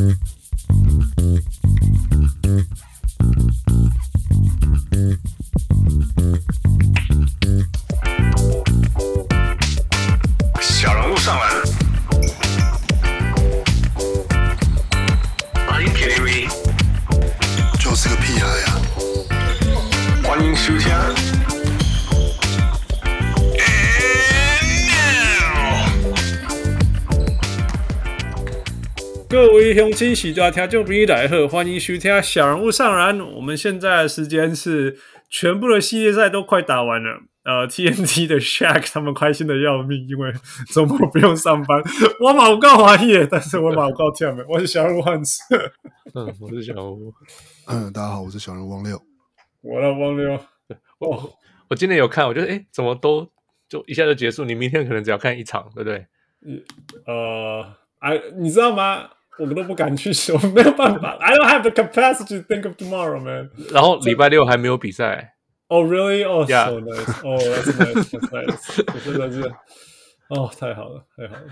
Mm-hmm. 各位乡亲、喜多听众朋友大家好，欢迎收听小人物上篮。我们现在的时间是全部的系列赛都快打完了。呃，TNT 的 Shaq 他们开心的要命，因为周末不用上班。我蛮够怀疑，但是我蛮够跳的。我是小人物汉斯，嗯，我是小人物。嗯，大家好，我是小人物汪六。我的汪六，哦，我今天有看，我觉得哎，怎么都就一下就结束？你明天可能只要看一场，对不对？呃，哎，你知道吗？我们都不敢去说，没有办法。I don't have the capacity to think of tomorrow, man。然后礼拜六还没有比赛。Oh really? Oh, so nice. Oh, that's nice. That's nice. 真的是，哦，太好了，太好了。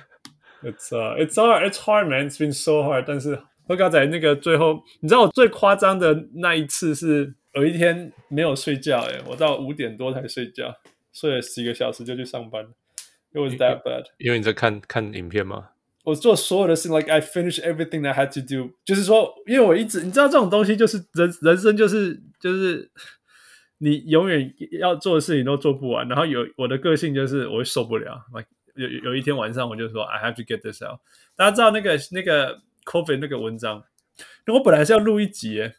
It's uh, it's hard. It's hard, man. It's been so hard. 但是我刚才那个最后，你知道我最夸张的那一次是有一天没有睡觉，诶，我到五点多才睡觉，睡了几个小时就去上班。It was that bad. 因为你在看看影片吗？我做所有的事情，like I finish everything I had to do。就是说，因为我一直，你知道这种东西就是人人生就是就是。你永远要做的事情都做不完，然后有我的个性就是我会受不了。有有一天晚上我就说 I have to get this out。大家知道那个那个 COVID 那个文章，那我本来是要录一集，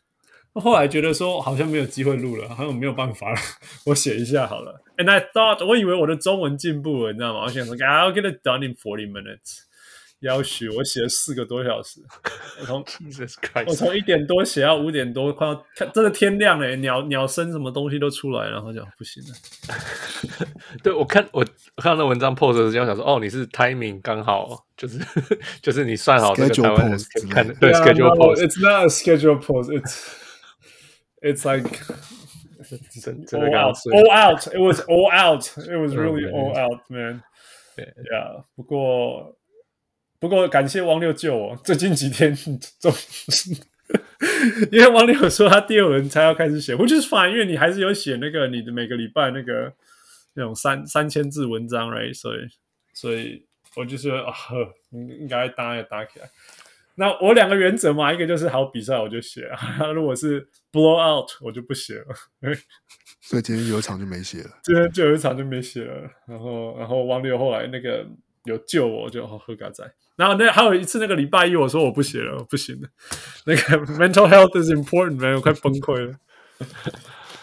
后来觉得说好像没有机会录了，好像没有办法了，我写一下好了。And I thought 我以为我的中文进步了，你知道吗？我想说 I'll get it done in forty minutes。要许我写了四个多小时，我从我从一点多写到五点多，快要看真的天亮了，鸟鸟声什么东西都出来，然后就不行了。对，我看我看到那文章 post 的时候，想说哦，你是 timing 刚好，就是就是你算好这个台湾人看的对 schedule post，it's not a schedule post，it's it's like 真真的 all out，all out，it was all out，it was really all out，man。对呀，不过。不过感谢王六救我，最近几天 总因为王六说他第二轮才要开始写，which is fine，因为你还是有写那个你的每个礼拜那个那种三三千字文章，right？所以所以我就说啊，应应该搭也搭起来。那我两个原则嘛，一个就是好比赛我就写，如果是 blow out 我就不写了。所以今天有一场就没写了，今天就有一场就没写了。然后然后王六后来那个。有救我就好喝咖仔，然后那还有一次那个礼拜一，我说我不写了，不行了。那个 mental health is important，man，我快崩溃了。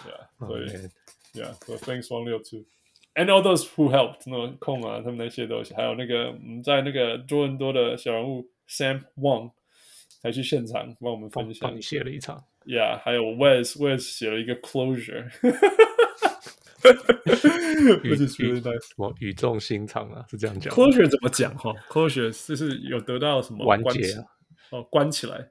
yeah，所以 yeah，so thanks 汪六 too，and all those who helped，那种空啊，他们那些东西，还有那个我们在那个多伦多的小人物 Sam Wong 还去现场帮我们分享，帮你写了一场。Yeah，还有 Wes，Wes 写了一个 closure。Which is really nice，什么语重心长啊？是这样讲。Closure 怎么讲？哈，Closure 就是有得到什么完结啊？哦，关起来。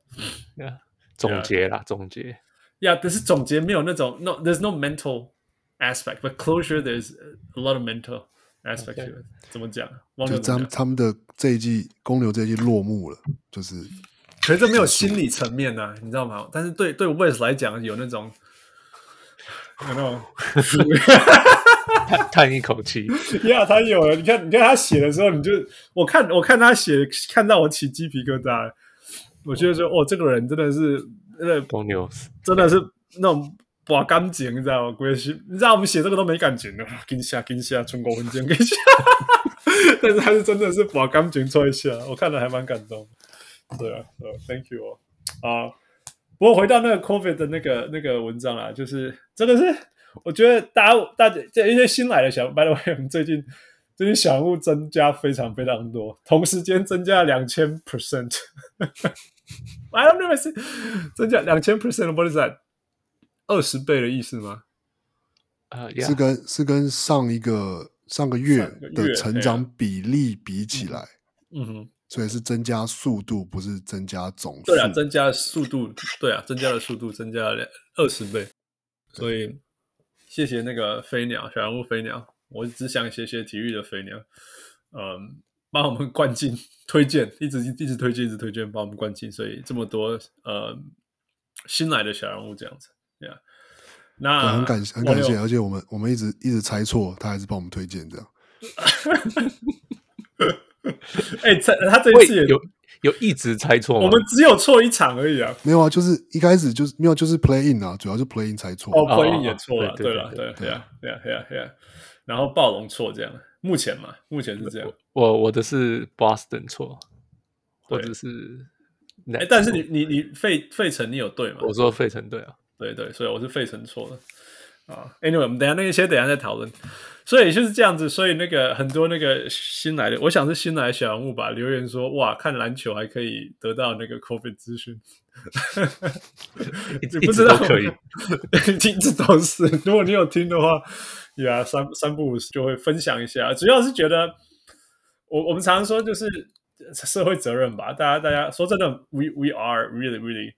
Yeah，总结啦，总结。Yeah，但是总结没有那种 no，there's no mental aspect，but closure there's a lot of mental aspect to it。怎么讲？就他们他们的这一季公牛这一季落幕了，就是。可是这没有心理层面啊，你知道吗？但是对对 Wes 来讲有那种。有那种 叹叹一口气，呀，他有了。你看，你看他写的时候，你就我看，我看他写，看到我起鸡皮疙瘩。我觉得说，哦，这个人真的是，那个公牛，真的是那种把干净，你知道吗？归西，你知道我们写这个都没感情的，给你下，给你下，春光文件给你下。但是他是真的是把干净做一下，我看了还蛮感动。对啊，呃，Thank you 哦，啊。不过回到那个 COVID 的那个那个文章啊，就是真的是，我觉得大家大家这一些新来的小，by the way，我们最近最近小人物增加非常非常多，同时间增加两千 percent，I don't know，是增加两千 percent，what is that？二十倍的意思吗？啊、uh, yeah.，是跟是跟上一个上个月的成长比例比起来，嗯哼。所以是增加速度，不是增加总数。对啊，增加速度，对啊，增加了速度，增加了二十倍。所以谢谢那个飞鸟，小人物飞鸟。我只想写写体育的飞鸟。嗯，帮我们灌进推荐，一直一直推荐，一直推荐，帮我们灌进，所以这么多呃新来的小人物这样子，Yeah，那很感很感谢，而且我们我们一直一直猜错，他还是帮我们推荐这样。哎、欸，他他这一次也有有一直猜错，我们只有错一场而已啊。没有啊，就是一开始就是没有，就是 play in 啊，主要是 play in 猜错。哦，play in 也错了，对了，对对啊，对啊，对啊，对啊。然后暴龙错这样，目前嘛，目前是这样。我我的是 Boston 错，或者是哎、欸，但是你你你费费城你有对吗？我说费城对啊，对对，所以我是费城错的啊。Anyway，我们等下那一些等下再讨论。所以就是这样子，所以那个很多那个新来的，我想是新来的小人物吧，留言说哇，看篮球还可以得到那个 COVID 资讯，你不知道可以，一直都是。如果你有听的话，呀、yeah，三三不五时就会分享一下。主要是觉得，我我们常常说就是社会责任吧。大家大家说真的，we we are really really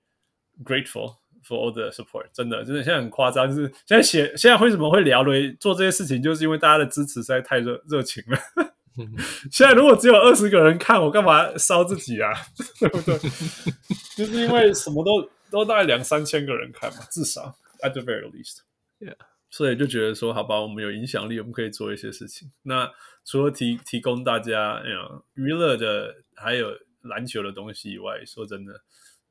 grateful。For all the support，真的，真的现在很夸张，就是现在写，现在为什么会聊雷做这些事情，就是因为大家的支持实在太热热情了。现在如果只有二十个人看，我干嘛烧自己啊？对不对？就是因为什么都都大概两三千个人看嘛，至少 at the very least，yeah，所以就觉得说，好吧，我们有影响力，我们可以做一些事情。那除了提提供大家哎呀娱乐的，还有篮球的东西以外，说真的，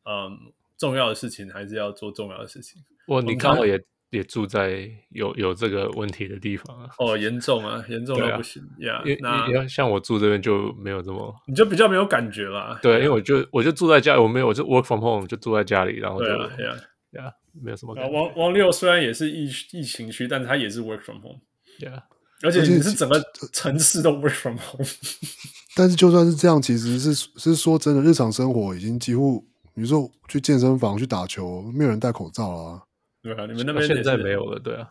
嗯。重要的事情还是要做重要的事情。我你刚好也也住在有有这个问题的地方啊。哦，严重啊，严重到不行呀。那要像我住这边就没有这么，你就比较没有感觉啦。对，因为我就我就住在家里，我没有，我就 work from home，就住在家里，然后就呀呀，没有什么。王王六虽然也是疫疫情区，但是他也是 work from home。Yeah，而且你是整个城市都 work from home。但是就算是这样，其实是是说真的，日常生活已经几乎。比如说去健身房去打球，没有人戴口罩啊。对啊，你们那边现在没有了，对啊，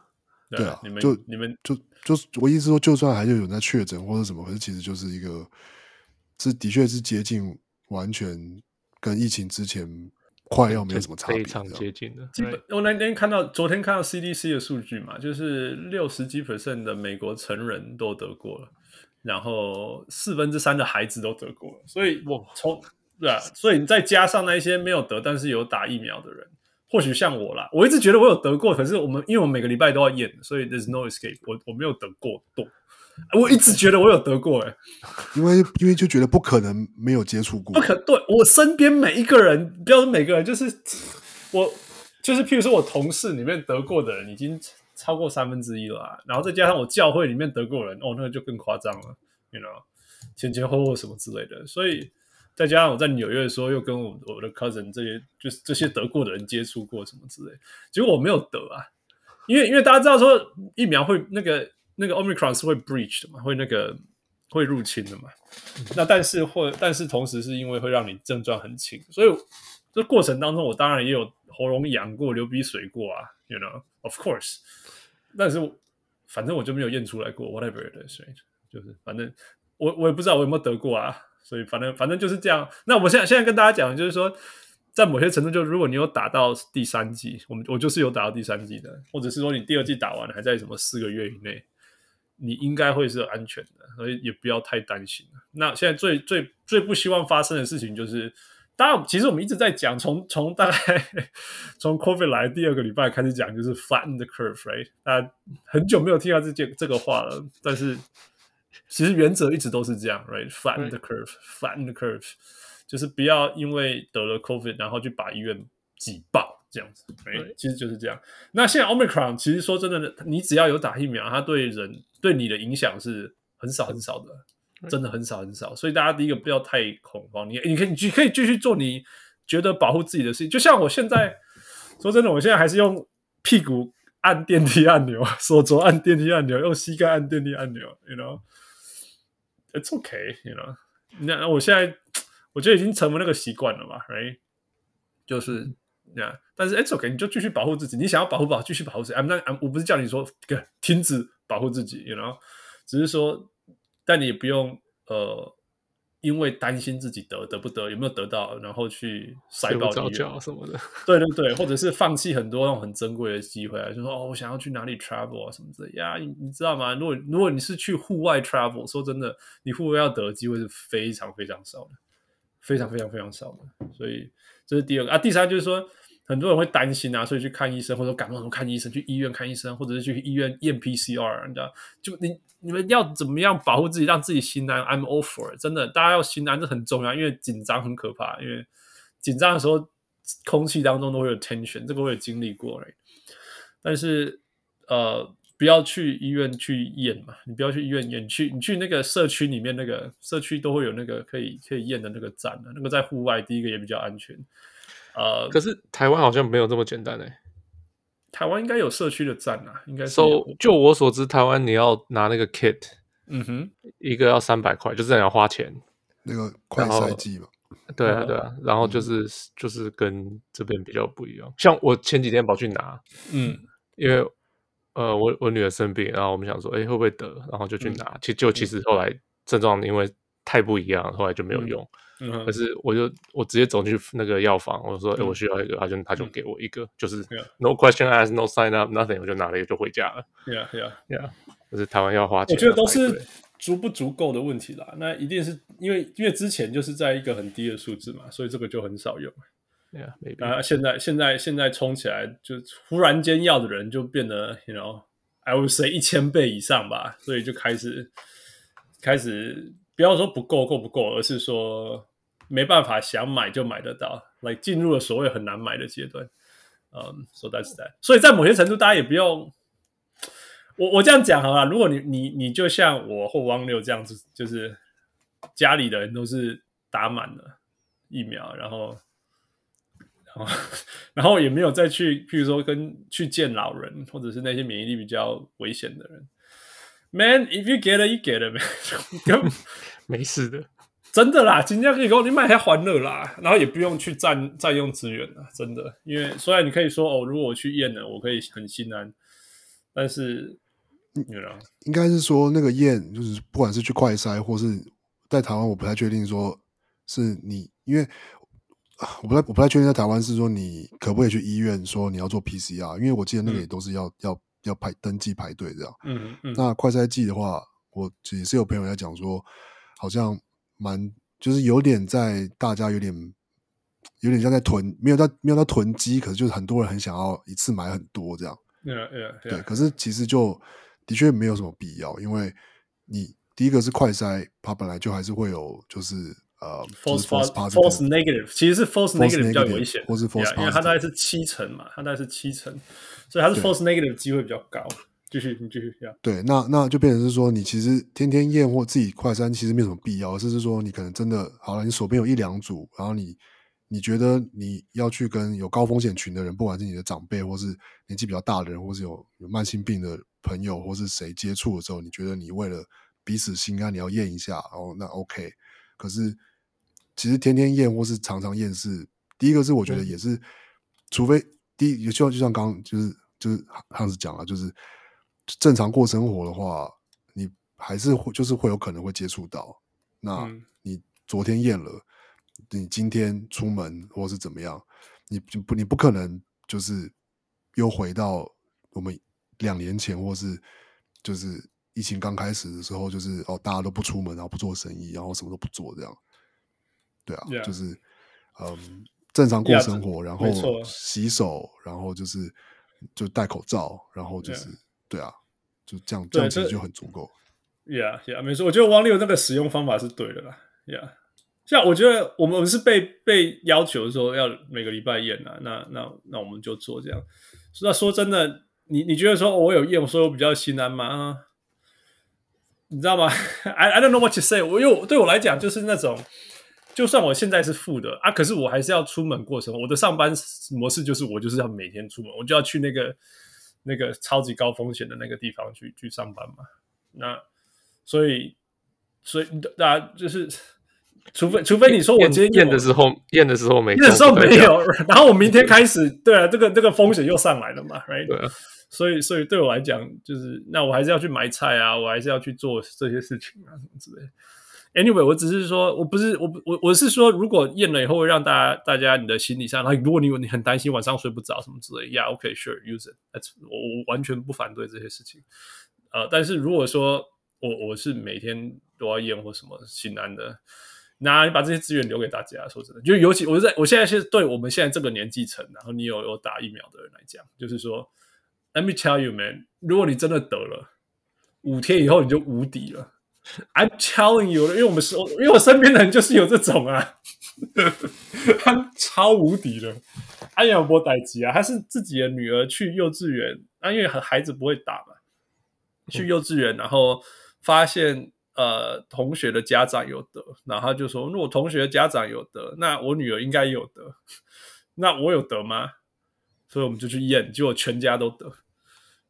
对啊，就你们就就我意思说，就算还是有人在确诊或者什么，可是其实就是一个，是的确是接近完全跟疫情之前快要没有什么差别，非常接近的。基本我那天看到，昨天看到 CDC 的数据嘛，就是六十几 percent 的美国成人都得过了，然后四分之三的孩子都得过了，所以我从。对啊，所以你再加上那一些没有得但是有打疫苗的人，或许像我啦，我一直觉得我有得过，可是我们因为我们每个礼拜都要验，所以 there's no escape 我。我我没有得过，对，我一直觉得我有得过、欸，哎，因为因为就觉得不可能没有接触过，不可对我身边每一个人，不要说每个人，就是我就是譬如说我同事里面得过的人已经超过三分之一了、啊，然后再加上我教会里面得过人，哦，那个就更夸张了，you know，前前后后什么之类的，所以。再加上我在纽约的时候，又跟我我的 cousin 这些就是这些得过的人接触过什么之类，结果我没有得啊，因为因为大家知道说疫苗会那个那个 Omicron 是会 breach 的嘛，会那个会入侵的嘛。那但是或但是同时是因为会让你症状很轻，所以这过程当中我当然也有喉咙痒过、流鼻水过啊，you know，of course。但是反正我就没有验出来过，whatever it is，就是反正我我也不知道我有没有得过啊。所以反正反正就是这样。那我现在现在跟大家讲，就是说，在某些程度，就如果你有打到第三季，我们我就是有打到第三季的，或者是说你第二季打完，还在什么四个月以内，你应该会是安全的，所以也不要太担心。那现在最最最不希望发生的事情就是，当然，其实我们一直在讲，从从大概从 COVID 来第二个礼拜开始讲，就是 flatten the curve，right？大家很久没有听到这件这个话了，但是。其实原则一直都是这样，right？Flatten the curve，flatten the curve，就是不要因为得了 COVID，然后就把医院挤爆这样子，right？其实就是这样。那现在 Omicron，其实说真的，你只要有打疫苗，它对人对你的影响是很少很少的，真的很少很少。所以大家第一个不要太恐慌，你你可以你可以继续做你觉得保护自己的事情。就像我现在说真的，我现在还是用屁股按电梯按钮，手肘按电梯按钮，用膝盖按电梯按钮，you know。It's okay, you know。那我现在我觉得已经成为那个习惯了嘛，right？就是那，yeah, 但是 It's okay，你就继续保护自己。你想要保护保护，继续保护自己。I'm not, I'm, 我不是叫你说停止保护自己，you know。只是说，但你也不用呃因为担心自己得得不得有没有得到，然后去塞爆医院什么的。对对对，或者是放弃很多那种很珍贵的机会啊，就说哦，我想要去哪里 travel 啊什么之类呀，你你知道吗？如果如果你是去户外 travel，说真的，你户外要得的机会是非常非常少的，非常非常非常少的。所以这是第二个啊，第三就是说。很多人会担心啊，所以去看医生，或者感冒什么看医生，去医院看医生，或者是去医院验 PCR，你知道？就你你们要怎么样保护自己，让自己心安？I'm all for it，真的，大家要心安，这很重要，因为紧张很可怕，因为紧张的时候，空气当中都会有 tension，这个我也经历过。但是呃，不要去医院去验嘛，你不要去医院验，你去你去那个社区里面那个社区都会有那个可以可以验的那个站的，那个在户外，第一个也比较安全。呃，可是台湾好像没有这么简单诶、欸。台湾应该有社区的站啊，应该是。So, 就我所知，台湾你要拿那个 kit，嗯哼，一个要三百块，就是你要花钱。那个快筛剂嘛。对啊，对啊，然后就是、嗯、就是跟这边比较不一样。像我前几天跑去拿，嗯，因为呃，我我女儿生病，然后我们想说，哎，会不会得？然后就去拿。嗯、其实就其实后来症状因为太不一样，后来就没有用。嗯可是我就我直接走进去那个药房，我说：“哎，我需要一个。”他就他就给我一个，就是 no question asked, no sign up, nothing，我就拿了一个就回家了。Yeah, yeah, yeah。就是台湾要花钱，我觉得都是足不足够的问题啦。那一定是因为因为之前就是在一个很低的数字嘛，所以这个就很少用。Yeah, maybe。那现在现在现在冲起来，就忽然间要的人就变得，you know，I would say 一千倍以上吧，所以就开始开始。不要说不够够不够，而是说没办法想买就买得到，来、进入了所谓很难买的阶段。嗯，说 that's that。所以在某些程度，大家也不用我我这样讲好了。如果你你你就像我或汪六这样子，就是家里的人都是打满了疫苗，然后然后然后也没有再去，譬如说跟去见老人，或者是那些免疫力比较危险的人。Man, if you get it, you get it, man. 没事的，真的啦。今天可以给我你买还欢乐啦，然后也不用去占占用资源了，真的。因为虽然你可以说哦，如果我去验了，我可以很心安，但是你知道，应该是说那个验，就是不管是去快筛，或是在台湾，我不太确定说是你，因为我不太我不太确定在台湾是说你可不可以去医院说你要做 PCR，因为我记得那个也都是要、嗯、要。要排登记排队这样，嗯嗯，那快筛剂的话，我也是有朋友在讲说，好像蛮就是有点在大家有点有点像在囤，没有在没有在囤积，可是就是很多人很想要一次买很多这样，yeah, yeah, yeah. 对，可是其实就的确没有什么必要，因为你第一个是快筛，它本来就还是会有就是。呃、uh, false false negative 其实是 false negative 比较危险，或是 false yeah, 因为它大概是七成嘛，它大概是七成，所以它是 false negative 机会比较高。继续，你继续，yeah. 对，那那就变成是说，你其实天天验或自己快筛，其实没有什么必要，而是说你可能真的好了，你手边有一两组，然后你你觉得你要去跟有高风险群的人，不管是你的长辈，或是年纪比较大的人，或是有有慢性病的朋友，或是谁接触的时候，你觉得你为了彼此心安，你要验一下，然后那 OK。可是，其实天天验或是常常验是第一个是我觉得也是，嗯、除非第一就就像刚刚就是就是汉斯讲了，就是正常过生活的话，你还是会就是会有可能会接触到。那你昨天验了，你今天出门或是怎么样，你不你不可能就是又回到我们两年前或是就是。疫情刚开始的时候，就是哦，大家都不出门，然后不做生意，然后什么都不做，这样。对啊.就是嗯，正常过生活然后洗手，然后就是就戴口罩，然后就是.对啊，就这样，这样其实就很足够。Yeah, yeah，没错，我觉得汪六那个使用方法是对的啦。Yeah，像我觉得我们我们是被被要求说要每个礼拜验啊，那那那我们就做这样。那说真的，你你觉得说我有验，我说我比较心安吗？你知道吗？I I don't know what to say。我因为对我来讲，就是那种，就算我现在是负的啊，可是我还是要出门过生活。我的上班模式就是，我就是要每天出门，我就要去那个那个超级高风险的那个地方去去上班嘛。那所以所以大家就是，除非除非你说我今天验的时候验的时候没验的时候没有，然后我明天开始，对啊，这个这个风险又上来了嘛，right？对啊。所以，所以对我来讲，就是那我还是要去买菜啊，我还是要去做这些事情啊，什么之类的。Anyway，我只是说，我不是我我我是说，如果验了以后会让大家大家你的心理上，如果你你很担心晚上睡不着什么之类，Yeah，OK，Sure，use it，That's 我我完全不反对这些事情。呃，但是如果说我我是每天都要验或什么心安的，那你把这些资源留给大家，说真的，就尤其我是在我现在是对我们现在这个年纪层，然后你有有打疫苗的人来讲，就是说，Let me tell you, man，如果你真的得了，五天以后你就无敌了。I'm telling you，因为我们是，因为我身边的人就是有这种啊，他超无敌的。安阳波代吉啊，他是自己的女儿去幼稚园，啊，因为孩子不会打嘛，去幼稚园，然后发现呃同学的家长有得，然后他就说，那我同学的家长有得，那我女儿应该有得，那我有得吗？所以我们就去验，结果全家都得，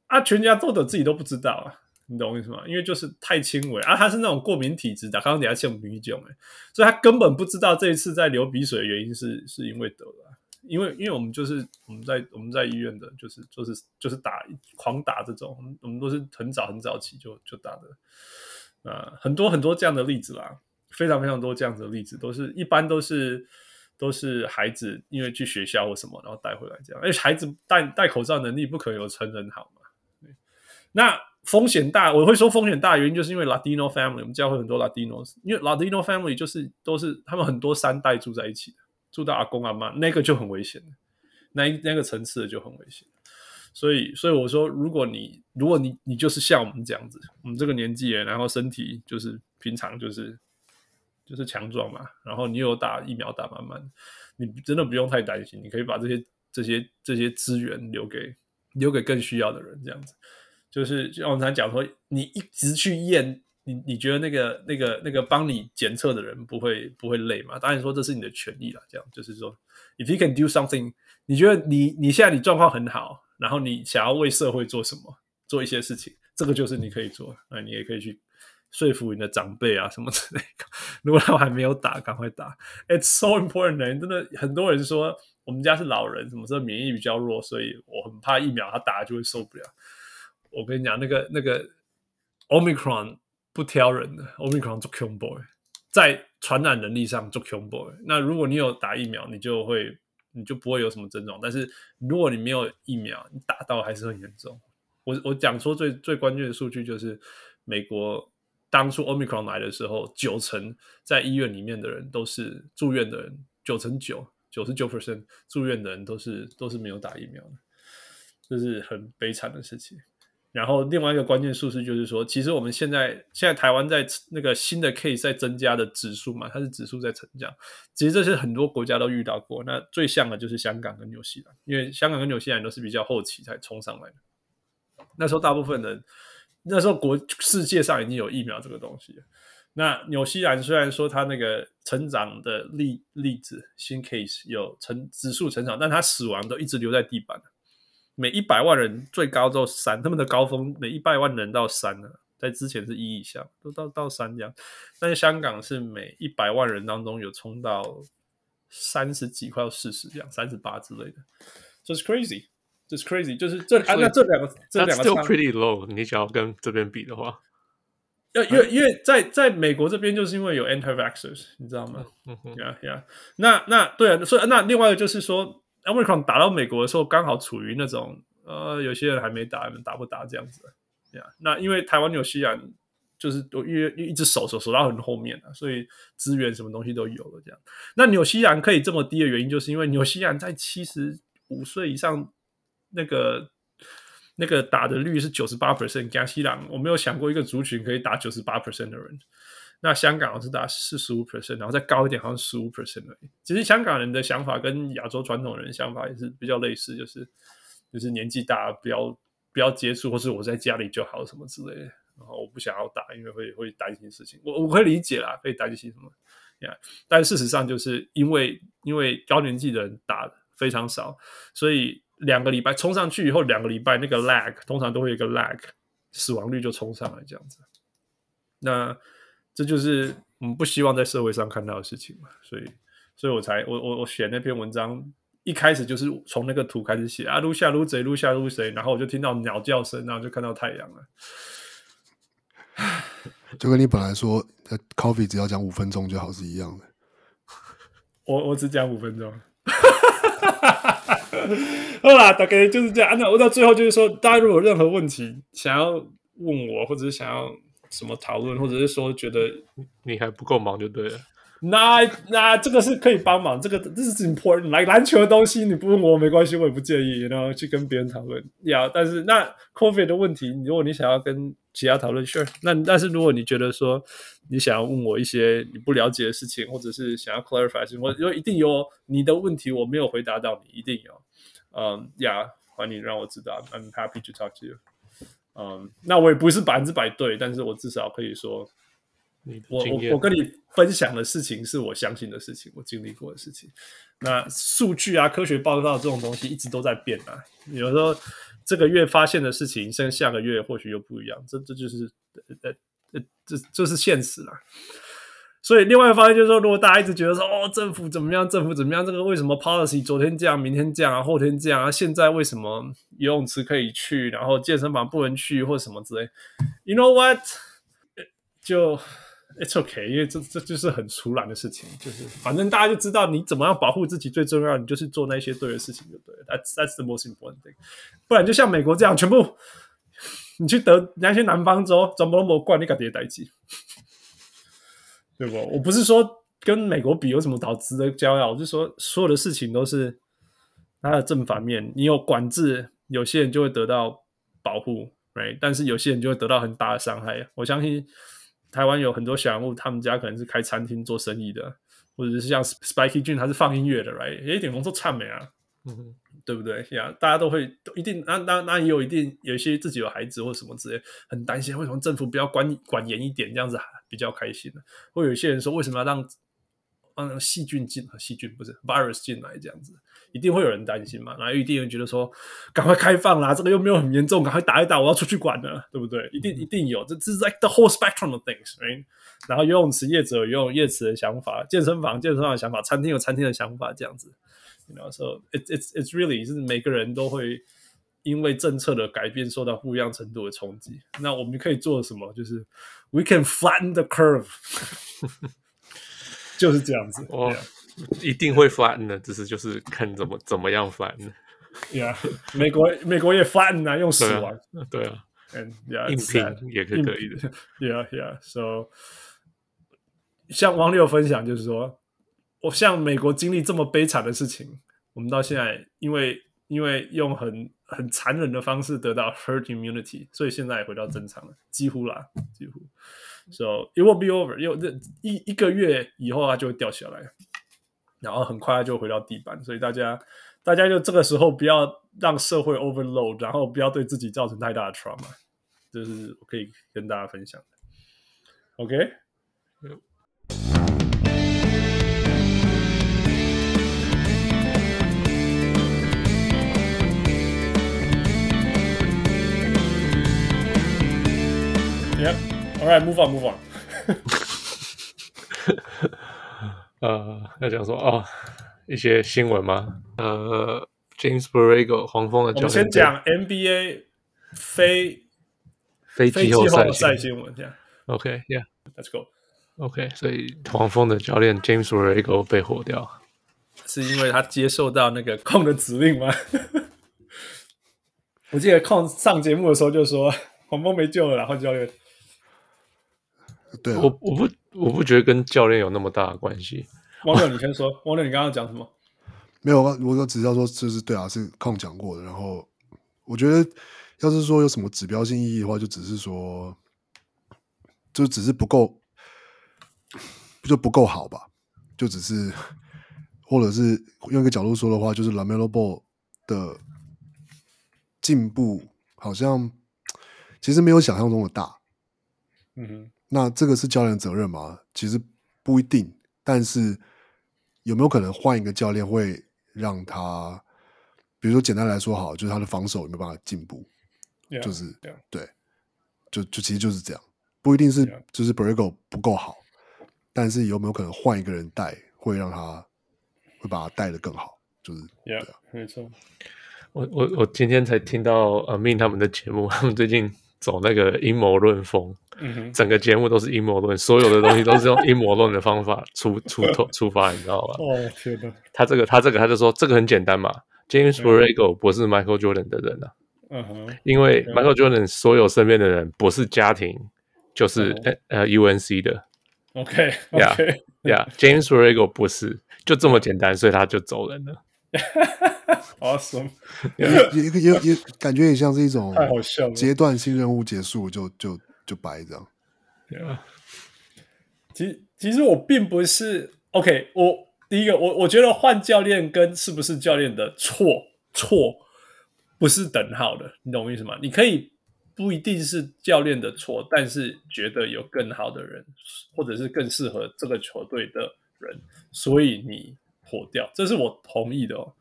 啊，全家都得，自己都不知道啊。你懂我意思吗？因为就是太轻微啊，他是那种过敏体质的，刚刚底下像米酒哎，所以他根本不知道这一次在流鼻水的原因是是因为得了，因为因为我们就是我们在我们在医院的，就是就是就是打狂打这种，我们都是很早很早起就就打的啊，很多很多这样的例子啦，非常非常多这样的例子，都是一般都是都是孩子因为去学校或什么，然后带回来这样，而且孩子戴戴口罩能力不可能有成人好嘛，那。风险大，我会说风险大原因就是因为 Latino family，我们教会很多 Latino，因为 Latino family 就是都是他们很多三代住在一起的，住到阿公阿妈，那个就很危险，那那个层次的就很危险。所以，所以我说，如果你如果你你就是像我们这样子，我们这个年纪，然后身体就是平常就是就是强壮嘛，然后你有打疫苗打满满，你真的不用太担心，你可以把这些这些这些资源留给留给更需要的人，这样子。就是像我们常讲说，你一直去验，你你觉得那个那个那个帮你检测的人不会不会累吗？当然说这是你的权利了。这样就是说，if you can do something，你觉得你你现在你状况很好，然后你想要为社会做什么，做一些事情，这个就是你可以做。那你也可以去说服你的长辈啊什么之类的。如果他还没有打，赶快打。It's so important，真的很多人说我们家是老人，什么时候免疫比较弱，所以我很怕疫苗，他打了就会受不了。我跟你讲，那个那个 Omicron 不挑人的，Omicron 做 Q boy，在传染能力上做 Q boy。那如果你有打疫苗，你就会你就不会有什么症状。但是如果你没有疫苗，你打到还是很严重。我我讲说最最关键的数据就是，美国当初 Omicron 来的时候，九成在医院里面的人都是住院的人，九成九九十九 percent 住院的人都是都是没有打疫苗的，这是很悲惨的事情。然后另外一个关键数字就是说，其实我们现在现在台湾在那个新的 case 在增加的指数嘛，它是指数在成长。其实这是很多国家都遇到过。那最像的就是香港跟纽西兰，因为香港跟纽西兰都是比较后期才冲上来的。那时候大部分人，那时候国世界上已经有疫苗这个东西了。那纽西兰虽然说它那个成长的例例子新 case 有成指数成长，但它死亡都一直留在地板。每一百万人最高到三，他们的高峰每一百万人到三了，在之前是一以下，都到到三这样。但是香港是每一百万人当中有冲到三十几，快要四十这样，三十八之类的，就是 crazy，just crazy，就是这啊，那这两个这两个 still pretty low，你只要跟这边比的话，要因为因为在在美国这边就是因为有 anti-vaxxers，你知道吗？嗯哼，yeah yeah，那那对啊，所以那另外一个就是说。Omicron 打到美国的时候，刚好处于那种呃，有些人还没打，打不打这样子呀？Yeah. 那因为台湾、纽西兰就是都因为一直守守守到很后面了，所以资源什么东西都有了这样。那纽西兰可以这么低的原因，就是因为纽西兰在七十五岁以上那个那个打的率是九十八 percent，加西兰我没有想过一个族群可以打九十八 percent 的人。那香港是打四十五 percent，然后再高一点，好像十五 percent 而已。其实香港人的想法跟亚洲传统人想法也是比较类似，就是就是年纪大不要不要接触，或是我在家里就好什么之类的。然后我不想要打，因为会会担心事情。我我可以理解啦，会担心什么呀但事实上就是因为因为高年纪的人打非常少，所以两个礼拜冲上去以后，两个礼拜那个 lag 通常都会有一个 lag，死亡率就冲上来这样子。那这就是我们不希望在社会上看到的事情嘛，所以，所以我才我我我写那篇文章，一开始就是从那个图开始写啊，撸下撸贼，撸下撸谁，然后我就听到鸟叫声，然后就看到太阳了，就跟你本来说，Coffee 只要讲五分钟就好，是一样的。我我只讲五分钟。好啦，大概就是这样。那我到最后就是说，大家如果有任何问题想要问我，或者是想要什么讨论，或者是说觉得你还不够忙就对了。那那这个是可以帮忙，这个这是 important。来篮球的东西你不问我没关系，我也不介意，然后去跟别人讨论。要，但是那 COVID 的问题，如果你想要跟其他讨论，sure。那但是如果你觉得说你想要问我一些你不了解的事情，或者是想要 clarify 什么，我就一定有你的问题我没有回答到你，一定有。嗯，呀，欢迎让我知道，I'm happy to talk to you。嗯，那我也不是百分之百对，但是我至少可以说。我我我跟你分享的事情是我相信的事情，我经历过的事情。那数据啊，科学报告这种东西一直都在变啊。有时候这个月发现的事情，像下个月或许又不一样。这这就是呃呃这这是现实啦。所以另外一方面就是说，如果大家一直觉得说哦，政府怎么样，政府怎么样，这个为什么 policy 昨天这样，明天这样啊，后天这样啊，现在为什么游泳池可以去，然后健身房不能去或什么之类？You know what？就。It's okay，因为这这就是很粗懒的事情，就是反正大家就知道你怎么样保护自己最重要，你就是做那些对的事情就对了。That's that's the most important thing。不然就像美国这样，全部 你去得那些南方州，怎么都没管你个爹代志，对不？我不是说跟美国比有什么导值得骄傲，我是说所有的事情都是它的正反面。你有管制，有些人就会得到保护，right？但是有些人就会得到很大的伤害。我相信。台湾有很多小人物，他们家可能是开餐厅做生意的，或者是像 Spikey Jun 他是放音乐的，right？也一点工作差没啊，嗯哼，对不对？呀、yeah，大家都会都一定，那那那也有一定有一些自己有孩子或什么之类，很担心为什么政府不要管管严一点，这样子比较开心呢？或有一些人说，为什么要让让细菌进？细菌不是 virus 进来这样子？一定会有人担心嘛？然后一定有人觉得说，赶快开放啦，这个又没有很严重，赶快打一打，我要出去管了，对不对？一定一定有，这这是 like the whole spectrum of things，right？然后游泳池业者有游泳业池的想法，健身房健身房的想法，餐厅有餐厅的想法，这样子。然后说，it's it's it's really 是每个人都会因为政策的改变受到不一样程度的冲击。那我们可以做什么？就是 we can flatten the curve，就是这样子。哦。一定会 flatten 的，只是就是看怎么怎么样 flatten。Yeah，美国美国也 flatten 啊，用死亡。对啊，and yeah，硬拼也可以可以的。Yeah，yeah，so 像网友分享就是说，我像美国经历这么悲惨的事情，我们到现在因为因为用很很残忍的方式得到 herd immunity，所以现在也回到正常了，几乎啦，几乎。So it will be over，又这一一个月以后它就会掉下来。然后很快就回到地板，所以大家，大家就这个时候不要让社会 overload，然后不要对自己造成太大的 trauma，这是我可以跟大家分享的。OK。Yep. All right, move on, move on. 呃，要讲说哦，一些新闻吗？呃，James Borrego 黄蜂的教练，我们先讲 NBA 非非季后赛新闻，这样。OK，Yeah，Let's go。OK，所以黄蜂的教练 James Borrego 被火掉，是因为他接受到那个控的指令吗？我记得控上节目的时候就说黄蜂没救了，然后教练。对、啊，我我不。我不觉得跟教练有那么大的关系。汪六，你先说。汪六，你刚刚讲什么？没有，我我只知道说，就是对啊，是空讲过的。然后我觉得，要是说有什么指标性意义的话，就只是说，就只是不够，就不够好吧？就只是，或者是用一个角度说的话，就是 LaMelo Ball 的进步好像其实没有想象中的大。嗯哼。那这个是教练的责任吗？其实不一定，但是有没有可能换一个教练会让他，比如说简单来说好，就是他的防守有没有办法进步？Yeah, 就是 yeah. 对，就就其实就是这样，不一定是 Yeah. 就是 Borrego 不够好，但是有没有可能换一个人带，会让他会把他带的更好？就是，Yeah, 对啊，没错。我我我今天才听到阿 m i n 他们的节目，他们最近。走那个阴谋论风，整个节目都是阴谋论，所有的东西都是用阴谋论的方法出出头出发，你知道吧？哦天哪！他这个他这个他就说这个很简单嘛，James Borrego 不是 Michael Jordan 的人啊，嗯哼，因为 Michael Jordan 所有身边的人不是家庭就是呃 UNC 的，OK OK Yeah，James Borrego 不是，就这么简单，所以他就走人了。Awesome，也也也也感觉也像是一种太好笑了。阶段性任务结束就就就白这样。Yeah. 其其实我并不是 OK，我第一个我我觉得换教练跟是不是教练的错错不是等号的，你懂我意思吗？你可以不一定是教练的错，但是觉得有更好的人，或者是更适合这个球队的人，所以你火掉，这是我同意的哦。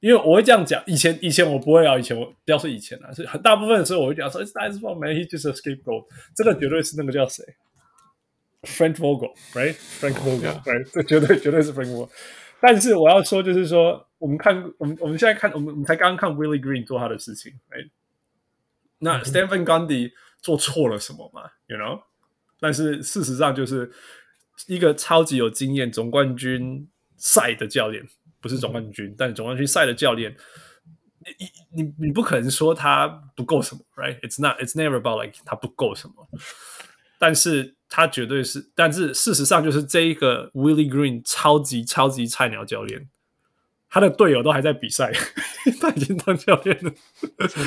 因为我会这样讲，以前以前我不会啊，以前我不要说以前啊，是很大部分的时候我会讲说，It's nice for me, he's just a scapegoat。这个绝对是那个叫谁，Frank Vogel，right？Frank Vogel，right？这绝对绝对是 Frank Vogel。但是我要说，就是说，我们看我们我们现在看，我们我们才刚刚看 Willie Green 做他的事情，right？那 Stephen Gundy 做错了什么嘛？You know？但是事实上就是一个超级有经验总冠军赛的教练。不是总冠军，但总冠军赛的教练，你你你不可能说他不够什么，right？It's not, it's never about like 他不够什么，但是他绝对是，但是事实上就是这一个 Willie Green 超级超级菜鸟教练，他的队友都还在比赛，他已经当教练了，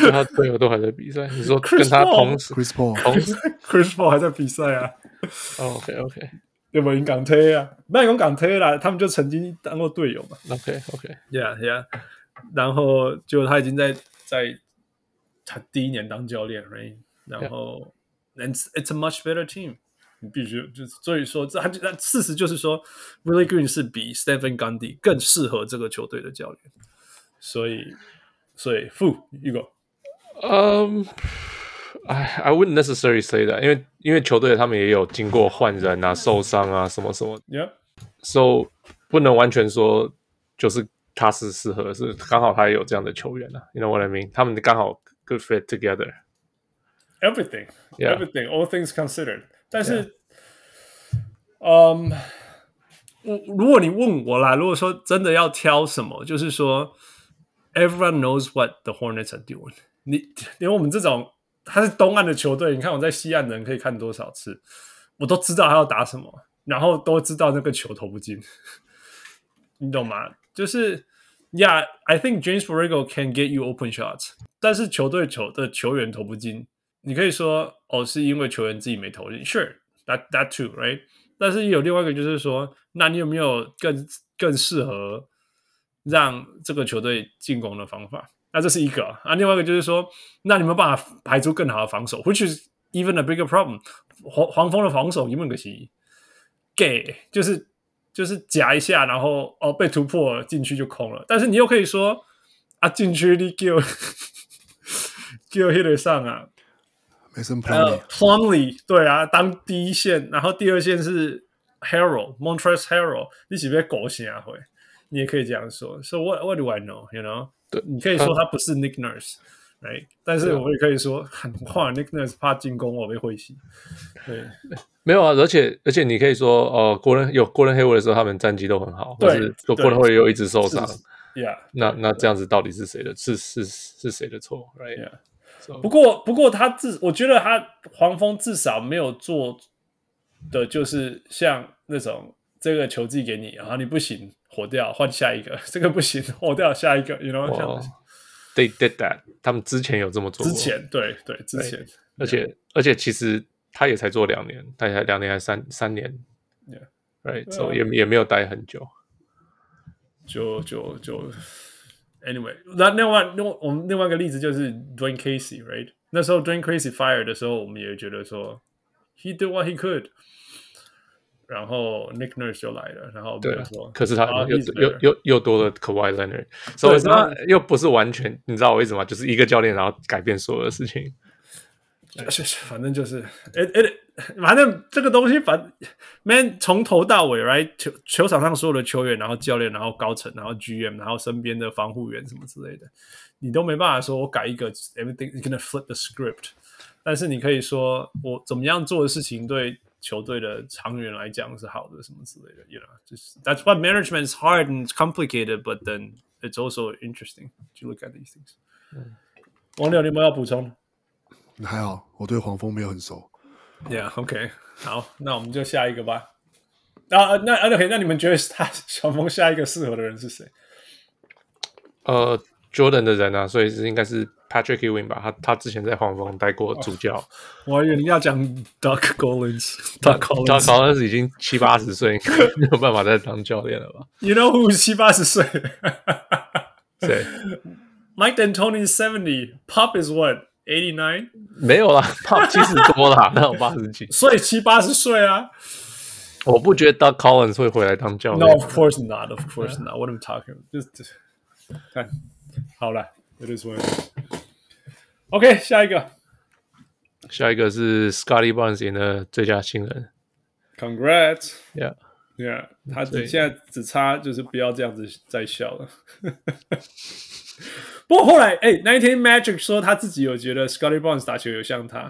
他队友都还在比赛，你说跟他同时 Chris Paul 同时 Chris Paul 还在比赛啊？OK OK。有没有港推啊？没有港推啦，他们就曾经当过队友嘛。OK OK，Yeah Yeah，然后就他已经在在他第一年当教练，right？然后 Yeah. It's a much better team。你必须就所以说这他就事实就是说，Willie Green 是比 Stephen Gundy 更适合这个球队的教练。所以所以负一个，嗯。I I wouldn't necessarily say that，因为因为球队他们也有经过换人啊、受伤啊什么什么，Yeah，so 不能完全说就是他是适合，是刚好他也有这样的球员啊，You know what I mean？他们刚好 good fit together。Everything，everything，all things considered。但是，嗯，我如果你问我啦，如果说真的要挑什么，就是说，everyone knows what the Hornets are doing。你连我们这种。他是东岸的球队，你看我在西岸的人可以看多少次，我都知道他要打什么，然后都知道那个球投不进，你懂吗？就是，Yeah，I think James Borrego can get you open shots，但是球队球的球员投不进，你可以说哦，是因为球员自己没投进，Sure，that that too，right？但是有另外一个就是说，那你有没有更更适合让这个球队进攻的方法？那这是一个啊，另外一个就是说，那你们办法排出更好的防守，which is even a bigger problem。黄黄蜂的防守，你们可惜给就是就是夹一下，然后哦被突破了进去就空了。但是你又可以说啊，禁区你叫叫 hit 上啊，Mason Plumlee Plumlee 对啊，当第一线，然后第二线是 Harrell Montrezl Harrell，你是不是狗血啊？会，你也可以这样说。So what what do I know？You know？对，你可以说他不是 Nick Nurse，right？但是我也可以说，很话 Nick Nurse 怕进攻我被会心。对，没有啊，而且而且你可以说，哦，Gordon 有 Gordon Hayward 的时候，他们战绩都很好，对，是 Gordon Hayward 又一直受伤，Yeah。那那这样子到底是谁的？是是是谁的错？Right？Yeah。不过不过他至，我觉得他黄蜂至少没有做的就是像那种这个球技给你，然后你不行。火掉，换下一个，这个不行，火掉下一个，you know？哇，They did that，他们之前有这么做过。之前，对对，之前，而且而且其实他也才做两年，他才两年还三三年以也也没有待很久。就就就，anyway，那另外另我们另外一个例子就是 Dwane Casey，right？那时候 Dwane Casey fire 的时候，我们也觉得说，He did what he could。然后 Nick Nurse 就来了，然后对，可是他又又又又多了 Kawhi Leonard，所以他又不是完全，你知道我意思吗？就是一个教练，然后改变所有的事情。反正就是，哎哎，反正这个东西，反 man 从头到尾，right 球球场上所有的球员，然后教练，然后高层，然后 GM，然后身边的防护员什么之类的，你都没办法说我改一个，everything is gonna flip the script。但是你可以说我怎么样做的事情对球队的长远来讲是好的，什么之类的，you know，就是 That's why management is hard and complicated，but then it's also interesting to look at these things。王柳，你有没有要补充？还好，我对黄蜂没有很熟。Yeah，OK，okay. 好，那我们就下一个吧。啊，那 OK，那你们觉得他小峰下一个适合的人是谁？呃，Jordan 的人啊，所以是应该是 Patrick Ewing 吧？他他之前在黄蜂待过主教。我还以为你要讲 Doug Collins，Doug Collins，Doug Collins 已经七八十岁，没有办法再当教练了吧？You know who 七八十岁？谁？Mike D'Antoni is seventy，Pop is what eighty nine？没有啦，Pop 七十多啦，那有八十几，所以七八十岁啊。我不觉得 Doug Collins 会回来当教练。No，of course not，of course not。What am I talking？Just 看好了，It is what it is。OK，下一个，下一个是 Scottie Barnes 赢的最佳新人。Congrats！Yeah，Yeah，他现在只差就是不要这样子再笑了。不过后来，哎，那一天 Magic 说他自己有觉得 Scottie Barnes 打球有像他。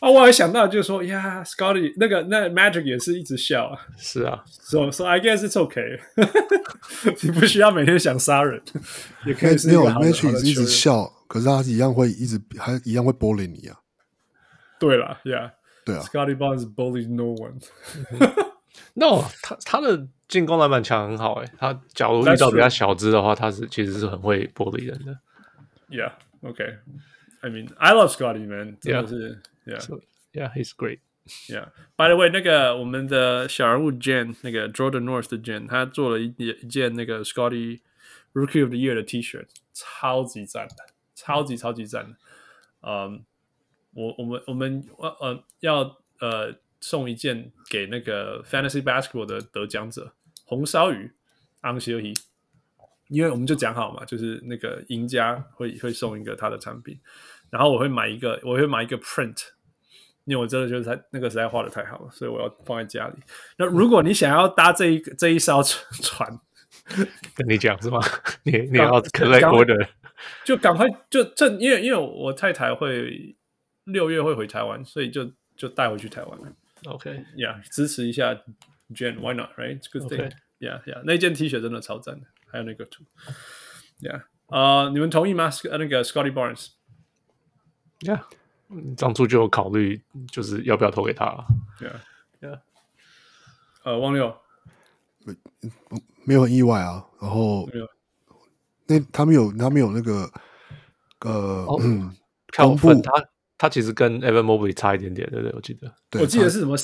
啊，我还想到就是说，呀，Scotty 那个那 Magic 也是一直笑啊。是啊，So So I guess it's okay。你不需要每天想杀人，也可以是没有 Magic 一直笑，可是他一样会一直还一样会 bully 你啊。对了，Yeah，对啊，Scotty Barnes bullies no one。No，他他的进攻篮板强很好诶。他假如遇到比较小只的话，他是其实是很会 bully 人的。Yeah，Okay。I mean, I love Scotty man，真的是。Yeah, so, yeah, he's great. Yeah. By the way，那个我们的小人物 Jen，那个 Jordan North 的 Jen，他做了一一件那个 Scotty Rookie of the Year 的 T-shirt，超级赞的，超级超级赞的。嗯，我我们我们呃要呃送一件给那个 Fantasy Basketball 的得奖者红烧鱼昂西尔希，因为我们就讲好嘛，就是那个赢家会会送一个他的产品，然后我会买一个，我会买一个 print。因为我真的觉得他那个实在画的太好了，所以我要放在家里。那如果你想要搭这一这一艘船，跟你讲是吗？你你要 collect order，就赶快就正，因为因为我太太会六月会回台湾，所以就就带回去台湾了。OK，Yeah，、okay. 支持一下 Jen，Why not？Right，It's good thing，Yeah，Yeah，、okay. 那件 T 恤真的超赞的，还有那个图，Yeah，啊、uh,，你们同意吗？那个 Scotty Barnes，Yeah。当初就有考虑，就是要不要投给他。对啊，对啊。呃，汪六，没有很意外啊。然后，那他们有，他们有那个，呃，哦、嗯，公布他，他其实跟 Evan Mobley 差一点点，对不对？我记得，对我记得是什么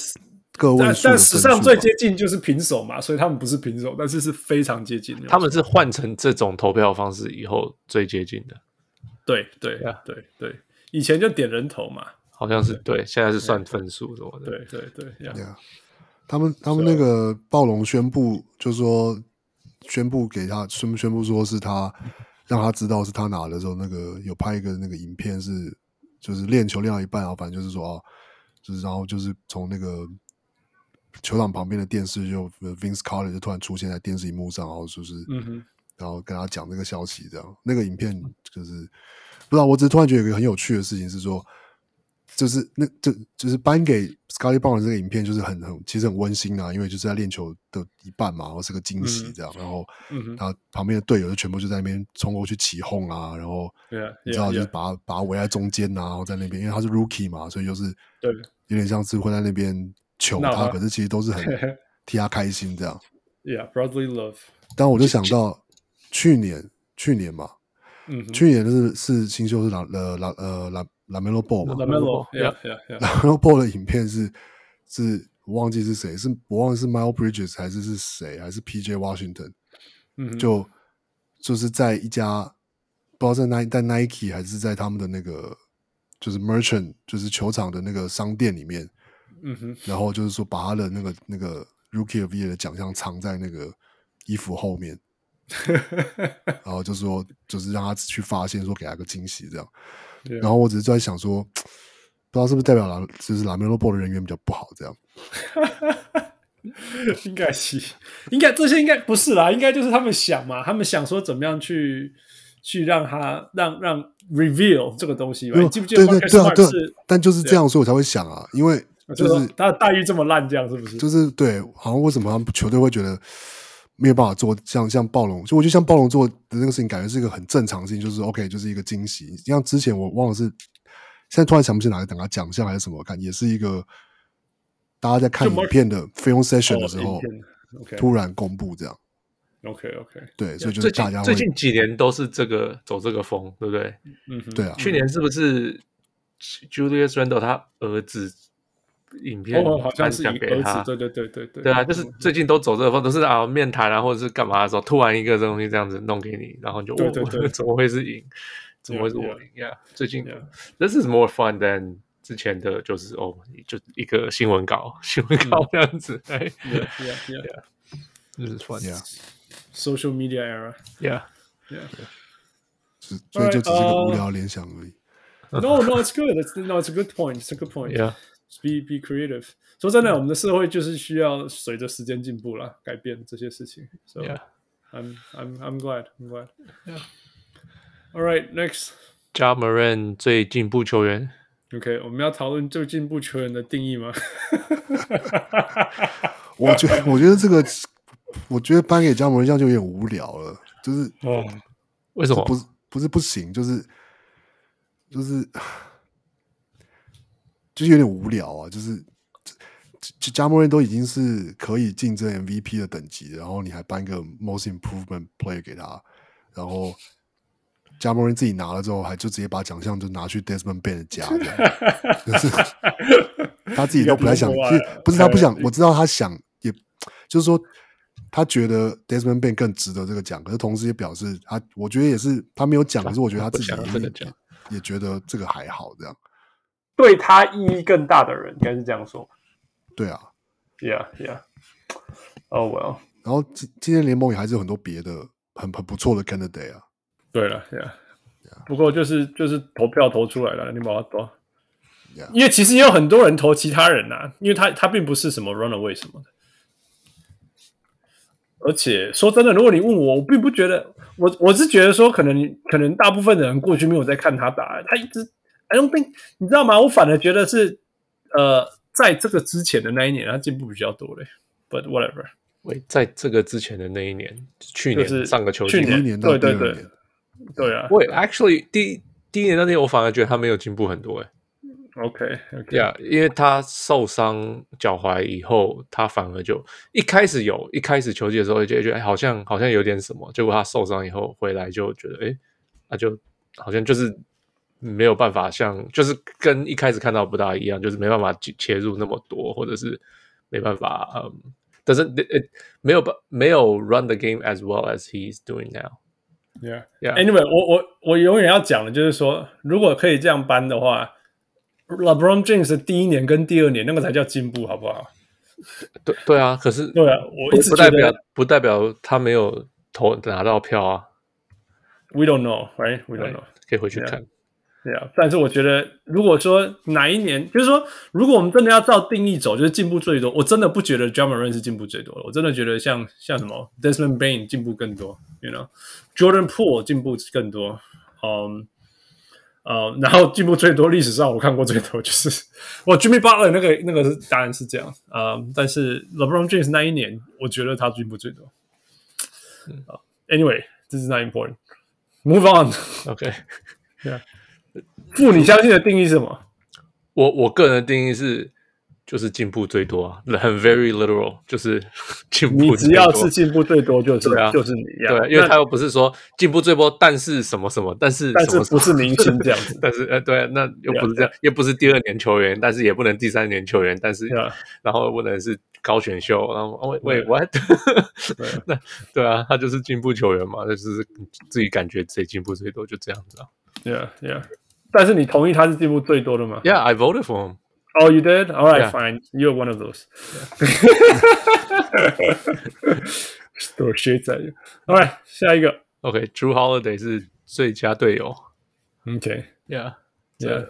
个位数，但史上最接近就是平手嘛，所以他们不是平手，但是是非常接近的。他们是换成这种投票方式以后最接近的。对对啊，对对，对。以前就点人头嘛，好像是对，现在是算分数什么的。对对对，对呀。他们他们那个暴龙宣布，就是说宣布给他宣宣布说是他让他知道是他拿的时候，那个有拍一个那个影片是就是练球练到一半，然后反正就是说啊，就是然后就是从那个球场旁边的电视就 Vince Carter 就突然出现在电视荧幕上，然后就是嗯哼，然后跟他讲这个消息，这样那个影片就是。不知道，我只是突然觉得有一个很有趣的事情是说，就是那就就是颁给 Scottie Barnes 这个影片，就是很很其实很温馨啊，因为就是在练球的一半嘛，然后是个惊喜这样，嗯、然后他旁边的队友就全部就在那边冲过去起哄啊，然后你知道就是把他把他围在中间啊，然后在那边，因为他是 Rookie 嘛，所以就是对，有点像是会在那边求他，可是其实都是很 替他开心这样。Yeah，brotherly love。但我就想到去年去年嘛。嗯，去年是是新秀是拉呃拉呃拉拉梅洛 ball 嘛，拉梅洛，yeah yeah yeah，拉梅洛 ball 的影片是是我忘记是谁，是我忘记是 Miles Bridges 还是是谁，还是 PJ Washington，嗯，就就是在一家不知道在 Nike 在 Nike 还是在他们的那个就是 Merchant 就是球场的那个商店里面，嗯哼，然后就是说把他的那个那个 Rookie of the Year 的奖项藏在那个衣服后面。然后就说，就是让他去发现，说给他个惊喜这样。然后我只是在想说，不知道是不是代表拉，就是拉梅洛波的人缘比较不好这样。应该是，应该这些应该不是啦，应该就是他们想嘛，他们想说怎么样去去让他让让 reveal 这个东西吧？你记不记得？对对对啊，对。但就是这样，对所以我才会想啊，因为就是他的待遇这么烂，这样是不是？就是对，好像为什么他们球队会觉得没有办法做像像暴龙？就我觉得像暴龙做的那个事情，感觉是一个很正常的事情，就是 OK，就是一个惊喜。像之前我忘了是，现在突然想不起哪个等他奖项还是什么，我看也是一个大家在看影片的 film session 的时候，突然公布这样。OK OK，对，所以就是大家最近几年都是这个走这个风，对不对？嗯哼，对啊。去年是不是 Julius Randle 他儿子影片哦，好像是奖给他？对对对对对。对啊，就是最近都走这个风，都是啊面谈啊或者是干嘛的时候，突然一个东西这样子弄给你，然后就对对对，怎么会是赢？怎么会是我赢呀？最近 This is more fun than 之前的，就是哦，就一个新闻稿，新闻稿这样子。哎，yeah yeah yeah，this is fun yeah，social media era, yeah, yeah. 所以就只是个无聊联想而已。No, no, it's good. It's no, it's a good point. It's a good point. Yeah, be be creative. 说真的，我们的社会就是需要随着时间进步啦，改变这些事情。So, yeah, I'm I'm I'm glad. I'm glad. Yeah. All right, next. Ja Morant 最进步球员。OK，我们要讨论最进步球员的定义吗？我觉得，我觉得这个。我觉得颁给加盟人这样就有点无聊了，就是哦，为什么不是不是不行，就是就是就是有点无聊啊，就是加盟人都已经是可以竞争 MVP 的等级，然后你还颁个 Most Improvement Player 给他，然后加盟人自己拿了之后，还就直接把奖项就拿去 Desmond Bane 的家，就是他自己都不太想，不是他不想，我知道他想，也就是说。他觉得 Desmond Bane 更值得这个奖，可是同时也表示他，我觉得也是他没有奖，可是我觉得他自己也也觉得这个还好，这样对他意义更大的人应该是这样说。对啊，Yeah Yeah。Oh well。然后今今天联盟也还是有很多别的很很不错的 candidate 啊。对了，Yeah。不过就是就是投票投出来了，你把它.因为其实也有很多人投其他人呐、啊，因为他他并不是什么 runaway 什么的。而且说真的，如果你问我，我并不觉得，我我是觉得说，可能可能大部分的人过去没有在看他打，他一直 I don't think，你知道吗？我反而觉得是，呃，在这个之前的那一年，他进步比较多嘞。But whatever，喂，在这个之前的那一年，去年是上个球季，去年年对对对，对啊。喂，actually，第第一年那年，我反而觉得他没有进步很多，诶。OK，OK，呀，因为他受伤脚踝以后，他反而就一开始有一开始球季的时候就觉得，哎，好像好像有点什么。结果他受伤以后回来就觉得，哎，那就好像就是没有办法像，就是跟一开始看到不大一样，就是没办法切入那么多，或者是没办法，嗯，但是呃没有办没有 run the game as well as he's doing now。Yeah，yeah。Anyway，我我我永远要讲的就是说，如果可以这样搬的话。LeBron James 的第一年跟第二年那个才叫进步，好不好？对对啊，可是对啊，我一直不代表不代表他没有投拿到票啊。We don't know, right? We don't know. 可以回去看。对啊，但是我觉得，如果说哪一年，就是说，如果我们真的要照定义走，就是进步最多，我真的不觉得 Ja Morant 是进步最多的。我真的觉得像像什么 Desmond Bane 进步更多，You know, Jordan Poole 进步更多，嗯。呃，然后进步最多，历史上我看过最多就是我 Jimmy Butler 那个那个是答案是这样啊、呃，但是 LeBron James 那一年，我觉得他进步最多。啊、嗯 uh,，Anyway，this is not important. Move on. OK. 负你相信的定义是什么？我我个人的定义是。就是进步最多啊，很 very literal，就是进步最多。你只要是进步最多，就是就是你呀。对，因为他又不是说进步最多，但是什么什么，但是但是不是明星这样子，但是呃，对，那又不是这样，又不是第二年球员，但是也不能第三年球员，但是然后不能是高选秀，然后喂喂 what？那对啊，他就是进步球员嘛，就是自己感觉自己进步最多，就这样子啊。Yeah, yeah。但是你同意他是进步最多的吗？Yeah, I voted for him. Oh, you did? All right, yeah. fine. You're one of those. 多学在。All right，下一个。OK，Drew Holiday 是最佳队友。OK，Yeah，Yeah。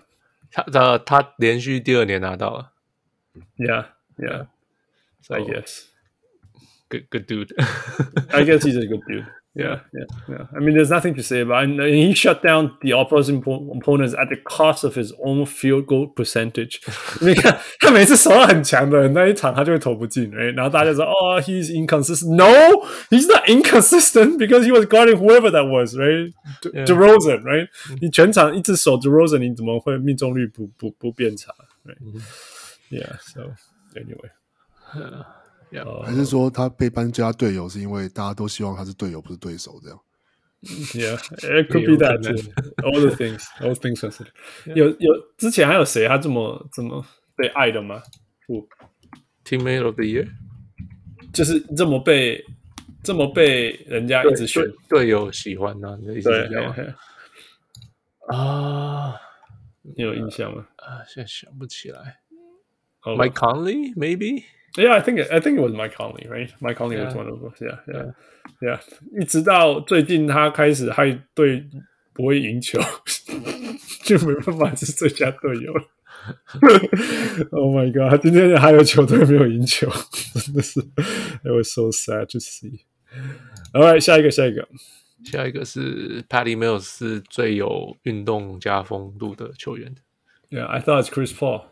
他他他连续第二年拿到了。Yeah，Yeah。So I guess. Good, good dude. I guess he's a good dude. Yeah, yeah, yeah. I mean, there's nothing to say about it. And he shut down the opposing opponents at the cost of his own field goal percentage. 你看，他每次守到很强的人那一场，他就会投不进，right? 然后大家说，哦、oh,，he's inconsistent. No, he's not inconsistent because he was guarding whoever that was, right? Yeah. DeRozan, right? 你全场一直守 DeRozan，你怎么会命中率不不不变差，right? Yeah. So anyway. 还是说他被搬家队友是因为大家都希望他是队友不是对手这样？Yeah, it could be that. All the things, all things. a s i 有有之前还有谁他这么这么被爱的吗？不，teammate of the year，就是这么被这么被人家一直选队友喜欢啊？对啊，啊，你有印象吗？啊，现在想不起来。Mike Conley maybe。Yeah, I think it, I think it was Mike Conley, right? Mike Conley yeah. was one of them. Yeah, yeah, yeah. 一直到最近他开始害队不会赢球，就没办法是最佳队友了。 oh my god！今天还有球队没有赢球，真的是，It was so sad to see. Alright，下一个，下一个，下一个是 Patty Mills 是最有运动家风度的球员。Yeah, I thought it's Chris Paul.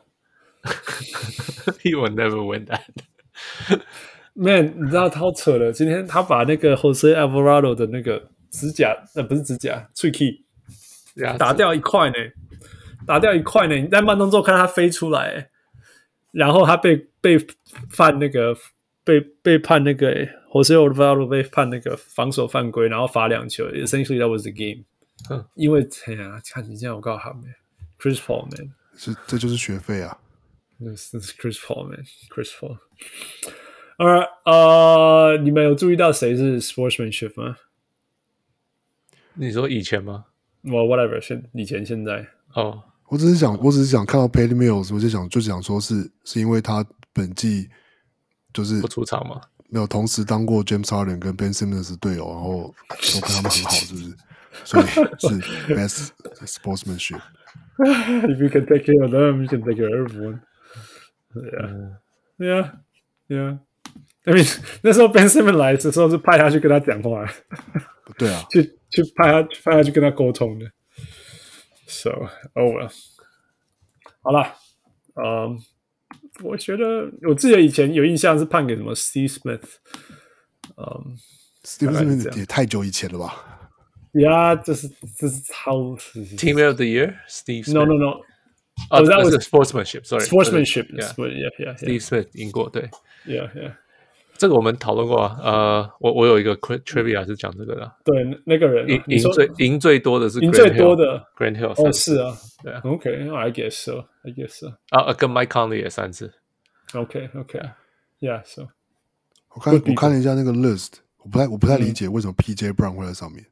He will never win that. Man，你知道他好扯的。今天他把那个 Jose Alvarado 的那个指甲，呃，不是指甲，喙齿，打掉一块呢，打掉一块呢。你在慢动作看他飞出来，然后他被被犯那个被被判那个 Jose Alvarado 被判那个防守犯规，然后罚两球。Essentially that was the game。因为哎呀，看你这样，我告诉他们，Chris Paul man，这这就是学费啊。This is Chris Paul, man. Chris Paul. Alright, 呃，你们有注意到谁是 sportsmanship 吗？你说以前吗？我、well, whatever，现以前现在。哦、oh.，我只是想，我只是想看到 Patty Mills，我就想就想说是是因为他本季就是不出场吗？没有，同时当过 James Harden 跟 Ben Simmons 的队友，然后都跟他们很好，是不是？所以是 best sportsmanship。If you can take care of them, you can take care of everyone. Yeah, yeah, yeah. I mean，那时候 Ben Simmons 来的时候是派他去跟他讲话，对啊，去去派他派他去跟他沟通的。So, oh well. 好了，嗯，我觉得我自己以前有印象是判给什么 Steve Smith，嗯，Steve Smith 也太久以前了吧？Yeah，这是这是超 Team of the Year，Steve。No, no, no. Oh, that was sportsmanship. Sorry, sportsmanship. Yeah, yeah, yeah. Steve Smith 赢过，对，Yeah, yeah. 这个我们讨论过啊。呃，我我有一个 trivia 是讲这个的。对，那个人赢赢最赢最多的是赢最多的 Grant Hill。哦，是啊，对啊。OK，I guess so. I guess so. 啊，跟 Mike Conley 也三次。OK，OK，Yeah. So 我看我看了一下那个 list，我不太我不太理解为什么 PJ Brown 会在上面。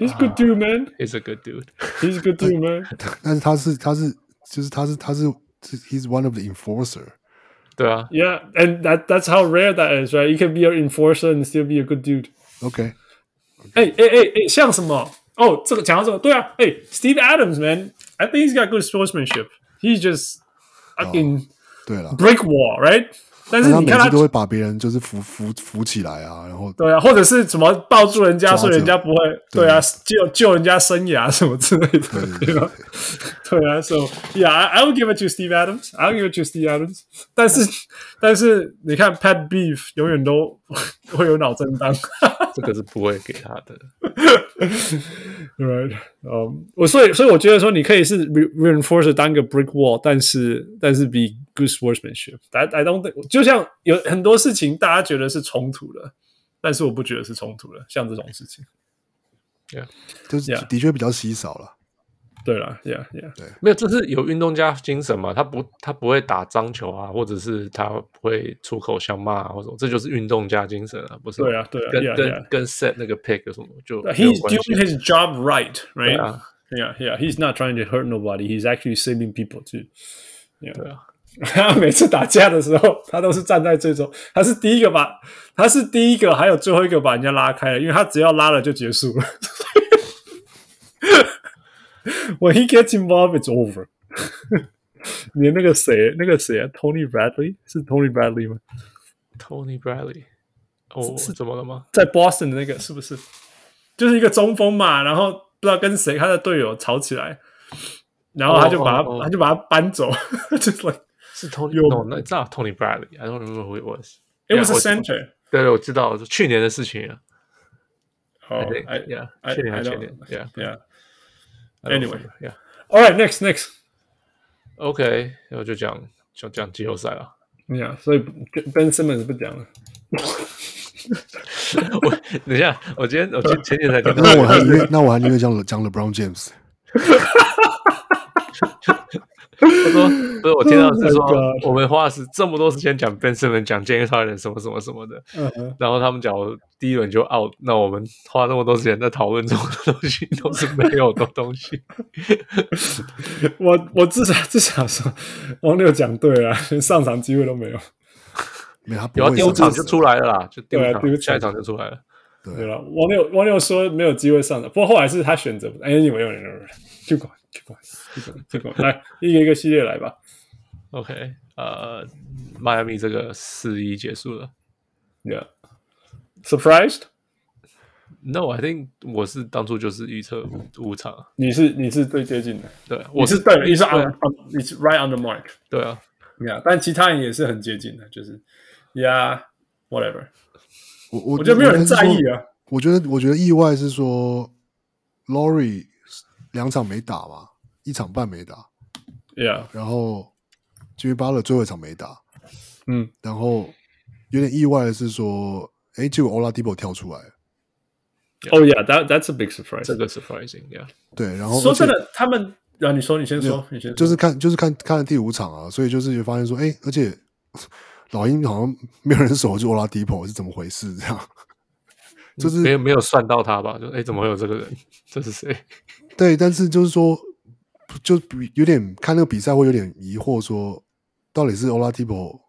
He's a good dude, man. He's a good dude. He's a good dude, man. 但是他是他是就是他是他是 He's one of the enforcer. 对啊。Yeah, and that that's how rare that is, right? You can be an enforcer and still be a good dude. OK。哎哎哎哎，像什么？哦，这个讲到这个，对啊。哎，Steve Adams, man. I think he's got good sportsmanship. He's just fucking 对了，brick wall, right? 但是你看他每次都会把别人就是扶扶扶起来啊，然后对啊，或者是什么抱住人家，所以人家不会对啊，救救人家生涯什么之类的，对吧？对 啊，So yeah，I will give it to Steve Adams，I will give it to Steve Adams。但是但是你看 Pat Beef 永远都 会有脑震荡，这个是不会给他的。Right，嗯，我所以所以我觉得说你可以是 reinforcer 当个 brick wall，但是但是比 good sportsmanship。I I don't think 就像有很多事情大家觉得是冲突的，但是我不觉得是冲突的，像这种事情，Yeah，就是的确比较稀少了。对了，Yeah Yeah，对，没有，这是有运动家精神嘛？他不，他不会打脏球啊，或者是他不会出口相骂啊，或者这就是运动家精神啊，不是？对啊，对啊，跟 yeah, 跟 yeah. 跟 set 那个 pick 有什么就？He's doing his job right, right? Yeah, yeah, yeah. He's not trying to hurt nobody. He's actually saving people too. Yeah. 他 每次打架的时候，他都是站在最终，他是第一个把，他是第一个，还有最后一个把人家拉开了，因为他只要拉了就结束了。When he gets involved, it's over 连那个谁，那个谁啊，Tony Bradley 是 Tony Bradley 吗？Tony Bradley，哦，是怎么了吗？在 Boston 的那个是不是？就是一个中锋嘛，然后不知道跟谁他的队友吵起来，然后他就把他、oh, oh, oh. 他就把他搬走，就是是 Tony no，那知道 Tony Bradley，I don't remember who it was。It was a center。对对，我知道，去年的事情了。好，Yeah，去年还是前年，Yeah，Yeah。Anyway，Yeah，All right，next，next。OK，然后就讲就讲季后赛了。Yeah，所以 Ben Simmons 不讲了。我等一下，我今天我今前天才讲。那我还那我还因为讲了讲 LeBron James。我说不是，我听到是说 我们花了是这么多时间讲 Ben Simmons，讲 James Harden 什么什么什么的。然后他们讲第一轮就 out，那我们花那么多时间在讨论这种东西，都是没有的东西。我我至少至少说，王六讲对了，连上场机会都没有。没有，有第五场就出来了啦，就第五场，下一场就出来了。对了，王六王六说没有机会上的，不过后来是他选择。哎，你没有，就管就管就管就管，来一个一个系列来吧。OK，呃，迈阿密这个四一结束了。Yeah，surprised？No，I think 我是当初就是预测五场。你是你是最接近的，对，我是对，你是 on，你是 right on the mark。对啊，Yeah，但其他人也是很接近的，就是 Yeah，whatever。我我我觉得没有人在意啊。我觉得我觉得意外是说，Laurie 两场没打嘛，一场半没打，Yeah，然后 Jimmy Butler 最后一场没打，嗯，然后有点意外的是说，哎，结果欧拉迪波跳出来，Oh yeah，that that's a big surprise，这个 surprising，Yeah，对，然后说真的，他们，啊，你说，你先说，你先说，就是看，就是看看了第五场啊，所以就是就发现说，哎，而且。老鹰好像没有人守住 Oladipo 是怎么回事？这样 就是没有没有算到他吧？就哎，怎么会有这个人？这是谁？对，但是就是说，就有点看那个比赛会有点疑惑，说到底是 Oladipo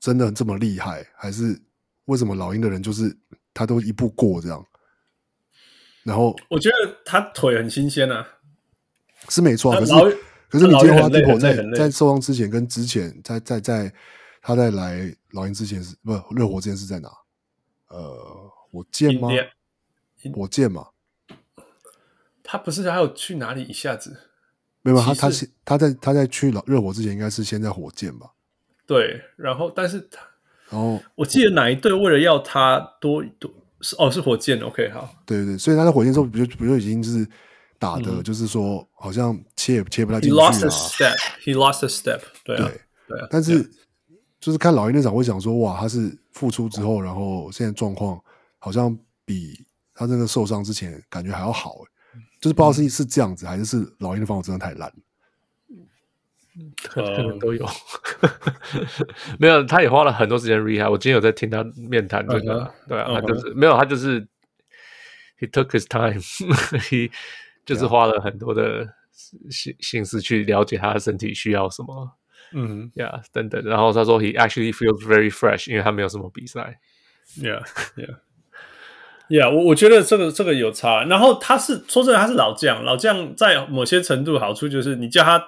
真的这么厉害，还是为什么老鹰的人就是他都一步过这样？然后我觉得他腿很新鲜啊，是没错。可是可是你见 Oladipo 在在受伤之前跟之前在在在。他在来老鹰之前是不热火之前是在哪？呃，火箭吗？火箭嘛。他不是还有去哪里？一下子没有，他他先他在他在去老热火之前，应该是先在火箭吧？对，然后但是他，然后我记得哪一队为了要他多多是哦是火箭，OK 好，对对对，所以他在火箭之后不就不就已经是打的，就是说好像切也切不太进去啊。He lost a step. He lost a step. 对对对，但是。就是看老鹰那场会想说，哇，他是复出之后，然后现在状况好像比他那个受伤之前感觉还要好，就是不知道是是这样子，还是是老鹰的防守真的太烂，可能都有，没有，他也花了很多时间 rehab。我今天有在听他面谈这个，uh huh. 对啊，他就是、uh. 没有，他就是 he took his time，he 就是花了很多的心心思去了解他的身体需要什么。嗯，Yeah，等等，然后他说 He actually feels very fresh，因为他没有什么比赛。Yeah，我我觉得这个这个有差。然后他是说真的，他是老将，老将在某些程度好处就是你叫他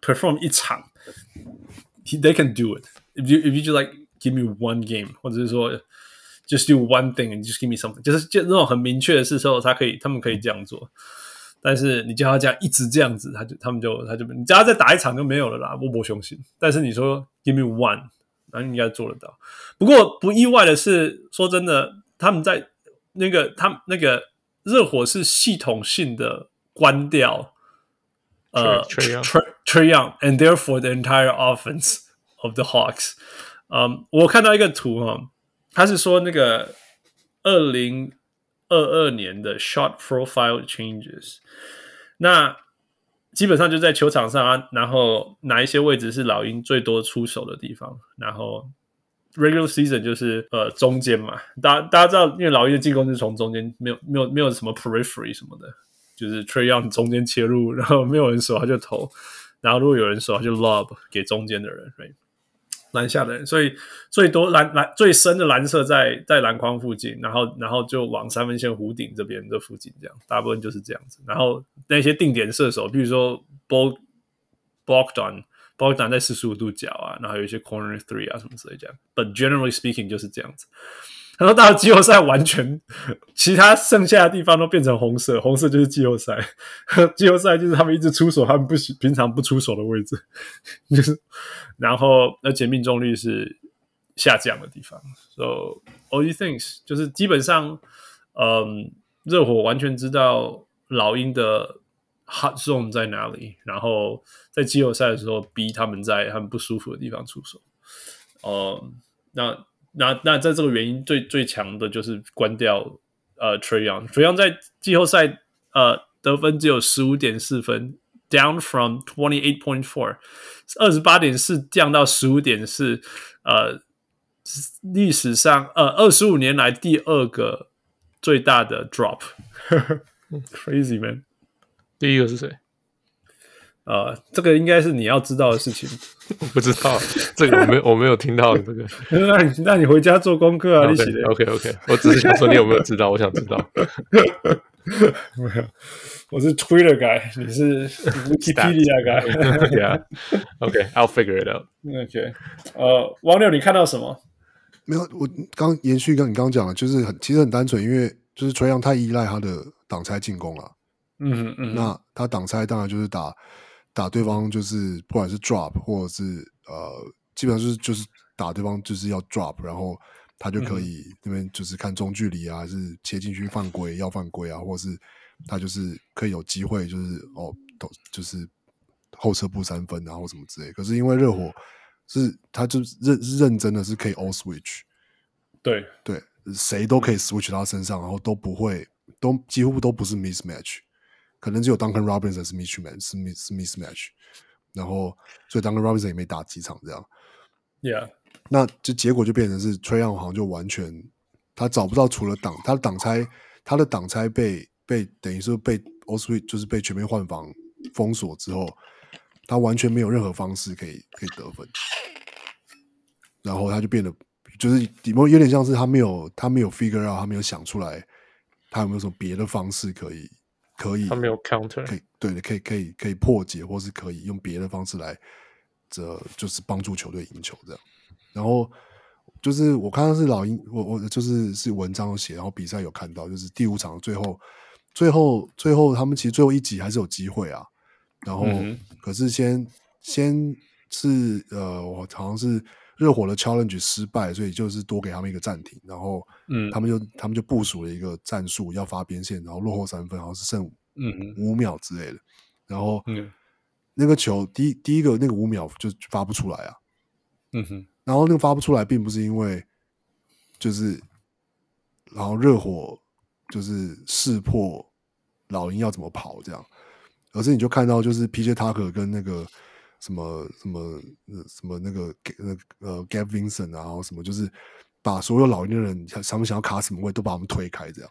perform 一场 they can do it。If you if you just like give me one game，或者是说 just do one thing and just give me something，就是就那种很明确的事时候，他可以他们可以这样做。但是你叫他这样一直这样子，他就他们就他就你叫他再打一场就没有了啦，波波雄心。但是你说 give me one，那应该做得到。不过不意外的是，说真的，他们在那个他那个热火是系统性的关掉呃 Trae Young，and therefore the entire offense of the Hawks。嗯，我看到一个图哈，他是说那个二零。二二年的 shot profile changes，那基本上就在球场上啊，然后哪一些位置是老鹰最多出手的地方？然后 regular season 就是呃中间嘛，大家大家知道，因为老鹰的进攻是从中间，没有没有没有什么 periphery 什么的，就是 Trae Young 中间切入，然后没有人守他就投，然后如果有人守他就 lob 给中间的人，right? 篮下的人，所以最多蓝蓝最深的蓝色在在篮筐附近，然后然后就往三分线弧顶这边这附近，这样大部分就是这样子。然后那些定点射手，比如说 Bog Bogdan Bogdan 在四十五度角啊，然后有一些 corner three 啊什么之类这样。But generally speaking 就是这样子。他说到了季后赛完全，其他剩下的地方都变成红色，红色就是季后赛，季后赛就是他们一直出手，他们不平常不出手的位置，就是，然后而且命中率是下降的地方。So all you things 就是基本上，嗯，热火完全知道老鹰的 hot zone 在哪里，然后在季后赛的时候逼他们在他们不舒服的地方出手。哦，那。那那在这个原因最最强的就是关掉呃，Trayon。Trayon 在季后赛呃得分只有十五点四分，down from twenty eight point four，二十八点四降到十五点四，呃历史上呃二十五年来第二个最大的 drop，crazy man，第一个是谁？呃，这个应该是你要知道的事情。我不知道，这个我没有 我没有听到这个。那你那你回家做功课啊你 OK OK，我只是想说你有没有知道，我想知道。没有，我是 Twitter guy，你是 Wikipedia guy。Yeah，OK，I'll figure it out。OK，呃，王六，你看到什么？没有，我刚延续跟你刚刚讲的，就是很其实很单纯，因为就是 Trae Young 太依赖他的挡拆进攻了。嗯嗯，那他挡拆当然就是打打对方，就是不管是 drop 或者是呃，基本上就是就是打对方就是要 drop，然后他就可以那边就是看中距离啊，还是切进去犯规要犯规啊，或者是他就是可以有机会就是哦，都就是后撤步三分啊或什么之类。可是因为热火是他就认认真的是可以 all switch，对对，谁都可以 switch 到他身上，然后都不会都几乎都不是 mismatch。可能只有 Duncan Robinson 是 mismatch 是 miss 是 mismatch，然后所以 Duncan Robinson 也没打几场这样，Yeah，那这结果就变成是 Trae Young 好像就完全他找不到除了挡他的挡拆，他的挡拆被被等于说被 all switch 就是被全面换防封锁之后，他完全没有任何方式可以可以得分，然后他就变得就是有有点像是他没有他没有 figure out 他没有想出来他有没有什么别的方式可以。可以，他没有 counter，可以对的，可以可以可以破解，或是可以用别的方式来，这就是帮助球队赢球这样。然后就是我看到是老鹰，我我就是是文章写，然后比赛有看到，就是第五场最后最后最后他们其实最后一集还是有机会啊。然后、嗯、可是先先是呃，我好像是热火的 challenge 失败，所以就是多给他们一个暂停，然后嗯，他们就他们就部署了一个战术，要发边线，然后落后三分，好像是剩。嗯，五秒之类的，然后那个球第一第一个那个五秒就发不出来啊，嗯哼，然后那个发不出来，并不是因为就是，然后热火就是识破老鹰要怎么跑这样，而是你就看到就是 PJ Tucker 跟那个什么什么什么那个呃呃 Gabe Vincent 啊，然后什么就是把所有老鹰的人想他们想要卡什么位都把他们推开这样。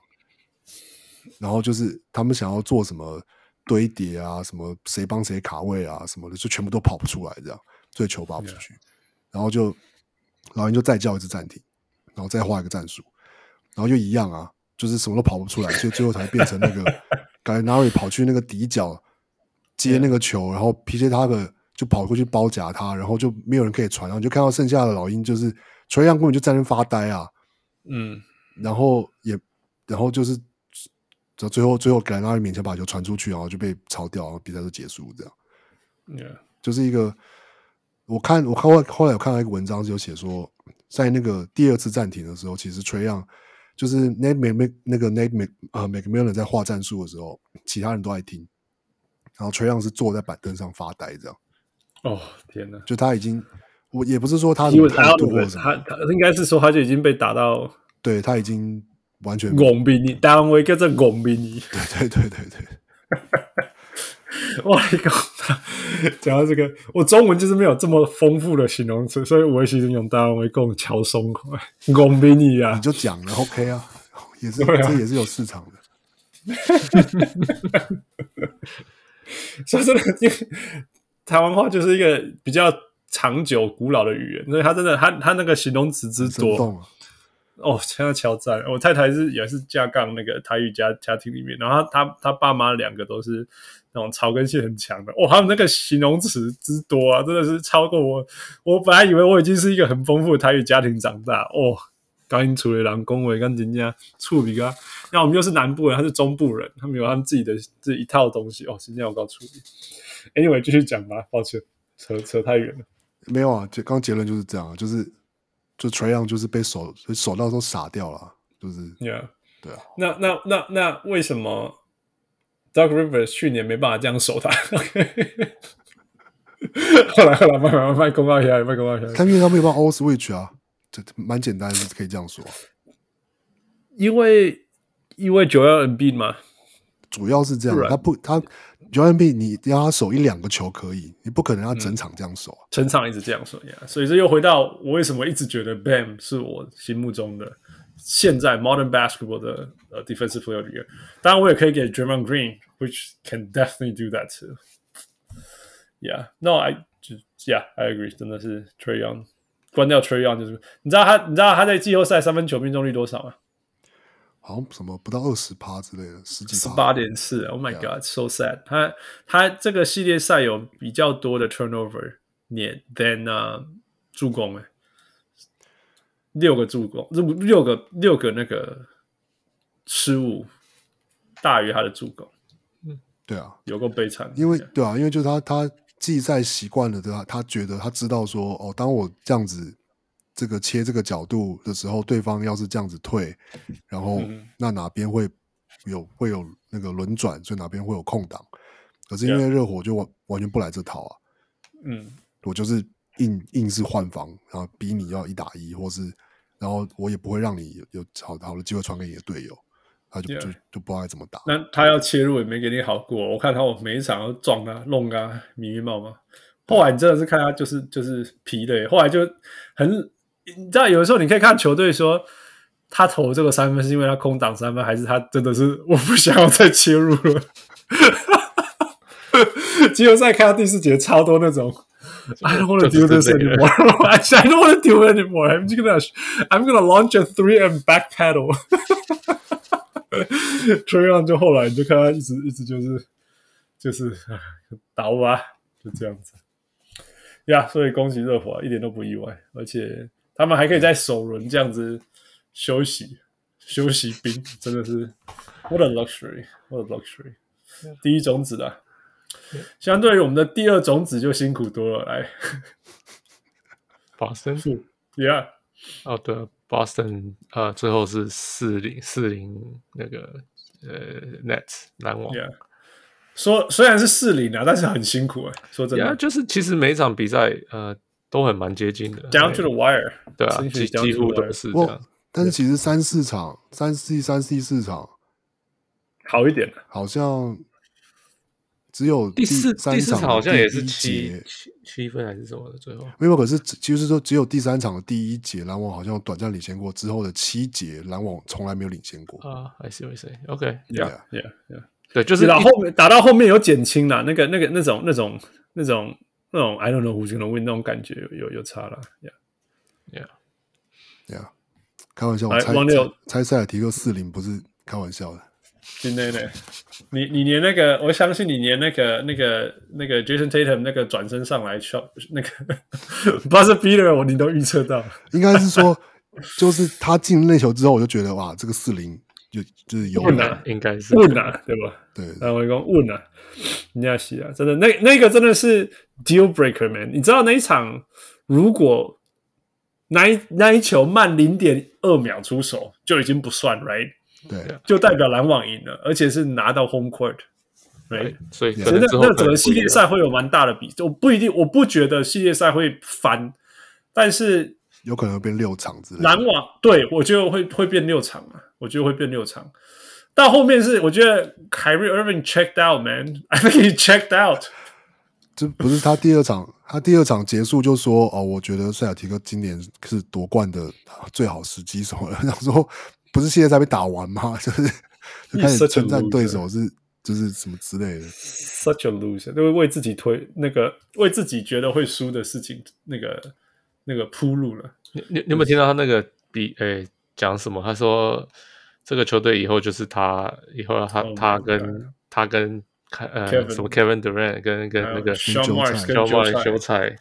然后就是他们想要做什么堆叠啊，什么谁帮谁卡位啊，什么的，就全部都跑不出来，这样，所以球发不出去。然后就老鹰就再叫一次暂停，然后再画一个战术，然后就一样啊，就是什么都跑不出来，所以最后才变成那个 Gallinari 跑去那个底角接那个球.然后 PJ Tucker 就跑过去包夹他，然后就没有人可以传，然后就看到剩下的老鹰就是 Young 根本就在那发呆啊，嗯，然后也然后就是。最后，最后给那里勉强把球传出去，然后就被抄掉，然后比赛就结束。这样，Yeah. 就是一个。我看，我看后后来有看到一个文章，就写说，在那个第二次暂停的时候，其实 Trae Young 就是 Nate Mc 那个 Nate Mc 呃 McMillan 在画战术的时候，其他人都在听，然后 Trae Young 是坐在板凳上发呆，这样。哦天哪！就他已经，我也不是说他因为他要他他应该是说他就已经被打到，对他已经。完全拱比你单位叫做拱比你，对对对对对。我讲 讲到这个，我中文就是没有这么丰富的形容词，所以我其实用单位讲超松快，拱比你啊，你就讲了，OK 啊，也是、啊、这也是有市场的。所以真的，因为台湾话就是一个比较长久、古老的语言，所以他真的，它它那个形容词之多。哦，现在超赞！我太太是也是架杠那个台语家家庭里面，然后他他他爸妈两个都是那种草根性很强的。哦，他们那个形容词之多啊，真的是超过我。我本来以为我已经是一个很丰富的台语家庭长大，哦，刚因处理狼恭维跟人家处理啊，那我们又是南部人，他是中部人，他们有他们自己的这一套东西哦。今天我告处理 Anyway 继续讲吧，抱歉，扯扯太远了。没有啊，就刚结论就是这样，就是就 Trae Young 就是被守守到都傻掉了，就是，Yeah，对啊。那那那那为什么 dog Rivers 去年没办法这样守他后来后来慢慢慢慢公告一下，慢慢公告一下。他因为他没有办法 all switch 啊，这蛮简单，可以这样说。因为因为 Joel Embiid 嘛，主要是这样。他不，他 Joel Embiid 你要他守一两个球可以，你不可能要整场这样守啊。整场一直这样守呀，所以这又回到我为什么一直觉得 Bam 是我心目中的现在 Modern Basketball 的呃 Defensive Player。当然我也可以给 Draymond Green，which can definitely do that too。Yeah, no, I 就 Yeah, I agree，真的是 Trae Young，关掉 Trae Young 就是，你知道他，你知道他在季后赛三分球命中率多少吗？好像什么不到二十趴之类的，十几十八点四。Oh my God, so sad。他他这个系列赛有比较多的 turnover 年 than 呃助攻诶，六个助攻，六六个六个那个失误大于他的助攻。嗯，对啊，有够悲惨。因为对啊，因为就是他他。季赛习惯了对啊，他觉得他知道说哦，当我这样子这个切这个角度的时候，对方要是这样子退，然后那哪边会有会有那个轮转，所以哪边会有空档。可是因为热火就完完全不来这套啊，嗯，我就是硬硬是换防，然后逼你要一打一，或是然后我也不会让你有好好的机会传给你的队友。他就.就就不知道该怎么打。那他要切入也没给你好过。我看他我每一场都撞啊弄啊迷迷冒冒。后来你真的是看他就是就是疲累。后来就很你知道，有的时候你可以看球队说他投这个三分是因为他空挡三分，还是他真的是我不想要再切入了。季后赛看到第四节超多那种。I don't want to do this anymore. I don't want to do it anymore. I'm gonna I'm gonna launch a three and backpedal. Trayon 就后来你就看他一直一直就是就是倒啊，就这样子呀。Yeah, 所以恭喜热火，一点都不意外，而且他们还可以在首轮这样子休息休息兵，真的是 What a luxury，What a luxury。第一种子啊，相对于我们的第二种子就辛苦多了。来，保森数，Yeah，哦对。Boston 呃，最后是四零四零那个呃，Nets 篮网。Yeah. 说虽然是四零啊，但是很辛苦哎、欸。说真的，yeah, 就是其实每一场比赛呃都很蛮接近的，down to the wire。对啊，几几乎都是这样。但是其实三四场，三 C 三 C 四场好一点，好像。只有第，第四第四场好像也是七七七分还是什么的，最后没有。可是就是说，只有第三场的第一节，篮网好像短暂领先过，之后的七节，篮网从来没有领先过啊。I see, I see. OK，Yeah, Yeah, Yeah. 对，就是打后面打到后面有减轻了，那个那个那种那种那种那种 I don't know who's gonna win 那种感觉有有有差了。Yeah, Yeah, Yeah. 开玩笑，我猜猜猜塞尔提克四零不是开玩笑的。今天呢，你你连那个，我相信你连那个那个那个 Jason Tatum 那个转身上来 shot 那个 buzzer beater 我你都预测到，应该是说，就是他进那球之后，我就觉得哇，这个四零就就是有问啊，应该是。问啊，对吧？对，然后我讲问啊，你要洗啊，真的，那那个真的是 deal breaker man，你知道那一场如果那一那一球慢零点二秒出手就已经不算 right。对，就代表篮网赢了，而且是拿到 home court，right？所以那那整个系列赛会有蛮大的比，我不一定，我不觉得系列赛会翻，但是有可能会变六场之类。篮网对我觉得会会变六场啊，我觉得会变六场。到后面是我觉得 Kyrie Irving checked out man，I think he checked out。这不是他第二场，他第二场结束就说哦，我觉得塞尔提克今年是夺冠的最好时机什么的，然后说。不是现在才被打完吗？就是就开始称赞对手是就是什么之类的。Such a loser，都会为自己推那个为自己觉得会输的事情那个那个铺路了。你你有没有听到他那个比诶讲什么？他说这个球队以后就是他以后他他跟他跟呃什么 Kevin Durant 跟跟那个休赛休赛。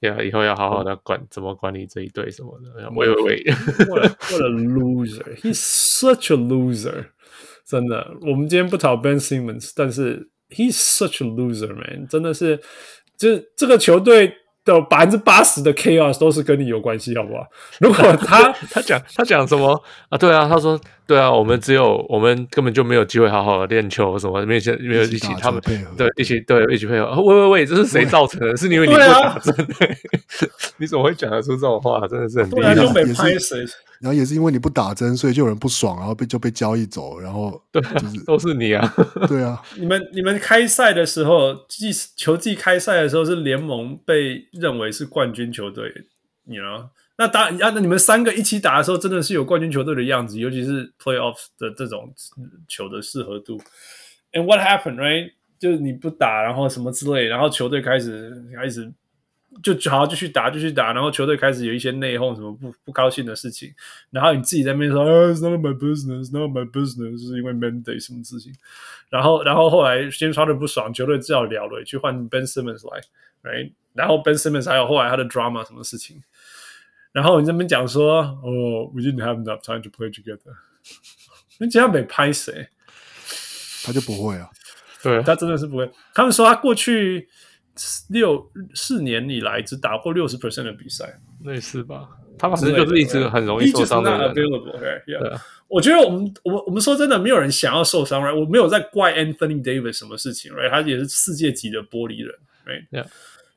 呀，以后要好好的管怎么管理这一队什么的。喂喂喂，What a loser！He's such a loser！真的，我们今天不讨 Ben Simmons，但是 He's such a loser man！真的是，就这个球队。的百分之八十的 chaos 都是跟你有关系，好不好？如果他 他讲他讲什么啊？对啊，他说对啊，我们只有我们根本就没有机会好好的练球，什么没有没有一起他们对一起对一起配合。喂喂喂，这是谁造成的？是因为你不打针？你怎么会讲得出这种话？真的是很厉害。然后也是因为你不打针，所以就有人不爽，然后被就被交易走，然后对，就是都是你啊，对啊。你们你们开赛的时候，季球季开赛的时候是联盟被认为是冠军球队，你呢？那打啊，那你们三个一起打的时候，真的是有冠军球队的样子，尤其是 playoffs 的这种球的适合度。And what happened, right？就是你不打，然后什么之类，然后球队开始开始。就好，继续打，继续打，然后球队开始有一些内讧，什么不不高兴的事情，然后你自己在那边说，，It's not my business, not my business，是因为 mandate 什么事情，然后然后后来 James Harden 不爽，球队只好聊了，去换 Ben Simmons 来，right，然后 Ben Simmons 还有后来他的 drama 什么事情，然后你这边讲说，哦，We didn't have enough time to play together，你这样没拍谁？他就不会啊，对，他真的是不会，他们说他过去。六四年以来只打过六十 percent 的比赛，类似吧？他反正就是一直很容易受伤的人。Right? Yeah. 对啊，我觉得我们我我们说真的，没有人想要受伤，right？我没有在怪 Anthony Davis 什么事情，right？他也是世界级的玻璃人，right？Yeah,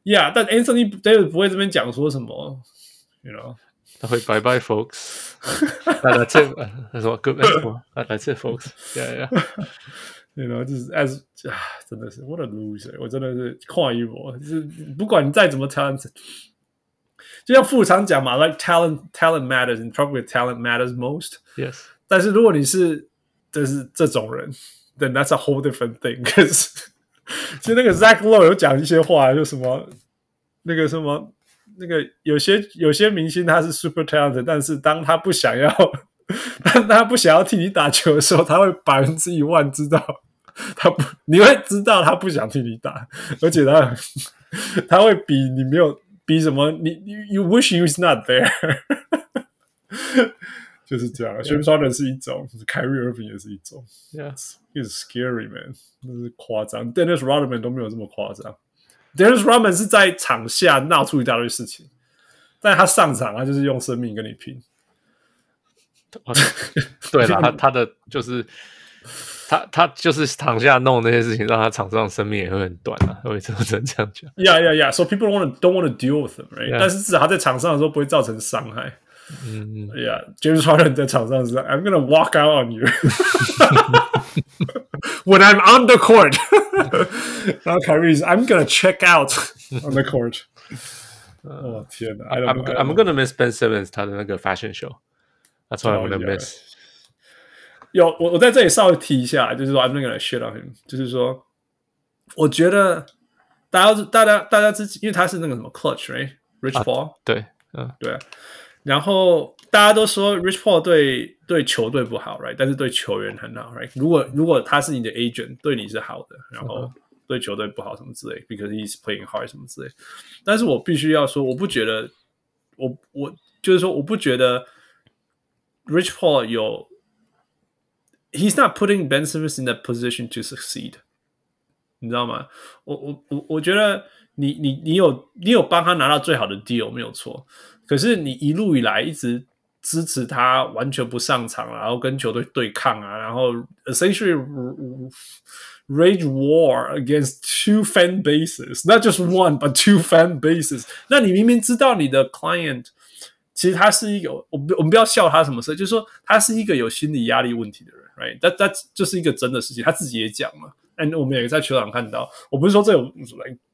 yeah. 但 Anthony Davis 不会这边讲说什么 ，you know？他会 Bye bye folks，来来这，他说 Goodbye，来来这 folks，Yeah, yeah. 对吧？就是 as 啊，真的是 what a loser！我真的是跨一波，就是不管你再怎么 talent，就像富常讲嘛，like talent talent matters and probably talent matters most。Yes，但是如果你是就是这种人，then that's a whole different thing。可是，其实那个 Zach Lowe 有讲一些话，就什么那个什么 那个有些有些明星他是 super talented，但是当他不想要，当他不想要替你打球的时候，他会百分之一万知道。他不，你会知道他不想替你打，而且他他会比你没有比什么，你 you wish he was not there，就是这样。James Harden 是一种，Kyrie Irving 也是一种。Yes，he's scary man，那是夸张。Dennis Rodman 都没有这么夸张。Dennis Rodman 是在场下闹出一大堆事情，但他上场他就是用生命跟你拼。对了，他他的就是。他他就是场下弄那些事情，让他场上生命也会很短啊，会只能这样讲。Yeah, yeah, yeah. So people don't want to don't want to deal with them, right? 但是至少他在场上的时候不会造成伤害。嗯，Yeah. James Harden 在场上是，I'm gonna walk out on you when I'm on the court。然后 Kyrie 是，I'm gonna check out on the court。哦天哪！I'm I'm gonna miss Ben Simmons 他的那个 fashion show。That's what I'm gonna miss。有我我在这里稍微提一下，就是说 I'm not gonna shit on him，就是说，我觉得大家大家大家之前，因为他是那个什么 Clutch，right？Rich Paul，、啊、对，嗯，对。然后 大家都说 Rich Paul 对对球队不好，right？但是对球员很好，right？如果如果他是你的 agent 对你是好的，然后对球队不好什么之类，because he's playing hard 什么之类。但是我必须要说，我不觉得我我，就是说我不觉得 Rich Paul 有 he's not putting Ben Simmons in the position to succeed。你知道吗？我我我我觉得你你你有你有帮他拿到最好的 deal 没有错，可是你一路以来一直。支持他完全不上场，然后跟球队对抗啊，然后 essentially rage war against two fan bases，not just one but two fan bases。那你明明知道你的 client。其实他是一个，我们我们不要笑他什么事，就是说他是一个有心理压力问题的人，right？但但就是一个真的事情，他自己也讲嘛，And，我们也在球场看到，我不是说这有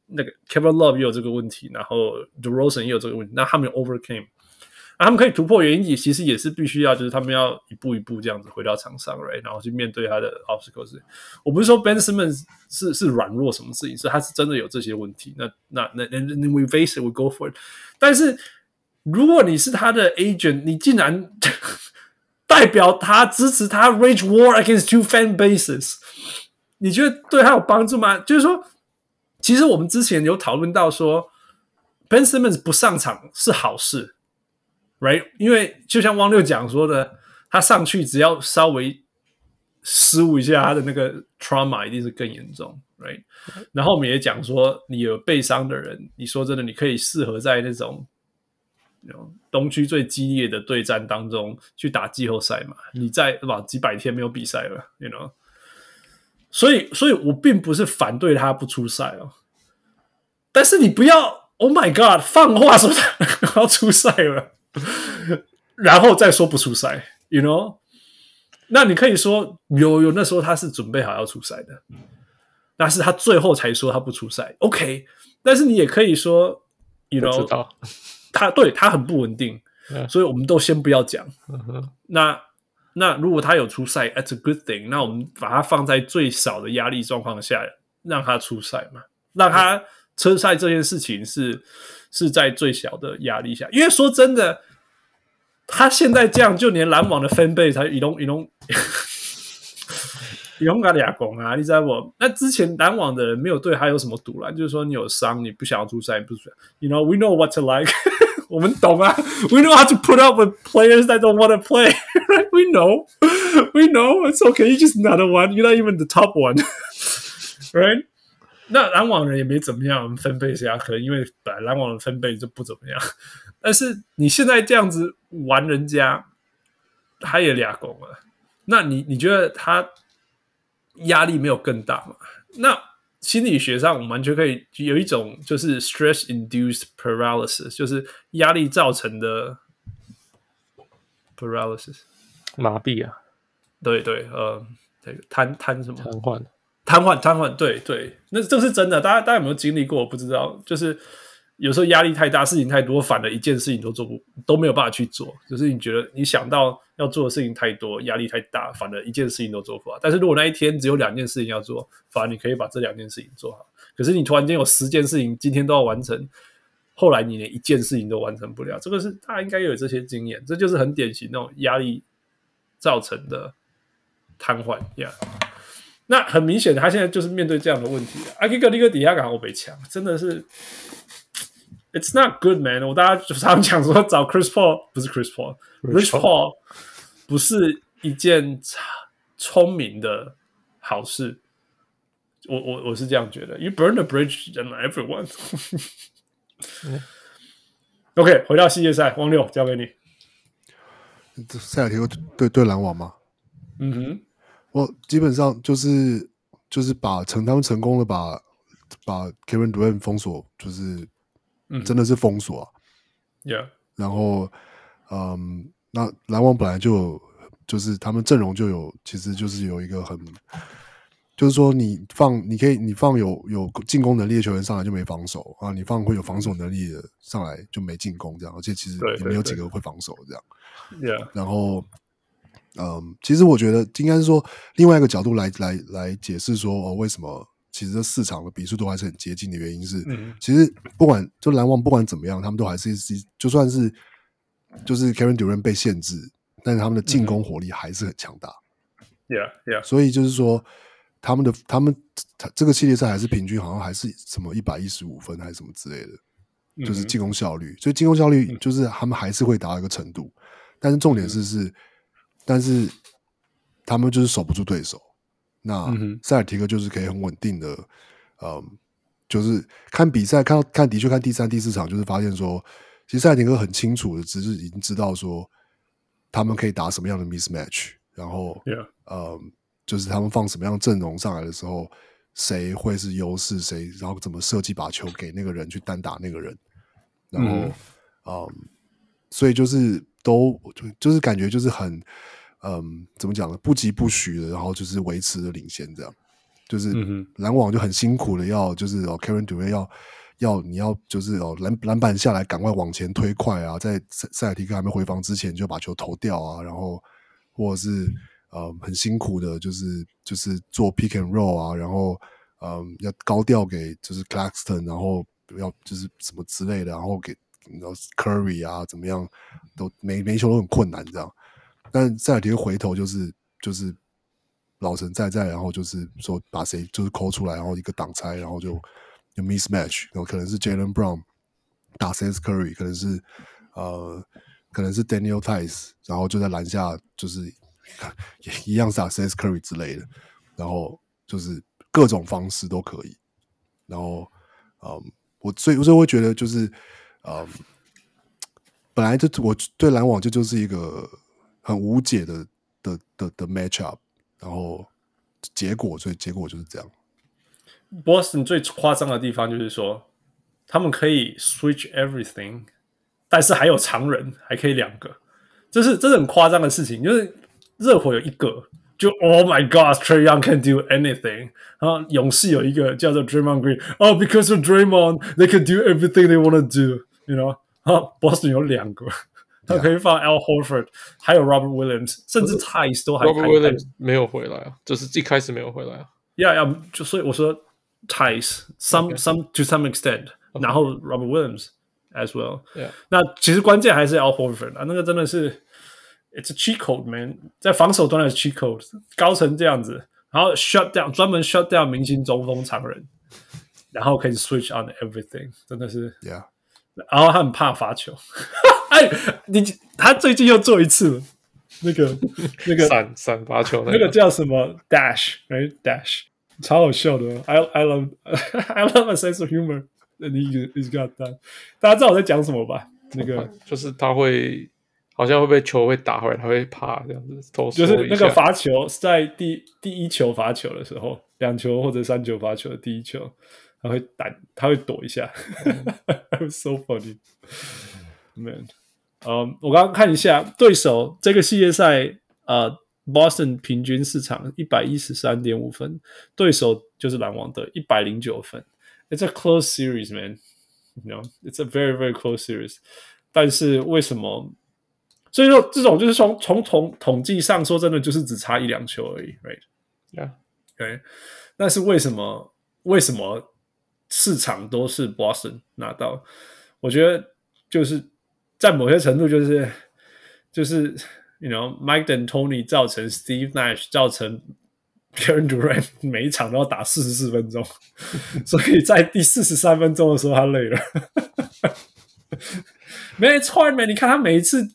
那个 Kevin Love 也有这个问题，然后 DeRozan 也有这个问题，那他们 overcame，那他们可以突破原因，也其实也是必须要，就是他们要一步一步这样子回到场上，right？然后去面对他的 obstacles。我不是说 Ben Simmons 是是软弱什么事情，是他是真的有这些问题。那那那那 we face it，we go for it。但是。如果你是他的 agent，你竟然 代表他支持他 rage war against two fan bases，你觉得对他有帮助吗？就是说，其实我们之前有讨论到说 Ben Simmons 不上场是好事，right？因为就像汪六讲说的，他上去只要稍微失误一下，他的那个 trauma 一定是更严重，right？然后我们也讲说，你有背伤的人，你说真的，你可以适合在那种东区最激烈的对战当中去打季后赛嘛？你在对吧？几百天没有比赛了，you know？所以，所以我并不是反对他不出赛哦，但是你不要，Oh my God，放话说他 要出赛了，然后再说不出赛，You know？那你可以说有有那时候他是准备好要出赛的，但是他最后才说他不出赛，OK？但是你也可以说，You know，他对他很不稳定，所以我们都先不要讲。那。那如果他有出赛，That's a good thing。那我们把他放在最少的压力状况下，让他出赛嘛，让他车赛这件事情是是在最小的压力下。因为说真的，他现在这样，就连篮网的分贝才移动移动，移动个俩公啊，你知道不？那之前篮网的人没有对他有什么赌烂，就是说你有伤，你不想要出赛，不出赛。You know, we know what to like. 我们懂啊，We know how to put up with players that don't want to play. We know, we know. It's okay. You just another one. You're not even the top one, right? 那篮网人也没怎么样，我们分贝下，可能因为本来篮网的分贝就不怎么样。但是你现在这样子玩人家，他也俩攻了。那你你觉得他压力没有更大吗？那？心理学上，我们完全可以有一种就是 stress-induced paralysis，就是压力造成的 paralysis，麻痹啊，对对，呃，这个瘫瘫什么？瘫痪，瘫痪，瘫痪，对对，那这是真的。大家大家有没有经历过？我不知道，就是。有时候压力太大，事情太多，反而一件事情都做不都没有办法去做。就是你觉得你想到要做的事情太多，压力太大，反而一件事情都做不好。但是如果那一天只有两件事情要做，反而你可以把这两件事情做好。可是你突然间有十件事情今天都要完成，后来你连一件事情都完成不了。这个是大家应该有这些经验，这就是很典型那种压力造成的瘫痪呀。那很明显，他现在就是面对这样的问题。阿基哥那个底下港欧北强，真的是。It's not good, man。我大家就常常讲说，找 Chris Paul 不是 Chris Paul，Rich Paul 不是一件聪明的好事。我我我是这样觉得。You burn the bridge, and everyone. OK，回到系列赛，汪六交给你。塞尔提克对对篮网吗？嗯哼，我基本上就是就是把成他们成功的把把 Kevin Durant 封锁，就是。真的是封锁啊，Yeah，然后，嗯，那篮网本来就有，就是他们阵容就有，其实就是有一个很，就是说你放，你可以你放有有进攻能力的球员上来就没防守啊，你放会有防守能力的上来就没进攻这样，而且其实也没有几个会防守这样，Yeah，然后，嗯，其实我觉得应该是说另外一个角度来来来解释说哦，为什么？其实这市场的比数都还是很接近的原因是，嗯、其实不管就篮网不管怎么样，他们都还是就算是就是 Kevin Durant 被限制，但是他们的进攻火力还是很强大。Yeah, yeah。所以就是说，他们的他们这个系列赛还是平均好像还是什么一百一十五分还是什么之类的，嗯、就是进攻效率。所以进攻效率就是他们还是会达到一个程度，但是重点是是，嗯、但是他们就是守不住对手。那塞尔提克就是可以很稳定的，嗯，就是看比赛看到看的确看第三第四场，就是发现说，其实塞尔提克很清楚的，只是已经知道说他们可以打什么样的 mismatch，然后.嗯，就是他们放什么样阵容上来的时候，谁会是优势，谁然后怎么设计把球给那个人去单打那个人，然后，mm hmm. 嗯，所以就是都就就是感觉就是很。嗯，怎么讲呢？不疾不徐的，然后就是维持着领先，这样就是篮网就很辛苦的要，就是哦，Kevin Durant 要要你要就是哦篮篮板下来，赶快往前推快啊，在塞塞尔提克还没回防之前就把球投掉啊，然后或者是呃很辛苦的，就是就是做 pick and roll 啊，然后嗯要高调给就是 Claxton，然后要就是什么之类的，然后给然后 Curry 啊怎么样，都每每球都很困难这样。但塞尔提回头就是就是老神在在，然后就是说把谁就是抠出来，然后一个挡拆，然后就有 mismatch，然后可能是 Jalen Brown 打 C. S. Curry，可能是呃，可能是 Daniel Tice，然后就在篮下就是 也一样是打 Steph Curry 之类的，然后就是各种方式都可以。然后，嗯，我所以所以会觉得就是，嗯，本来就我对篮网就，就是一个很无解的的的的 match up，然后结果所以结果就是这样。Boston 最夸张的地方就是说，他们可以 switch everything，但是还有常人还可以两个，这是这是很夸张的事情。就是热火有一个，就 Oh my God，Trae Young can do anything。然后勇士有一个叫做 Draymond Green，Oh because of Draymond，they can do everything they want to do，you know。然后 Boston 有两个，他可以放 Al Horford，还有 Robert Williams，甚至 Theis 都还。Robert Williams 没有回来啊，就是一开始没有回来啊。呀呀，就所以我说。Ties some Okay. some to some extent，、okay. 然后 Robert Williams as well。Yeah. 那其实关键还是 Al Horford 啊，那个真的是 It's a cheat code man，在防守端的 cheat code，高成这样子，然后 shut down 专门 shut down 明星中锋常人，然后可以 switch on everything，真的是 Yeah。然后他很怕罚球， 哎，你他最近又做一次了，那个 那个闪闪罚球，那个叫什么 dash，哎、right? dash。超好笑的，I I love I love a sense of humor。那你 is got that，大家知道我在讲什么吧？那个 就是他会好像会被球会打回来，他会怕这样子投。就是那个罚球是在第第一球罚球的时候，两球或者三球罚球的第一球，他会挡，他会躲一下。so funny man。嗯，我刚刚看一下对手这个系列赛，呃。Boston 平均市场一百一十三点五分，对手就是篮网的一百零九分。It's a close series, man. You know, it's a very, very close series. 但是为什么？所以说这种就是从从统统计上说，真的就是只差一两球而已，right? Yeah. Okay. 但是为什么？为什么市场都是 Boston 拿到？我觉得就是在某些程度，就是就是。You know, Mike and Tony 造成 Steve Nash 造成 Kevin Durant 每一场都要打四十四分钟，所以在第四十三分钟的时候他累了。没错，man，你看他每一次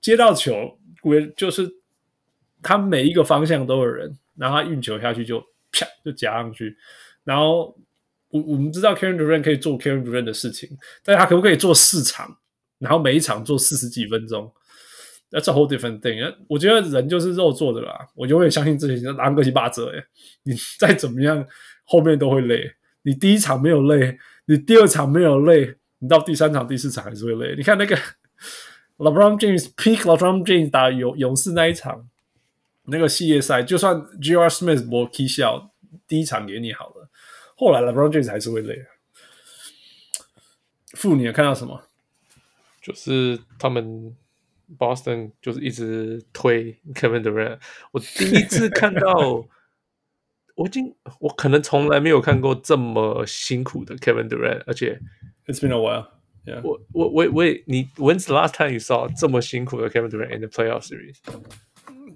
接到球，我就是他每一个方向都有人，然后他运球下去就啪就夹上去。然后我我们知道 Kevin Durant 可以做 Kevin Durant 的事情，但他可不可以做四场，然后每一场做四十几分钟？That's a whole different thing。我觉得人就是肉做的啦。我永远相信这些，拿个七八折。哎，你再怎么样，后面都会累。你第一场没有累，你第二场没有累，你到第三场、第四场还是会累。你看那个 LeBron James peak LeBron James 打勇勇士那一场，那个系列赛，就算 J.R. Smith 我踢笑，第一场给你好了，后来 LeBron James 还是会累。负你看到什么？就是他们。Boston 就是一直推 Kevin Durant，我第一次看到，我已经我可能从来没有看过这么辛苦的 Kevin Durant，而且 It's been a while. Yeah. 我我我我你 When's the last time you saw 这么辛苦的 Kevin Durant in the playoff series？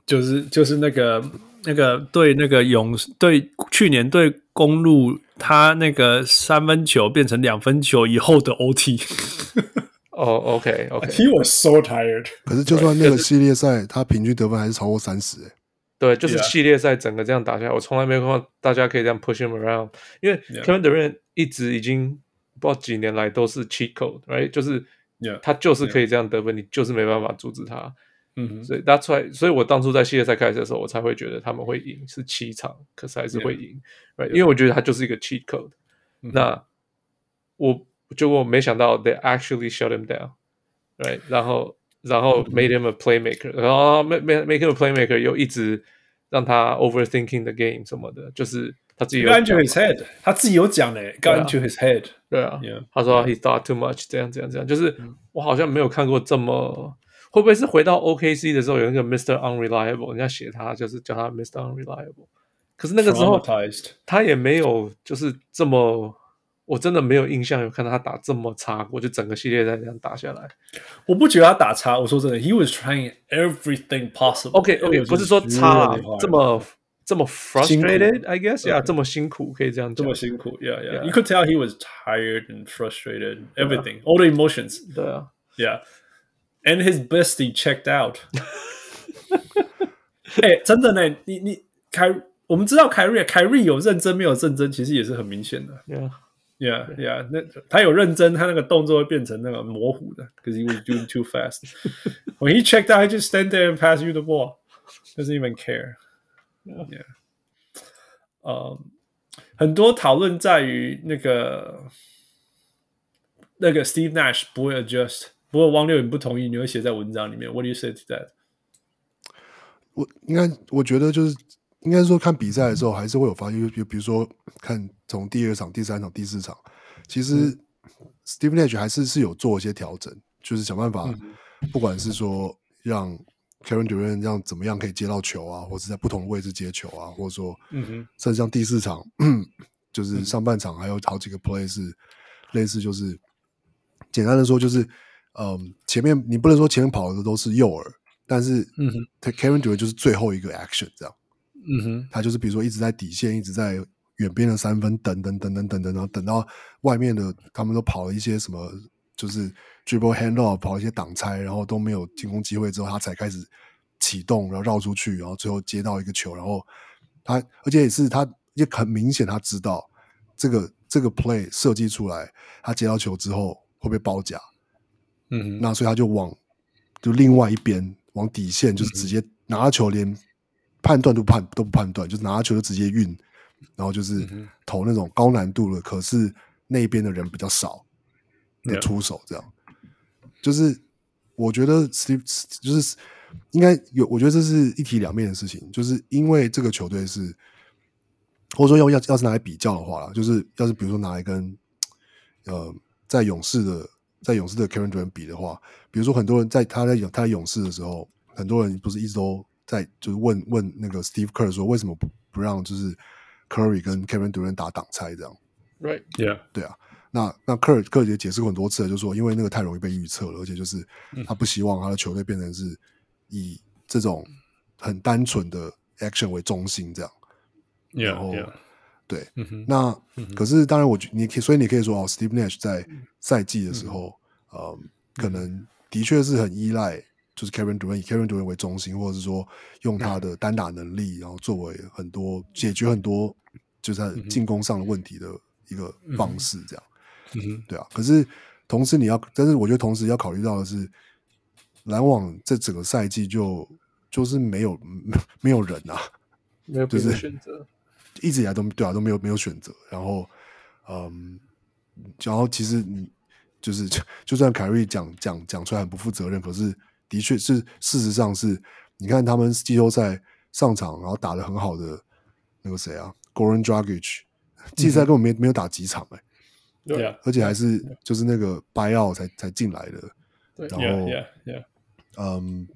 就是就是那个那个对那个勇对去年对公路，他那个三分球变成两分球以后的 OT。哦、okay. was so tired。可是就算那个系列赛，他平均得分还是超过三十诶。对，就是系列赛整个这样打下来，我从来没有看到大家可以这样 push him around。因为 Kevin Durant 一直已经不知道几年来都是 cheat code，right？就是他就是可以这样得分，你就是没办法阻止他。嗯，所以 that's why，所以我当初在系列赛开始的时候，我才会觉得他们会赢，是七场，可是还是会赢，right？因为我觉得他就是一个 cheat code。那我。结果没想到，they actually shut him down，right？然后，然后 made him a playmaker，然后 make make him a playmaker，又一直让他 overthinking the game 什么的，就是他自己有 got into his head，他自己有讲嘞，got into his head，对啊，他说 he thought too much，这样这样这样，就是我好像没有看过这么，会不会是回到 OKC 的时候有那个 Mr. Unreliable，人家写他就是叫他 Mr. Unreliable，可是那个时候他也没有就是这么。 我真的没有印象有看到他打这么差，我就整个系列赛这样打下来。我不觉得他打差，我说真的，He was trying everything possible。OK OK，不是说差这么这么 frustrated，I guess，yeah，这么辛苦，可以这样讲，这么辛苦，yeah，yeah，you could tell he was tired and frustrated, everything，all the emotions，对啊，yeah，and his bestie checked out，哎，真的呢，你你凯，我们知道凯瑞，凯瑞有认真没有认真，其实也是很明显的，yeah，yeah，yeah，那他有认真，他那个动作会变成那个模糊的，because he was doing too fast。When he checked out, he just stand there and pass you the ball, doesn't even care。Yeah，呃、um，很多讨论在于那个那个 Steve Nash 不会 adjust，不过汪六你不同意，你会写在文章里面。What do you say to that？我应该我觉得就是应该说看比赛的时候还是会有发现，就比如说看从第二场、第三场、第四场，其实、嗯、Steve Nash 还是是有做一些调整，就是想办法，嗯、不管是说让。Kevin Durant 让怎么样可以接到球啊，或者在不同的位置接球啊，或者说，嗯哼，甚至像第四场，就是。上半场还有好几个 play 是类似，就是简单的说就是，嗯，前面你不能说前面跑的都是诱饵，但是，嗯哼，Kevin Durant 就是最后一个 action 这样，嗯哼，他就是比如说一直在底线，一直在远边的三分等等等等等等，然后等到外面的他们都跑了一些什么，就是。Dribble handoff 跑一些挡拆，然后都没有进攻机会之后，他才开始启动，然后绕出去，然后最后接到一个球，然后他而且也是他也很明显他知道这个这个 play 设计出来，他接到球之后会被包夹，嗯，那所以他就往就另外一边往底线，就是直接拿球连判断都判都不判断，就是拿球就直接运，然后就是投那种高难度的，可是那边的人比较少的出手这样。就是我觉得 Steve 就是应该有，我觉得这是一体两面的事情。就是因为这个球队是，或者说要要要是拿来比较的话啦，就是要是比如说拿来跟呃在勇士的在勇士的 Kevin Durant 比的话，比如说很多人在他在他在勇士的时候，很多人不是一直都在就是问问那个 Steve Kerr 说为什么不不让就是 Curry 跟 Kevin Durant 打挡拆这样？Right，Yeah，对啊。那那科尔科尔也解释过很多次了，就是说因为那个太容易被预测了，而且就是他不希望他的球队变成是以这种很单纯的 action 为中心这样。然后 yeah, yeah. 对，嗯、那、嗯、可是当然我觉你可所以你可以说哦，Steve Nash 在赛季的时候，嗯、呃，可能的确是很依赖就是 Kevin Durant 以 Kevin Durant 为中心，或者是说用他的单打能力，然后作为很多解决很多就在进攻上的问题的一个方式这样。嗯，对啊，可是同时你要，但是我觉得同时要考虑到的是，篮网这整个赛季就就是没有 没有人啊，没有就是选择，一直以来都对啊都没有没有选择，然后嗯，然后其实你就是就算凯瑞讲讲讲出来很不负责任，可是的确是事实上是，你看他们季后赛上场然后打得很好的那个谁啊，Goran Dragic，季赛根本没没有打几场哎、欸。对啊，而且还是就是那个 buyout 才才进来的，然后，yeah, yeah, yeah. 嗯，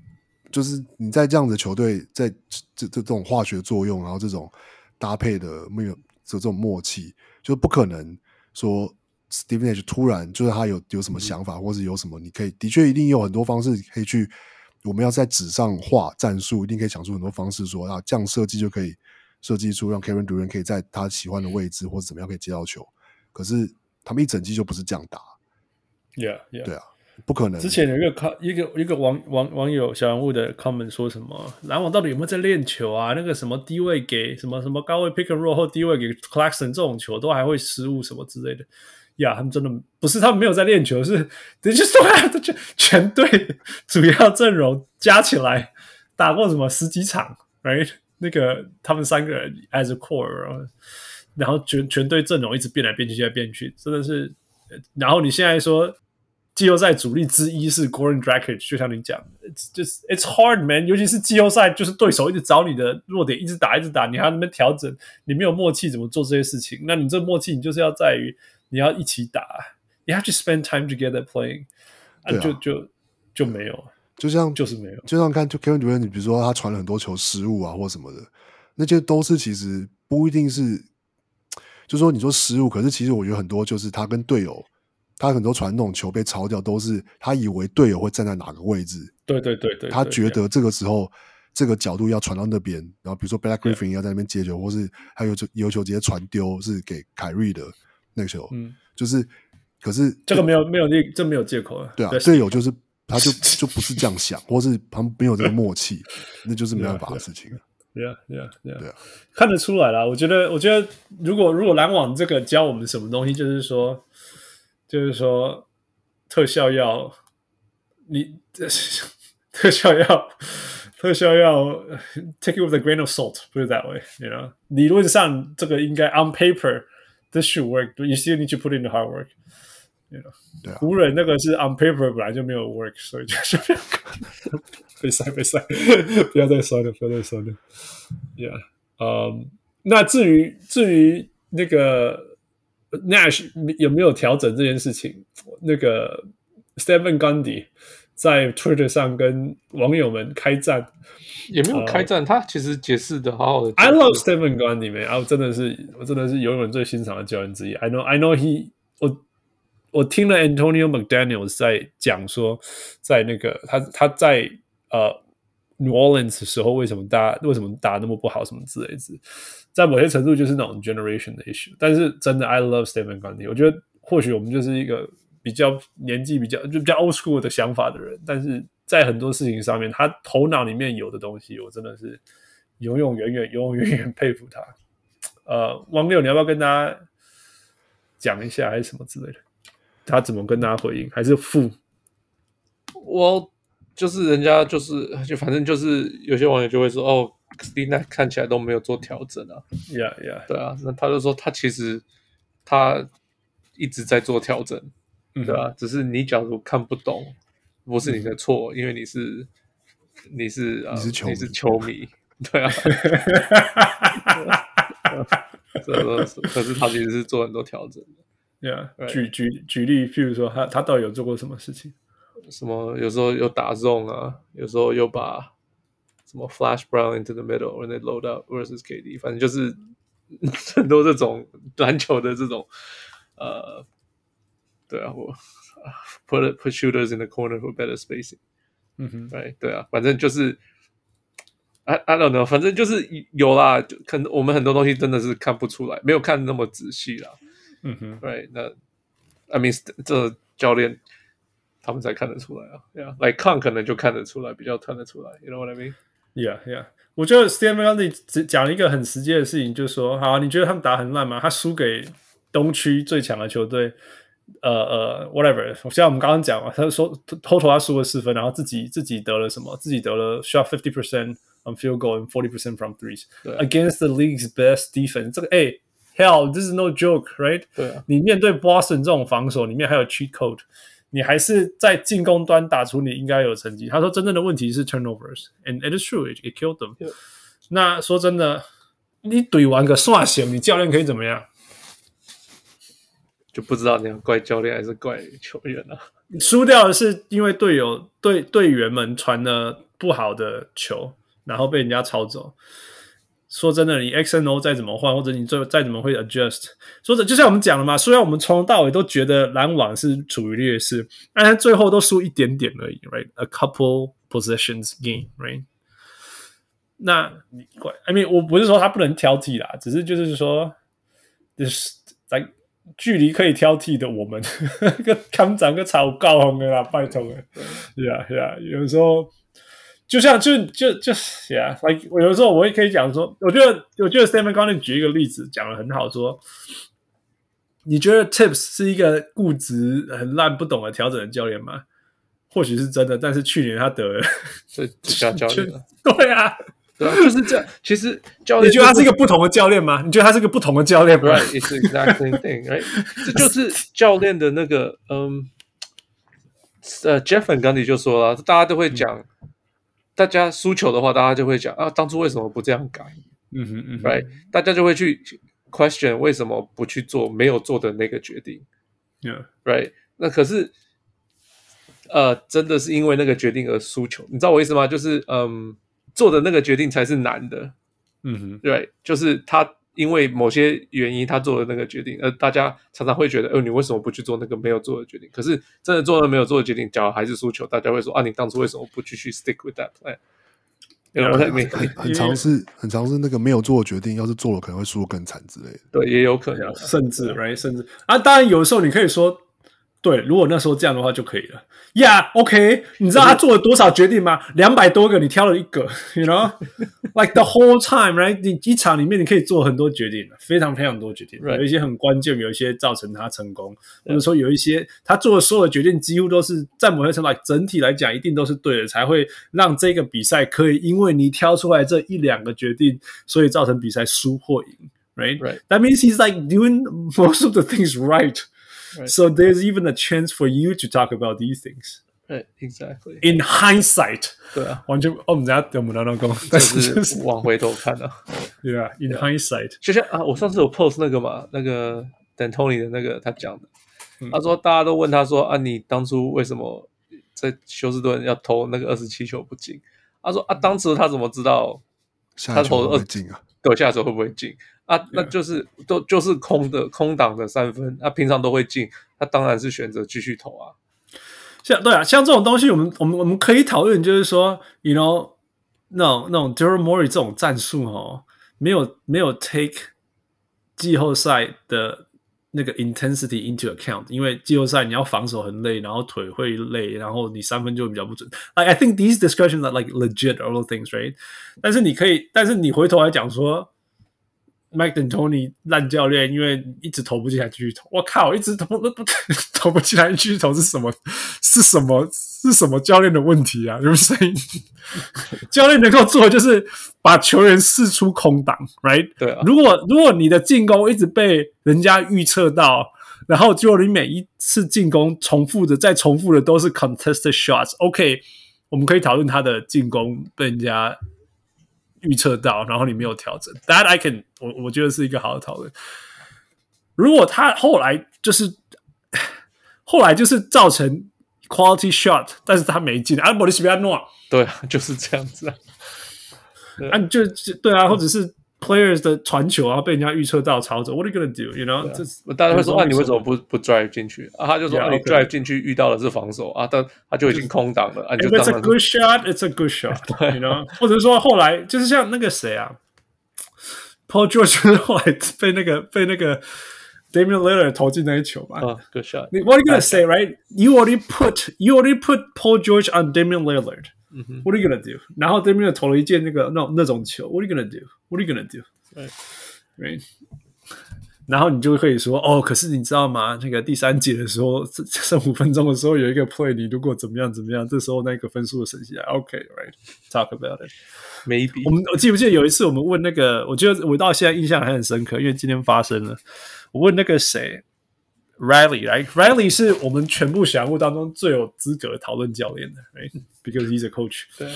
就是你在这样的球队，在这这这种化学作用，然后这种搭配的没有这种默契，就不可能说 Steve Nash 突然就是他有有什么想法，嗯、或者有什么，你可以的确一定有很多方式可以去，我们要在纸上画战术，一定可以想出很多方式说，说啊这样设计就可以设计出让 Kevin Durant 可以在他喜欢的位置，或者怎么样可以接到球，可是。他们一整季就不是这样打，Yeah Yeah，对啊，不可能。之前有一个一个一个网网网友小人物的 comment 说什么，篮网到底有没有在练球啊？那个什么低位给什么什么高位 pick and roll 或低位给 Clarkson 这种球都还会失误什么之类的。呀、他们真的不是他们没有在练球，是等于说啊，全全队主要阵容加起来打过什么十几场，right？那个他们三个人 as a core。然后全全队阵容一直变来变去，变来变去，真的是。然后你现在说季后赛主力之一是 Goran Dragic，就像你讲，it's just it's hard man，尤其是季后赛，就是对手一直找你的弱点，一直打一直打，你还要那边调整，你没有默契怎么做这些事情？那你这默契，你就是要在于你要一起打，you have to spend time together playing，啊，就就就没有，就像就是没有，就像看就 Kevin Durant，你比如说他传了很多球失误啊或什么的，那些都是其实不一定是。就说，你说失误，可是其实我觉得很多就是他跟队友，他很多传统球被抄掉，都是他以为队友会站在哪个位置。对对对对，他觉得这个时候这个角度要传到那边，然后比如说 Blake Griffin 要在那边接球，或是还有球有球直接传丢是给凯瑞的那个球，嗯，就是可是这个没有没有那这没有借口啊，对啊，队友就是他就就不是这样想，或是他们没有这个默契，那就是没办法的事情。Yeah, yeah, yeah. 对啊，看得出来啦。我觉得，我觉得，如果如果篮网这个教我们什么东西，就是说，就是说，特效药，你特效药，特效药，take it with a grain of salt, put it that way. You know，理论上这个应该 on paper this should work, but you still need to put in the hard work. You know，对啊，湖人那个是 on paper 本来就没有 work，所以就是。被塞被塞，不要再说了，不要再说了。Yeah，嗯、um,，那至于至于那个 Nash 有没有调整这件事情，那个 Stephen Gundy 在 Twitter 上跟网友们开战，也没有开战，uh, 他其实解释的好好的。I love Stephen Gundy man，啊，我真的是我真的是永远最欣赏的教练之一。I know I know he 我我听了 Antonio McDaniel 在讲说，在那个他他在。呃，New Orleans 的时候，为什么大家为什么打那么不好？什么之类的，在某些程度就是那种 generation 的 issue。但是真的，I love Stephen Gundy。我觉得或许我们就是一个比较年纪比较就比较 old school 的想法的人，但是在很多事情上面，他头脑里面有的东西，我真的是永永远远、永永远远佩服他。呃，王六，你要不要跟大家讲一下，还是什么之类的？他怎么跟大家回应？还是负？我。就是人家就是就反正就是有些网友就会说哦，Stina 看起来都没有做调整啊，Yeah Yeah，对啊，那他就说他其实他一直在做调整，对吧、啊？只是你假如看不懂，不是你的错，因为你是你是啊，你是，你是球迷，对啊，可是他其实是做很多调整的，Yeah，举举举例，譬如说他他到底有做过什么事情？什么有时候又打 zone 啊，有时候又把什么 flash Brown into the middle when they load up versus KD，反正就是 很多这种篮球的这种呃，对啊，我 put put shooters in the corner for better spacing，嗯哼，对对啊，反正就是 I I don't know，反正就是有啦，就可能我们很多东西真的是看不出来，没有看那么仔细啦，嗯哼，对，那 I mean 这教练。他们才看得出来啊，Yeah，like Kong 可能就看得出来，比较看得出来，You know what I mean？Yeah, yeah。我觉得 Stephen Curry 只讲了一个很实际的事情，就是说，好，你觉得他们打很烂吗？他输给东区最强的球队，呃呃，whatever。像我们刚刚讲嘛，他说偷偷他输了四分，然后自己自己得了什么？自己得了 shot fifty percent on field goal and forty percent from threes 对，against the league's best defense。这个哎，Hell，this is no joke，right？对啊，你面对 Boston 这种防守，里面还有 cheat code。你还是在进攻端打出你应该有成绩。他说，真正的问题是 turnovers，and it is true it killed them。那说真的，你怼完个算行，你教练可以怎么样？就不知道你要怪教练还是怪球员了、啊。你输掉的是因为队友队队员们传了不好的球，然后被人家抄走。说真的，你 X and O 再怎么换，或者你最后再怎么会 adjust，说着就像我们讲了嘛，虽然我们从头到尾都觉得篮网是处于劣势，但是最后都输一点点而已，right？A couple possessions game，right？那你怪，I mean，我不是说他不能挑剔啦，只是就是说，就是在距离可以挑剔的我们，个康长个草高红的啦，拜托了，是啊，是啊，有时候。就像就就就，yeah，like 我有时候我也可以讲说，我觉得我觉得 Stephen 刚才举一个例子讲的很好，说你觉得 Tips 是一个固执、很烂、不懂得调整的教练吗？或许是真的，但是去年他得了最佳教练。对啊，对啊，就是这样。其实教练，你觉得他是一个不同的教练吗？你觉得他是一个不同的教练吗？Right，it's exactly thing，right？这就是教练的那个，嗯，呃，Jeff Van Gundy 就说了，大家都会讲。嗯大家输球的话，大家就会讲啊，当初为什么不这样改？嗯哼嗯哼，right，大家就会去 question 为什么不去做没有做的那个决定，yeah，right，那可是，呃，真的是因为那个决定而输球，你知道我意思吗？就是嗯，做的那个决定才是难的，嗯哼，对，就是他。因为某些原因，他做了那个决定，而大家常常会觉得，哦，你为什么不去做那个没有做的决定？可是真的做了没有做的决定，假如还是输球，大家会说，啊，你当初为什么不继续 stick with that plan？很很很常是很常是那个没有做的决定，要是做了可能会输得更惨之类的。对，也有可能，甚至，right，甚至啊，当然有的时候你可以说。对，如果那时候这样的话就可以了。Yeah，OK，你知道他做了多少决定吗？两百多个，你挑了一个，You know，like the whole time，right？你一场里面你可以做很多决定，非常非常多决定，right. 有一些很关键，有一些造成他成功，或者说有一些他做的所有的决定几乎都是在某些程度来整体来讲一定都是对的，才会让这个比赛可以因为你挑出来这一两个决定，所以造成比赛输或赢，right？Right？That means he's like doing most of the things right. Right. So there's even a chance for you to talk about these things. Right, exactly. In hindsight，对啊，完全哦，我们家我们那那讲，但是往回头看啊，对啊，in hindsight，就像啊，我上次有 post 那个嘛，那个 D'Antoni 的那个他讲的，嗯、他说大家都问他说啊，你当初为什么在休斯顿要投那个二十七球不进？他说啊，当时他怎么知道他投二进啊？对，下球会不会进？啊，那就是、都就是空的空档的三分，那、啊、平常都会进，他当然是选择继续投啊。像对啊，像这种东西，我们我们我们可以讨论，就是说，you know，那种那种 Daryl Morey 这种战术哦，没有没有 take 季后赛的那个 intensity into account，因为季后赛你要防守很累，然后腿会累，然后你三分就比较不准。Like I think these discussions are like legit all things, right？但是你可以，但是你回头来讲说。Mike D'Antoni 烂教练，因为一直投不进来继续投。我靠，一直投不不 投不进来继续投是什么？是什么？是什么教练的问题啊？对不是？教练能够做的就是把球员试出空档，right？对啊。如果如果你的进攻一直被人家预测到，然后结果你每一次进攻重复的、再重复的都是 contested shots，OK，okay，我们可以讨论他的进攻被人家。预测到，然后你没有调整，That I can，我我觉得是一个好的讨论。如果他后来就是 后来就是造成 quality shot，但是他没进，啊，莫里斯比亚诺，对啊，就是这样子啊，啊，就对啊，或者是。Players 的传球啊，被人家预测到抄走，What are you gonna do? You know，这大家会说啊，你为什么不不 drive 进去啊？他就说 yeah, okay. 你 drive 进去遇到的是防守啊，但他就已经空档了。If it's a good shot, it's a good shot. You know，或者说后来就是像那个谁啊，Paul George 后来被那个被那个 Damian Lillard 投进那一球嘛。Uh, good shot. What are you gonna say, right? You already put you already put Paul George on Damian Lillard. What are you gonna do？然后 Damian 投了一件那个那那种球，What are you gonna do？What are you gonna do？对，right。然后你就可以说，哦，可是你知道吗？那个第三节的时候，剩五分钟的时候有一个 play，你如果怎么样怎么样，这时候那个分数省下来，OK，right？Talk about it。Maybe。我们我记不记得有一次我们问那个，我觉得我到现在印象还很深刻，因为今天发生了。我问那个谁，Riley，right？Riley 是我们全部小人物当中最有资格讨论教练的，right？Because he's a coach。对。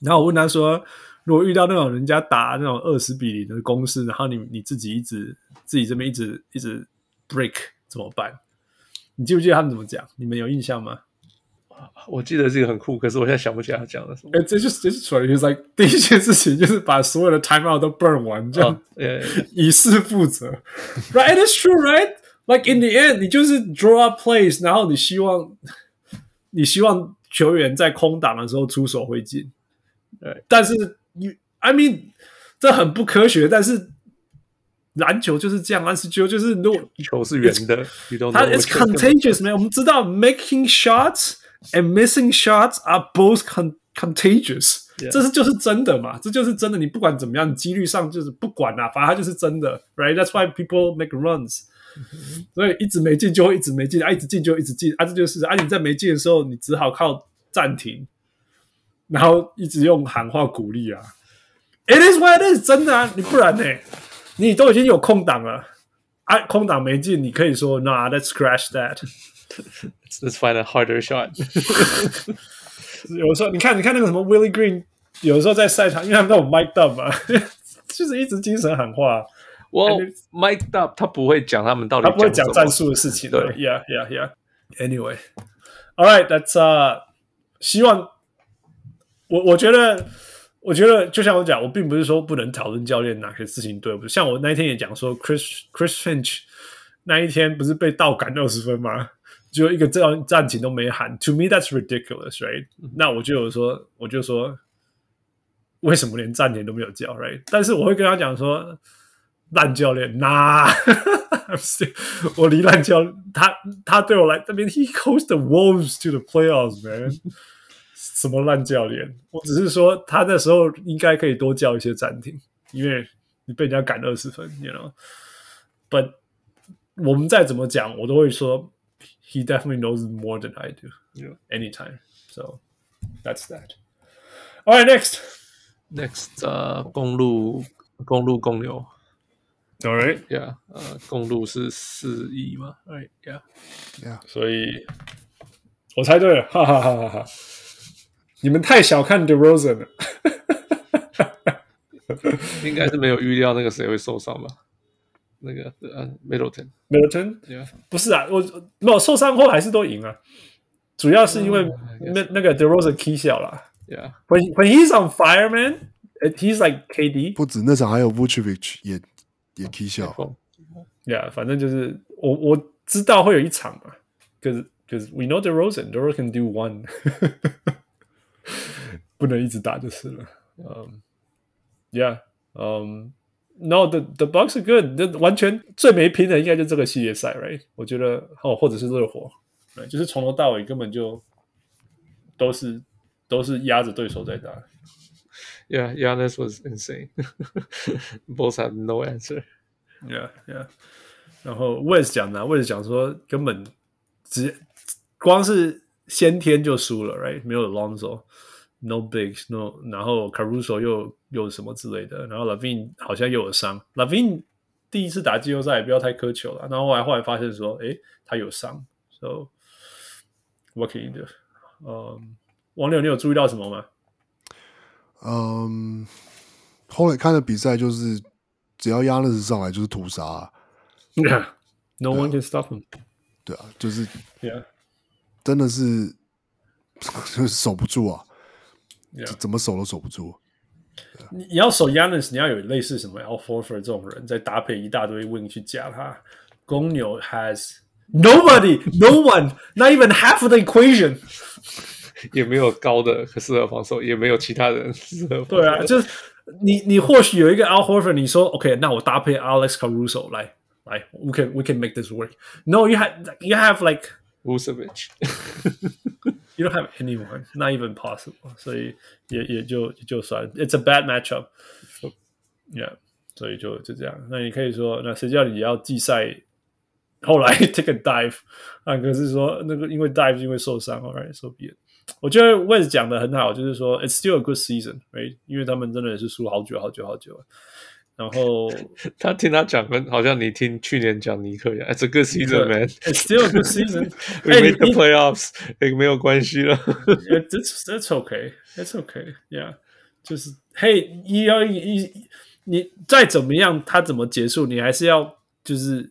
然后我问他说。如果遇到那种人家打那种二十比零的攻势，然后你你自己一直自己这边一直一直 break 怎么办？你记不记得他们怎么讲？你们有印象吗？我记得这个很酷，可是我现在想不起来他讲的什么。哎，这就是这是出来就是 like 第一件事情就是把所有的 timeout 都 burn 完，这样、oh, yeah, yeah. 以示负责。Right, it's true, right? Like in the end，你就是 draw up plays，然后你希望你希望球员在空档的时候出手会进。对，但是。I mean，这很不科学，但是篮球就是这样，篮球就是如果球是圆的，它 it's contagious 没有？我们知道 making shots and missing shots are both con contagious，、yeah. 这是就是真的嘛？这就是真的。你不管怎么样，几率上就是不管啦、啊，反正它就是真的，right？That's why people make runs，、嗯、 所以一直没进就会一直没进，啊，一直进就一直进，啊，这就是啊，你在没进的时候，你只好靠暂停，然后一直用喊话鼓励啊。It is what it is，真的啊，你不然呢？你都已经有空档了，啊，空档没进，你可以说，Nah，let's crash that，let's find a harder shot。有时候你看，你看那个什么 Willie Green，有时候在赛场，因为他们都有 mic'd up 嘛，就是一直精神喊话。我、mic'd up，他不会讲他们到底，他不会讲战术的事情。对，Yeah，Yeah，Yeah。Anyway，All right，that's uh，希望我我觉得。我觉得就像我讲，我并不是说不能讨论教练哪些事情对不对。像我那一天也讲说，Chris Chris Finch 那一天不是被倒赶六十分吗？就一个这样暂停都没喊。To me, that's ridiculous, right？、嗯、那我就有说，我就说为什么连暂停都没有叫？Right？但是我会跟他讲说，烂教练，那我离烂教他他对我来，这边 He coached the Wolves to the playoffs, man。什么烂教练？我只是说他那时候应该可以多叫一些暂停，因为你被人家赶二十分，you know？But 我们再怎么讲，我都会说，He definitely knows more than I do, you know, anytime. So that's that. All right, next, next, 呃，公鹿，公鹿公牛。 All right, yeah，呃，公路是四亿嘛？Right, yeah, yeah. 所以我猜对了，哈哈哈哈哈。你们太小看 DeRozan 了，应该是没有预料那个谁会受伤吧？那个呃，Middleton，Middleton，不是啊，我没有受伤后还是都赢啊，主要是因为那那个 DeRozan key 小了，Yeah，when when he's on fire man，he's like KD，不止那场还有 Vucevic 也也 key 小，Yeah，反正就是我我知道会有一场嘛，可是可是 we know the Rosen, the Rosen can do one。不能一直打就是了。嗯、um,，Yeah，嗯、um,，No，the the Bucks are good。那完全最没拼的应该就这个系列赛，Right？我觉得哦，或者是热火？就是从头到尾根本就都是都是压着对手在打。Yeah，Giannis was insane. Both have no answer. Yeah，Yeah。然后 Wes 讲的，Wes 讲说根本只光是先天就输了，Right？没有 Lonzo。No bigs, no，然后 Caruso 又又什么之类的，然后 Lavin 好像又有伤。Lavin 第一次打季后赛也不要太苛求了。然后后来后来发现说，诶，他有伤。So what can you do？嗯，王柳，你有注意到什么吗？嗯，后来看的比赛就是，只要亚尼斯上来就是屠杀。Yeah，no one can stop him。对啊，就是，Yeah，真的是就是守不住啊。Yeah. 怎么守都守不住。你你要守 Giannis，你要有类似什么 Al Horford 这种人，再搭配一大堆 wing 去夹他。公牛 has nobody, no one, not even half of the equation。也没有高的适合防守，也没有其他人适合防守。对啊，就是你你或许有一个 Al Horford，你说 OK，那我搭配 Alex Caruso 来来，we can we can make this work。No, you have you have like Vucevic。 You don't have anyone, not even possible. 所以也也就也就算，It's a bad matchup. Yeah，所以就就这样。那你可以说，那谁叫你要季赛后来 take a dive 啊？可是说那个因为 dive 因为受伤，Alright, so be it. 我觉得 Wes 讲的很好，就是说 It's still a good season, right? 因为他们真的也是输好久好久好久。然后他听他讲，跟好像你听去年讲尼克一样。It's a good season, man. It's still a good season. We made the playoffs. 也没有关系了。It's that's okay. It's okay. Yeah，就是嘿，你要你你再怎么样，他怎么结束，你还是要就是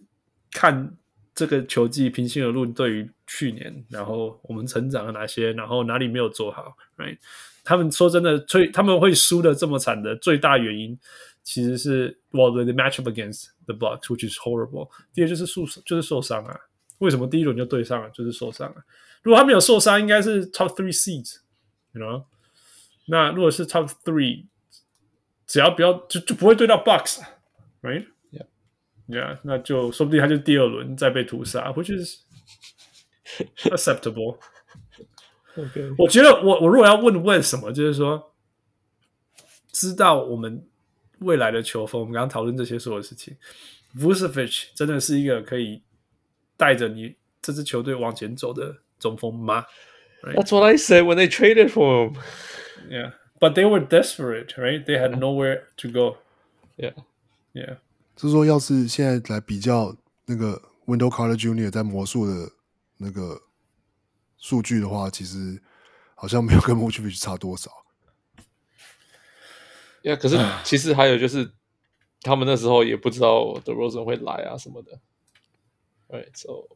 看这个球季平心而论，对于去年，然后我们成长了哪些，然后哪里没有做好，right？他们说真的，最他们会输的这么惨的最大原因。其实是 well the matchup against the Bucks which is horrible。第二就是受就是受伤啊，为什么第一轮就对上了？就是受伤啊。如果他没有受伤，应该是 top three seeds，you know？那如果是 top three，只要不要就就不会对到 box，right？Bucks，right？Yeah，yeah，那就说不定他就第二轮再被屠杀，which is acceptable。Okay. 我觉得我我如果要问问什么，就是说知道我们。未来的球风，我们刚刚讨论这些所有事情。Vucevic 真的是一个可以带着你这支球队往前走的中锋吗？Right? That's what I said when they traded for him. Yeah, but they were desperate, right? They had nowhere to go. Yeah, yeah. 就是说，要是现在来比较那个 Wendell Carter Jr. 在魔术的那个数据的话，其实好像没有跟 Vucevic 差多少。呀，可是其实还有就是，他们那时候也不知道 The Rosen 会来啊什么的。Right, so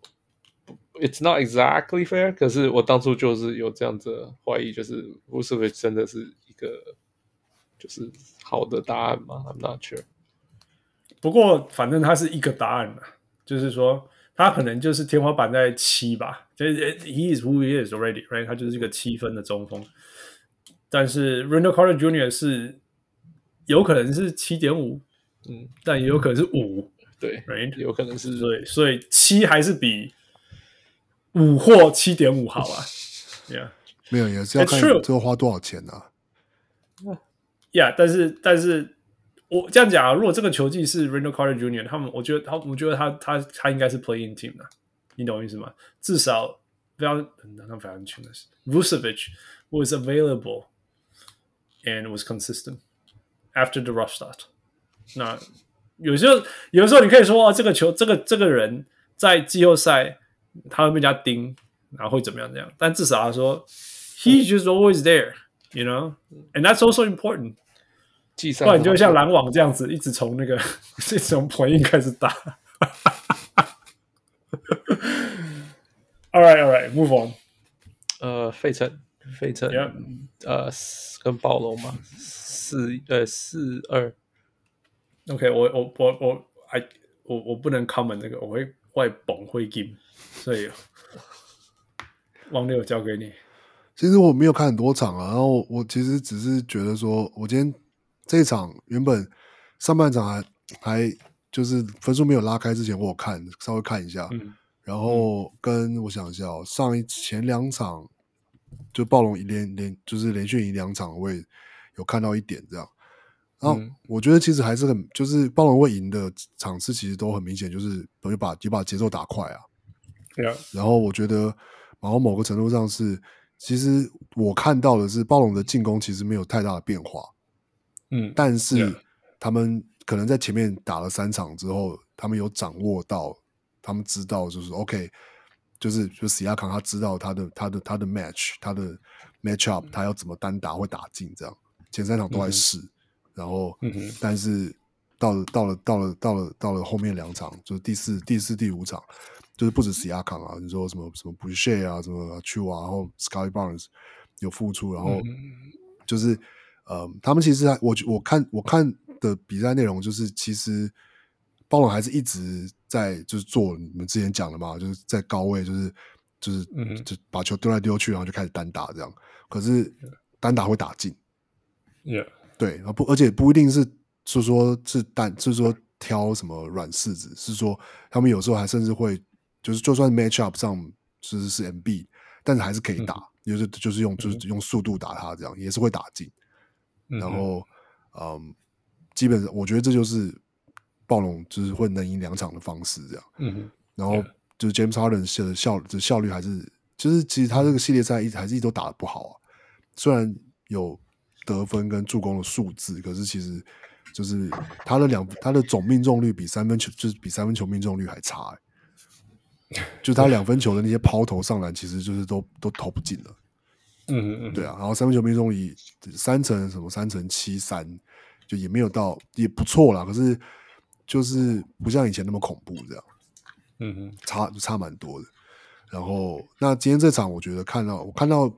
it's not exactly fair。可是我当初就是有这样子怀疑，就是 Vucevic 真的是一个就是好的答案吗？I'm not sure。不过反正他是一个答案嘛，就是说他可能就是天花板在七吧。就是 He is who he is already, right？他就是一个七分的中锋。但是 r e n d a l l Carter Jr. 是有可能是七点五，嗯，但也有可能是五，对，right，有可能是对，所以七还是比五或七点五好啊，Yeah，没有也是要看最后花多少钱啊，Yeah，但是但是我这样讲啊，如果这个球季是 Randall Carter Jr.，他们我觉得他我觉得他他他应该是 Play-in team 的，你懂我意思吗？至少不要那非常清的是 Vucevic was available and was consistent after the rough start。那有时候，有时候你可以说啊，这个球，这个这个人在季后赛他会被人家盯，然后会怎么样？这样，但至少他说，He's just always there，you know，and that's also important。 不然你就像篮网这样子，一直从那个，一直从 point 开始打。All right, all right, move on。呃，费城。费城.呃，跟暴龙嘛，四呃四二。OK，我我我我，I 我我不能 comment 这个，我会外崩会 game，所以王六交给你。其实我没有看很多场啊，然后我其实只是觉得说，我今天这一场原本上半场还还就是分数没有拉开之前，我有看稍微看一下，嗯、然后跟我想一下哦，上一前两场。就暴龙一连连就是连续赢两场，我也有看到一点这样。然后我觉得其实还是很，就是暴龙会赢的场次其实都很明显，就是等于把就把节奏打快啊。对啊。然后我觉得，然后某个程度上是，其实我看到的是暴龙的进攻其实没有太大的变化。嗯。但是他们可能在前面打了三场之后，他们有掌握到，他们知道就是 OK。就是就史亚康他知道他的他的他的 match 他的 match up 他要怎么单打会打进这样，前三场都在试，嗯、然后、嗯、但是到了到了到了到了到了后面两场就是第四第四第五场就是不止史亚康啊，你说什么什么 Boucher 啊什么 Chu 啊，然后 Scottie Barnes 有付出，然后就是、嗯、呃他们其实我我看我看的比赛内容就是其实。包龙还是一直在就是做你们之前讲的嘛，就是在高位，就是就是就把球丢来丢去，然后就开始单打这样。可是单打会打进，Yeah，对，然后不，而且不一定是是说是单，是说挑什么软柿子，是说他们有时候还甚至会就是就算 match up 上其实是 MB，但是还是可以打，就是就是用就是用速度打他这样，也是会打进。然后嗯，基本上我觉得这就是。暴龙就是会能赢两场的方式，这样。嗯，然后就是 James Harden 的效的效率还是，就是其实他这个系列赛一直还是一直都打得不好啊。虽然有得分跟助攻的数字，可是其实就是他的两他的总命中率比三分球就是比三分球命中率还差，欸。就他两分球的那些抛投上篮，其实就是都都投不进了。嗯嗯，对啊。然后三分球命中率三成什么三成七三，就也没有到也不错啦。可是。就是不像以前那么恐怖这样，嗯哼，差差蛮多的。然后那今天这场，我觉得看到我看到，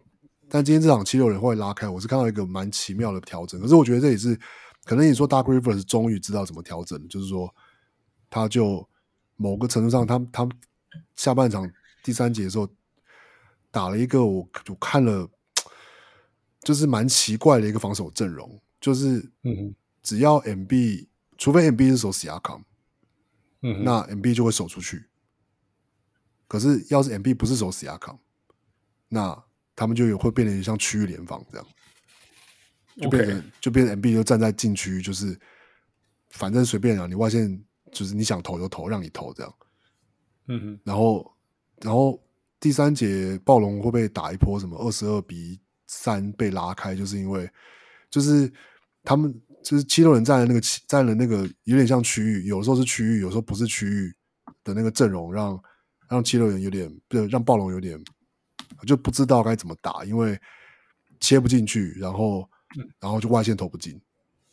但今天这场七六人会拉开，我是看到一个蛮奇妙的调整。可是我觉得这也是可能你说 Doc Rivers 终于知道怎么调整，就是说他就某个程度上他，他他下半场第三节的时候打了一个我我看了，就是蛮奇怪的一个防守阵容，就是嗯，只要 MB。除非 MB 是守死亚康，嗯，那 MB 就会守出去。可是要是 MB 不是守死亚康，那他们就有会变成像区域联防这样，就变成.就变成 MB 就站在禁区，就是反正随便啊，你外线就是你想投就投，让你投这样。嗯哼，然后然后第三节暴龙会被打一波什么二十二比三被拉开，就是因为就是他们。就是七六人占了那个站的那个有点像区域，有时候是区域，有时候不是区域的那个阵容让，让让七六人有点，对，让暴龙有点就不知道该怎么打，因为切不进去，然后然后就外线投不进，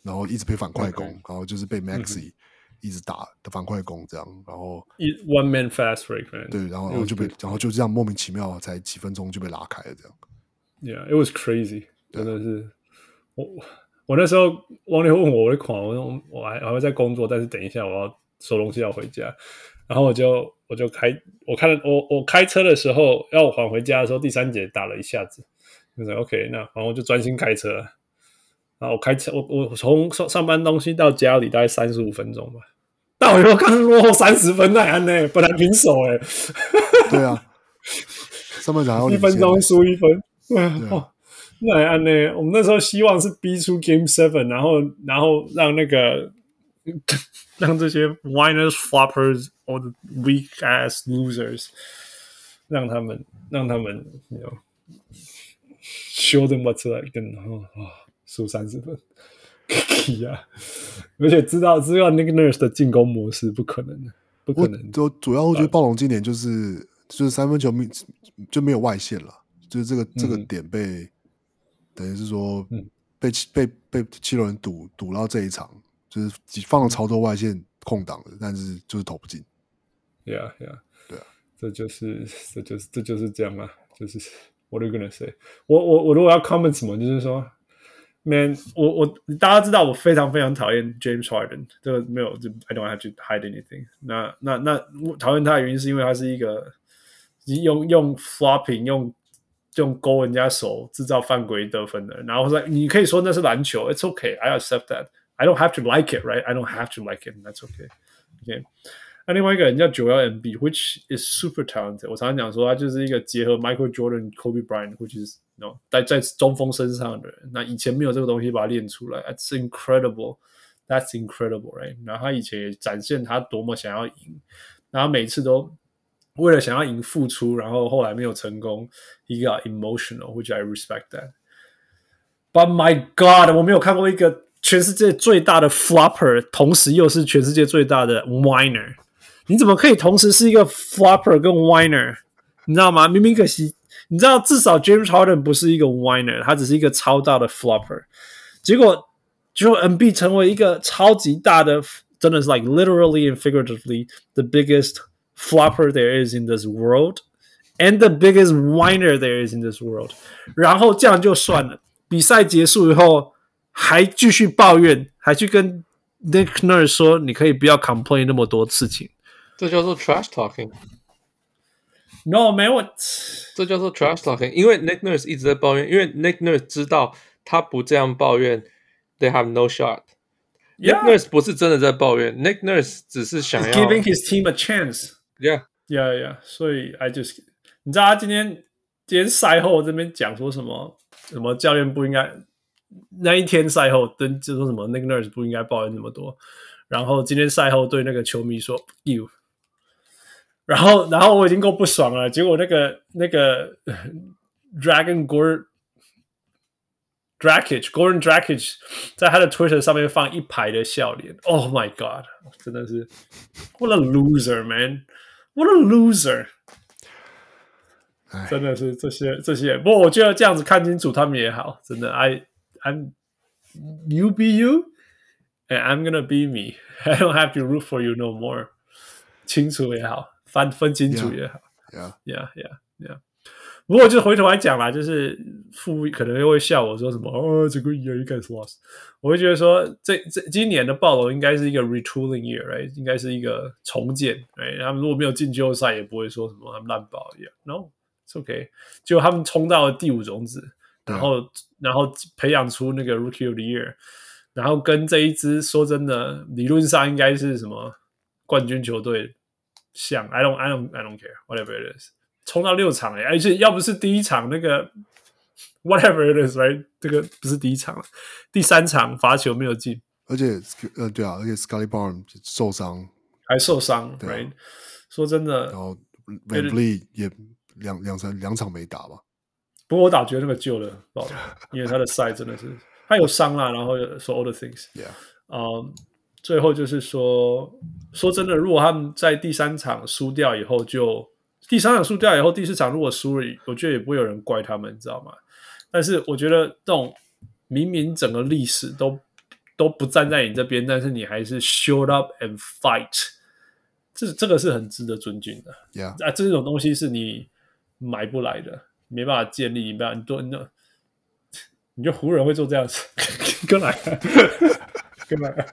然后一直被反快攻.然后就是被 Maxi 一直打的反快攻这样，然后 One man fast break，对，然后然后就被然后就这样莫名其妙才几分钟就被拉开了这样。Yeah，it was crazy，真的是我。我那时候王刘问我，我会狂，我说我还还会在工作，但是等一下我要收东西要回家，然后我就我就开我看我我开车的时候要我还回家的时候，第三节打了一下子，就是 OK，那然后我就专心开车，然后，我开车，我我从上上班东西到家里大概三十五分钟吧。但我又刚落后三十分，那样呢？本来平手哎。对啊，上半场一分钟输一分。对啊，哦，那样呢？我们那时候希望是逼出 Game Seven，然后然后让那个 让这些 Whiners Floppers or the weak ass losers 让他们让他们，you know, show them what's like，然后啊，输三十分。呀，而且知道知道 Nick Nurse 的进攻模式不可能的，不可能。就主要我觉得暴龙今年就是就是三分球没就没有外线了，就是这个、嗯、这个点被等于是说被、嗯、被被七六人堵堵到这一场，就是放了超多外线空档的，但是就是投不进。Yeah, yeah，对啊，这就是这就是这就是这样嘛，就是 What are you gonna say？我我我如果要 comment 什么，就是说。Man，我我大家知道我非常非常讨厌 James Harden，这个没有就 I don't have to hide anything 那。那那那我讨厌他的原因是因为他是一个用用 flopping 用用勾人家手制造犯规得分的。然后说你可以说那是篮球，It's okay，I accept that。I don't have to like it，right？I don't have to like it，that's okay。OK。那另外一个人叫 Joel m b which is super talented。我常常讲说他就是一个结合 Michael Jordan、Kobe Bryant，which is no 在在中锋身上的人。那以前没有这个东西把它练出来，That's incredible。That's incredible，right？然后他以前也展现他多么想要赢，然后每次都为了想要赢付出，然后后来没有成功，He got emotional，which I respect that。But my God，我没有看过一个全世界最大的 flopper，同时又是全世界最大的 winner。你怎么可以同时是一个 flopper 跟 winner？你知道吗？明明可惜，你知道至少 James Harden 不是一个 winner，他只是一个超大的 flopper。结果就 n b 成为一个超级大的，真的是 like literally and figuratively the biggest flopper there is in this world and the biggest whiner there is in this world。然后这样就算了，比赛结束以后还继续抱怨，还去跟 Nick Nurse 说：“你可以不要 complain 那么多事情。”这叫做 trash talking。No，没有，这叫做 trash talking。因为 Nick Nurse 一直在抱怨，因为 Nick Nurse 知道他不这样抱怨，they have no shot。Yeah. Nick Nurse 不是真的在抱怨，Nick Nurse 只是想要 giving his team a chance。 Yeah，yeah，yeah。所以 I just，你知道他今天今天赛后这边讲说什么？什么教练不应该那一天赛后跟就说什么那个 Nurse 不应该抱怨那么多。然后今天赛后对那个球迷说 you。然后，然后我已经够不爽了。结果那个那个 Dragon Gordon Dragic Gordon Dragic 在他的 Twitter 上面放一排的笑脸。Oh my god！真的是 What a loser, man! What a loser！真的是这些这些。不过我觉得这样子看清楚他们也好。真的，I I'm you be you and I'm gonna be me. I don't have to root for you no more。清楚也好。分分清楚也好，Yeah，Yeah，Yeah，Yeah。 不过就回头来讲啦，就是富可能又会笑我说什么哦，这个 year 应该是 lost。我会觉得说，这这今年的暴龙应该是一个 retooling year，right？应该是一个重建，哎，他们如果没有进季后赛，也不会说什么他们烂爆一样。No，it's okay。就他们冲到了第五种子，然后然后培养出那个 rookie of the year，然后跟这一支说真的，理论上应该是什么冠军球队。像 I don't I don't I don't care whatever it is，冲到六场哎，而且要不是第一场那个 whatever it is，right，这个不是第一场了，第三场罚球没有进，而且呃对啊，而且 Scottie Barnes 受伤。还受伤，right，、啊、说真的，然后 VanVleet 也两两三两场没打吧，不过我打觉得那个救了，因为他的赛真的是他有伤啦，然后说 all the things，yeah，嗯。Um, 最后就是说，说真的，如果他们在第三场输掉以后就，就第三场输掉以后，第四场如果输了，我觉得也不会有人怪他们，你知道吗？但是我觉得这种明明整个历史都都不站在你这边，但是你还是 showed up and fight，这这个是很值得尊敬的。Yeah. 啊，这种东西是你买不来的，没办法建立，你不要你多那，你觉得湖人会做这样子？跟来，跟来。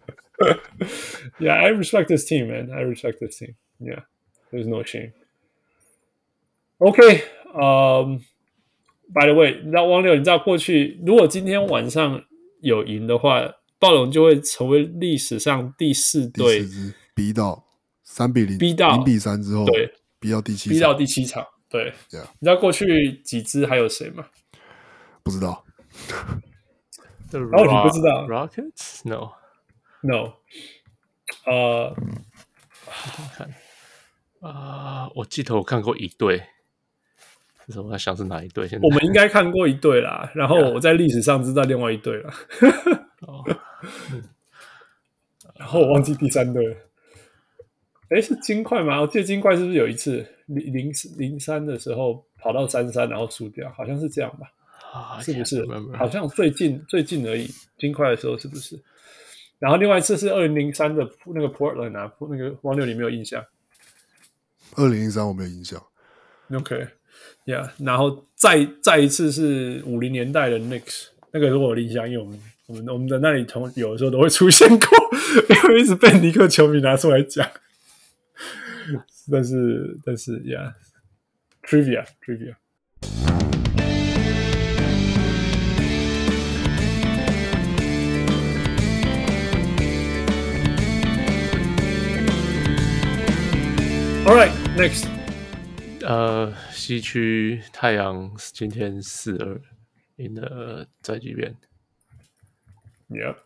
yeah, I respect this team, man. I respect this team. Yeah, there's no shame. OK，嗯、um,，By the way，你知道汪六，你知道过去如果今天晚上有赢的话，暴龙就会成为历史上第四队逼到三比零，逼到零比三之后，对，逼到第七，逼到第七场。对，yeah. 你知道过去几支还有谁吗？不知道。然后你不知道？Rockets？No，No。呃，看啊，我记得我看过一队。我在想是哪一队？现在我们应该看过一队啦，然后我在历史上知道另外一队了。哦，然后我忘记第三队了。哎，是金块吗？我记得金块是不是有一次零零零三的时候跑到三三，然后输掉？好像是这样吧？啊，是不是？好像最近最近而已。金块的时候是不是？然后另外一次是二零零三的那个 Portland 啊，那个王六你没有印象？二零零三我没有印象。OK。Yeah，然后再再一次是五零年代的 Nick，那个是我印象，因为我们我们我们的那里从有的时候都会出现过，因为一直被尼克球迷拿出来讲。但是但是，Yeah，Trivia Trivia。All right, next. 呃，西区太阳今天四二赢了在这边。Yeah，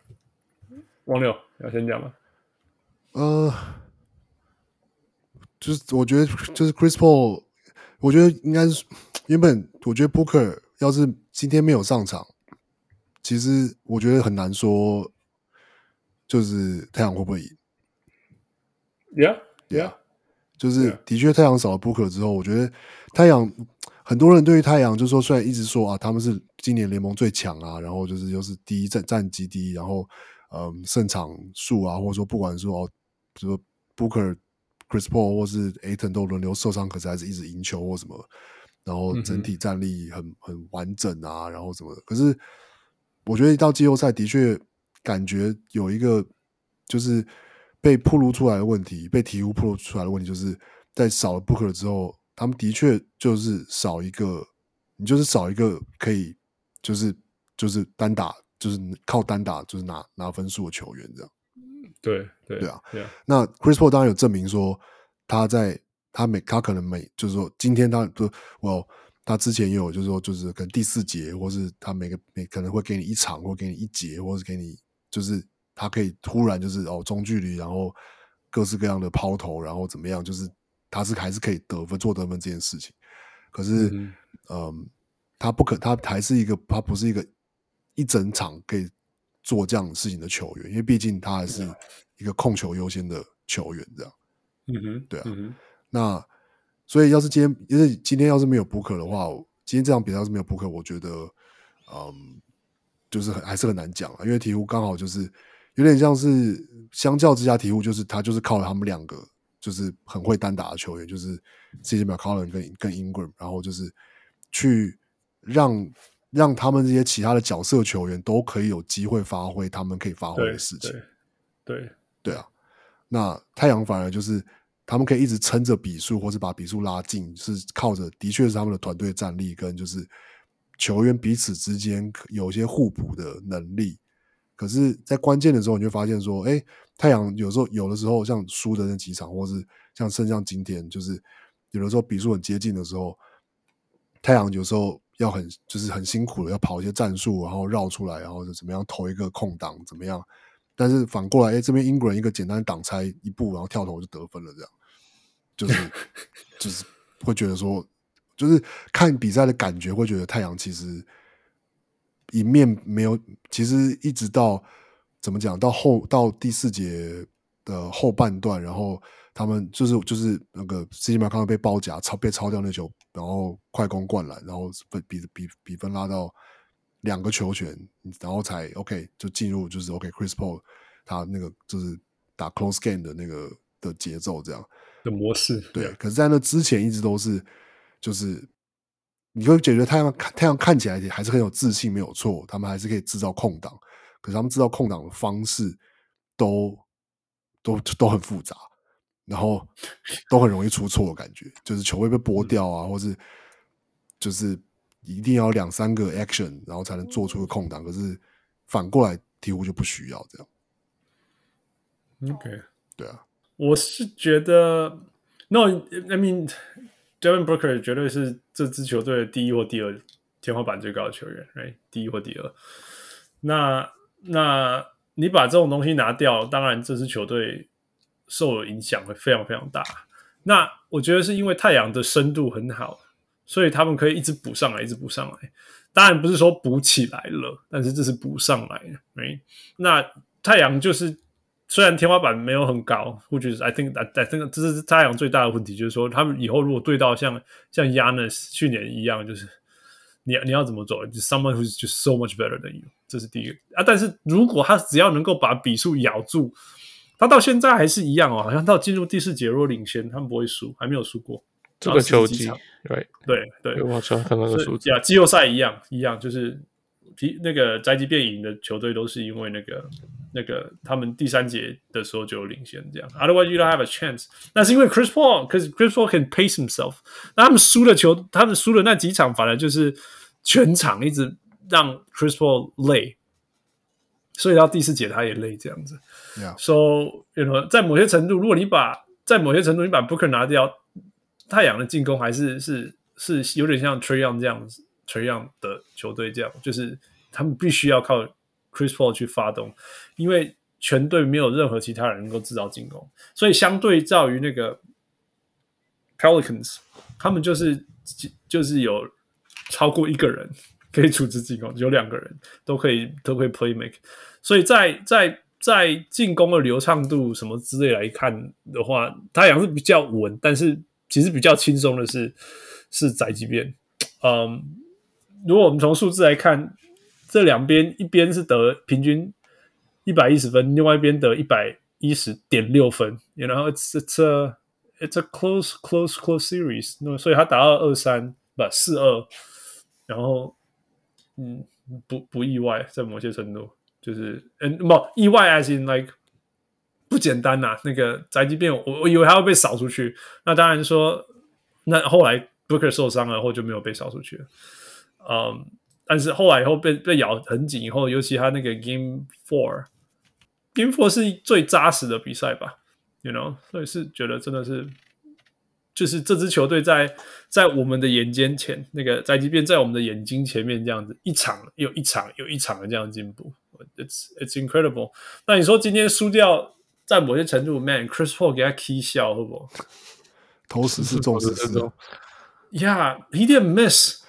王六要先讲吗？呃，就是我觉得就是 Chris Paul，我觉得应该是原本我觉得 Booker 要是今天没有上场，其实我觉得很难说，就是太阳会不会赢？Yeah，Yeah。Yeah. 就是的确，太阳少了 Booker 之后，我觉得太阳很多人对于太阳就是说，虽然一直说啊，他们是今年联盟最强啊，然后就是又是第一战战绩第一，然后嗯胜场数啊，或者说不管说哦，比如说 Booker、Chris Paul 或是 Ayton 都轮流受伤，可是还是一直赢球或什么，然后整体战力很、嗯、很完整啊，然后什么的。可是我觉得一到季后赛，的确感觉有一个就是。被暴露出来的问题，被鵜鹕暴露出来的问题，就是在少了 Booker 之后，他们的确就是少一个，你就是少一个可以，就是就是单打，就是靠单打就是拿拿分数的球员，这样。对对对啊，yeah. 那 Chris Paul 当然有证明说，他在他每他可能每就是说今天他就我他之前也有就是说就是可能第四节，或是他每个每可能会给你一场，或给你一节，或是给你就是。他可以突然就是哦中距离，然后各式各样的抛投，然后怎么样？就是他是还是可以得分做得分这件事情。可是，嗯，嗯，他不可，他还是一个，他不是一个一整场可以做这样的事情的球员，因为毕竟他还是一个控球优先的球员，这样。嗯哼，对啊。嗯、那所以要是今天，因为今天要是没有 Booker 的话，今天这场比赛要是没有 Booker，我觉得，嗯，就是很还是很难讲啊，因为鹈鹕刚好就是。有点像是相较之下，鹈鹕就是他就是靠了他们两个，就是很会单打的球员，就是 CJ McCollum 跟跟 Ingram，然后就是去让让他们这些其他的角色球员都可以有机会发挥他们可以发挥的事情。对对对啊，那太阳反而就是他们可以一直撑着比数，或是把比数拉近，是靠着的确是他们的团队战力跟就是球员彼此之间有些互补的能力。可是，在关键的时候，你就发现说，哎，太阳有时候有的时候像输的那几场，或是像胜像今天，就是有的时候比数很接近的时候，太阳有时候要很就是很辛苦的要跑一些战术，然后绕出来，然后就怎么样投一个空档，怎么样？但是反过来，哎，这边英国人一个简单挡拆一步，然后跳投就得分了，这样就是 就是会觉得说，就是看比赛的感觉，会觉得太阳其实。一面没有，其实一直到怎么讲，到后到第四节的后半段，然后他们就是就是那个 CJ McCollum 被包夹超被超掉那球，然后快攻灌篮，然后比比比比分拉到两个球权，然后才 OK 就进入就是 OK Chris Paul 他那个就是打 close game 的那个的节奏这样的模式，对。可是，在那之前一直都是就是。你会觉得太阳太阳看起来还是很有自信，没有错，他们还是可以制造空档，可是他们制造空档的方式都都都很复杂，然后都很容易出错的感觉，就是球会被 拨掉啊，或是就是一定要两三个 action，然后才能做出个空档，可是反过来鵜鹕就不需要这样。OK，对啊，我是觉得，No，I mean，Devin Booker 绝对是这支球队的第一或第二天花板最高的球员，Right？第一或第二。那那你把这种东西拿掉，当然这支球队受的影响会非常非常大。那我觉得是因为太阳的深度很好，所以他们可以一直补上来，一直补上来。当然不是说补起来了，但是这是补上来的。没，那太阳就是虽然天花板没有很高，我觉得 I think I think 这是太阳最大的问题，就是说他们以后如果对到像像 Giannis 去年一样，就是你你要怎么走？就是 someone who's just so much better than you，这是第一个啊。但是如果他只要能够把比数咬住，他到现在还是一样哦，好像到进入第四节若领先，他们不会输，还没有输过。这个球季，对对对，我操，看那个数字啊，季后赛一样一样，就是皮那个宅急便赢的球队都是因为那个那个他们第三节的时候就有领先这样。Otherwise you don't have a chance 那是因为 chris paul because chris paul can pace himself 那他们输的球他们输的那几场反而就是全场一直让 chris paul 累所以到第四节他也累这样子 so 有什么在某些程度如果你把在某些程度你把 booker 拿掉太阳的进攻还是是是有点像 tryon 这样子 tryon 的球队这样就是他们必须要靠 Chris Paul 去发动，因为全队没有任何其他人能够制造进攻，所以相对照于那个 Pelicans，他们就是就是有超过一个人可以组织进攻，有两个人都可以都可以 play make，所以在在在进攻的流畅度什么之类来看的话，太阳是比较稳，但是。其实比较轻松的是是宅急便，嗯，如果我们从数字来看，这两边一边是得平均一百一十分，另外一边得一百一十点六分，然后 it's it's a close close close series，那所以他打到二三不四二，然后嗯不不意外，在某些程度就是嗯不意外，as in like。不简单呐、那个宅急便，我我以为他会被扫出去。那当然说，那后来 Booker 受伤了，后就没有被扫出去了。嗯，但是后来以后被被咬很紧，以后尤其他那个 Game Four，Game Four 是最扎实的比赛吧？You know，所以是觉得真的是，就是这支球队在在我们的眼睛前，那个宅急便在我们的眼睛前面这样子，一场又一场又一场的这样进步，It's It's incredible。那你说今天输掉？在某些程度，Man，Chris Paul 给他 key 笑，会不会？投十次中十次。Yeah，he didn't miss。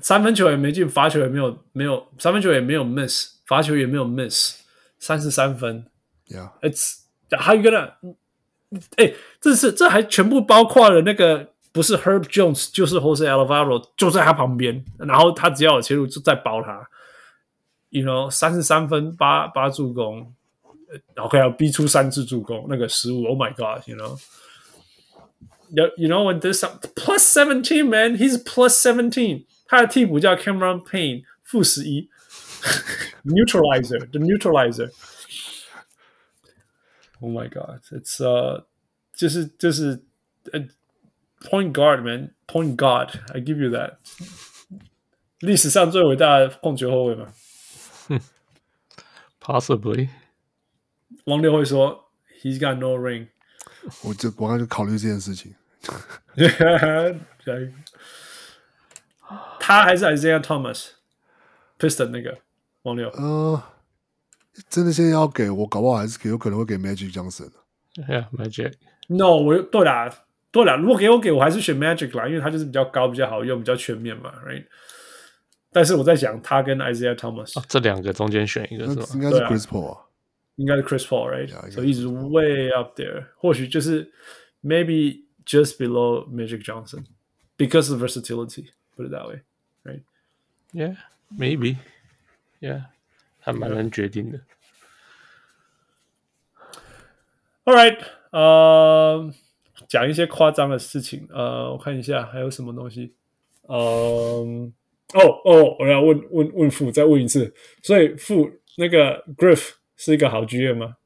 三分球也没进，罚球也没有没有，三分球也没有 miss，罚球也没有 miss，三十三分。，Yeah，it's how you gonna？，哎，这是这还全部包括了那个不是 Herb Jones 就是 Jose Alvarado 就在他旁边，然后他只要有切入就在包他。You know，三十三分八八助攻。然后可以要逼出三次助攻，那个失误，Oh my God，you know，you know when this plus seventeen man，he's plus seventeen，他的替补叫 Cameron Payne，负十一，neutralizer，the neutralizer，Oh my God，it's uh，就是就是呃，point guard man，point guard，I give you that，历史上最伟大的控球后卫嘛，Possibly。王六会说：“He's got no ring。”我就我刚就考虑这件事情。 他还是 Isaiah Thomas，Piston 那个王六。呃，真的现在要给我，搞不好还是给，有可能会给 Magic Johnson。Yeah，Magic。No，我对啦，对啦，如果给我给我还是选 Magic 啦，因为他就是比较高，比较好用，比较全面嘛，Right？但是我在想，他跟 Isaiah Thomas、啊、这两个中间选一个是吧？应该是 Chris Paul 啊。应该是 Chris Paul，right？所以一直 way up there，或许就是 maybe just below Magic Johnson because of versatility. Put it that way, right? Yeah, maybe. Yeah，还蛮难决定的。All right，呃，讲一些夸张的事情。呃，我看一下还有什么东西。嗯，哦哦，我要问问问父，再问一次。所以父那个 Griff。是一个好剧院吗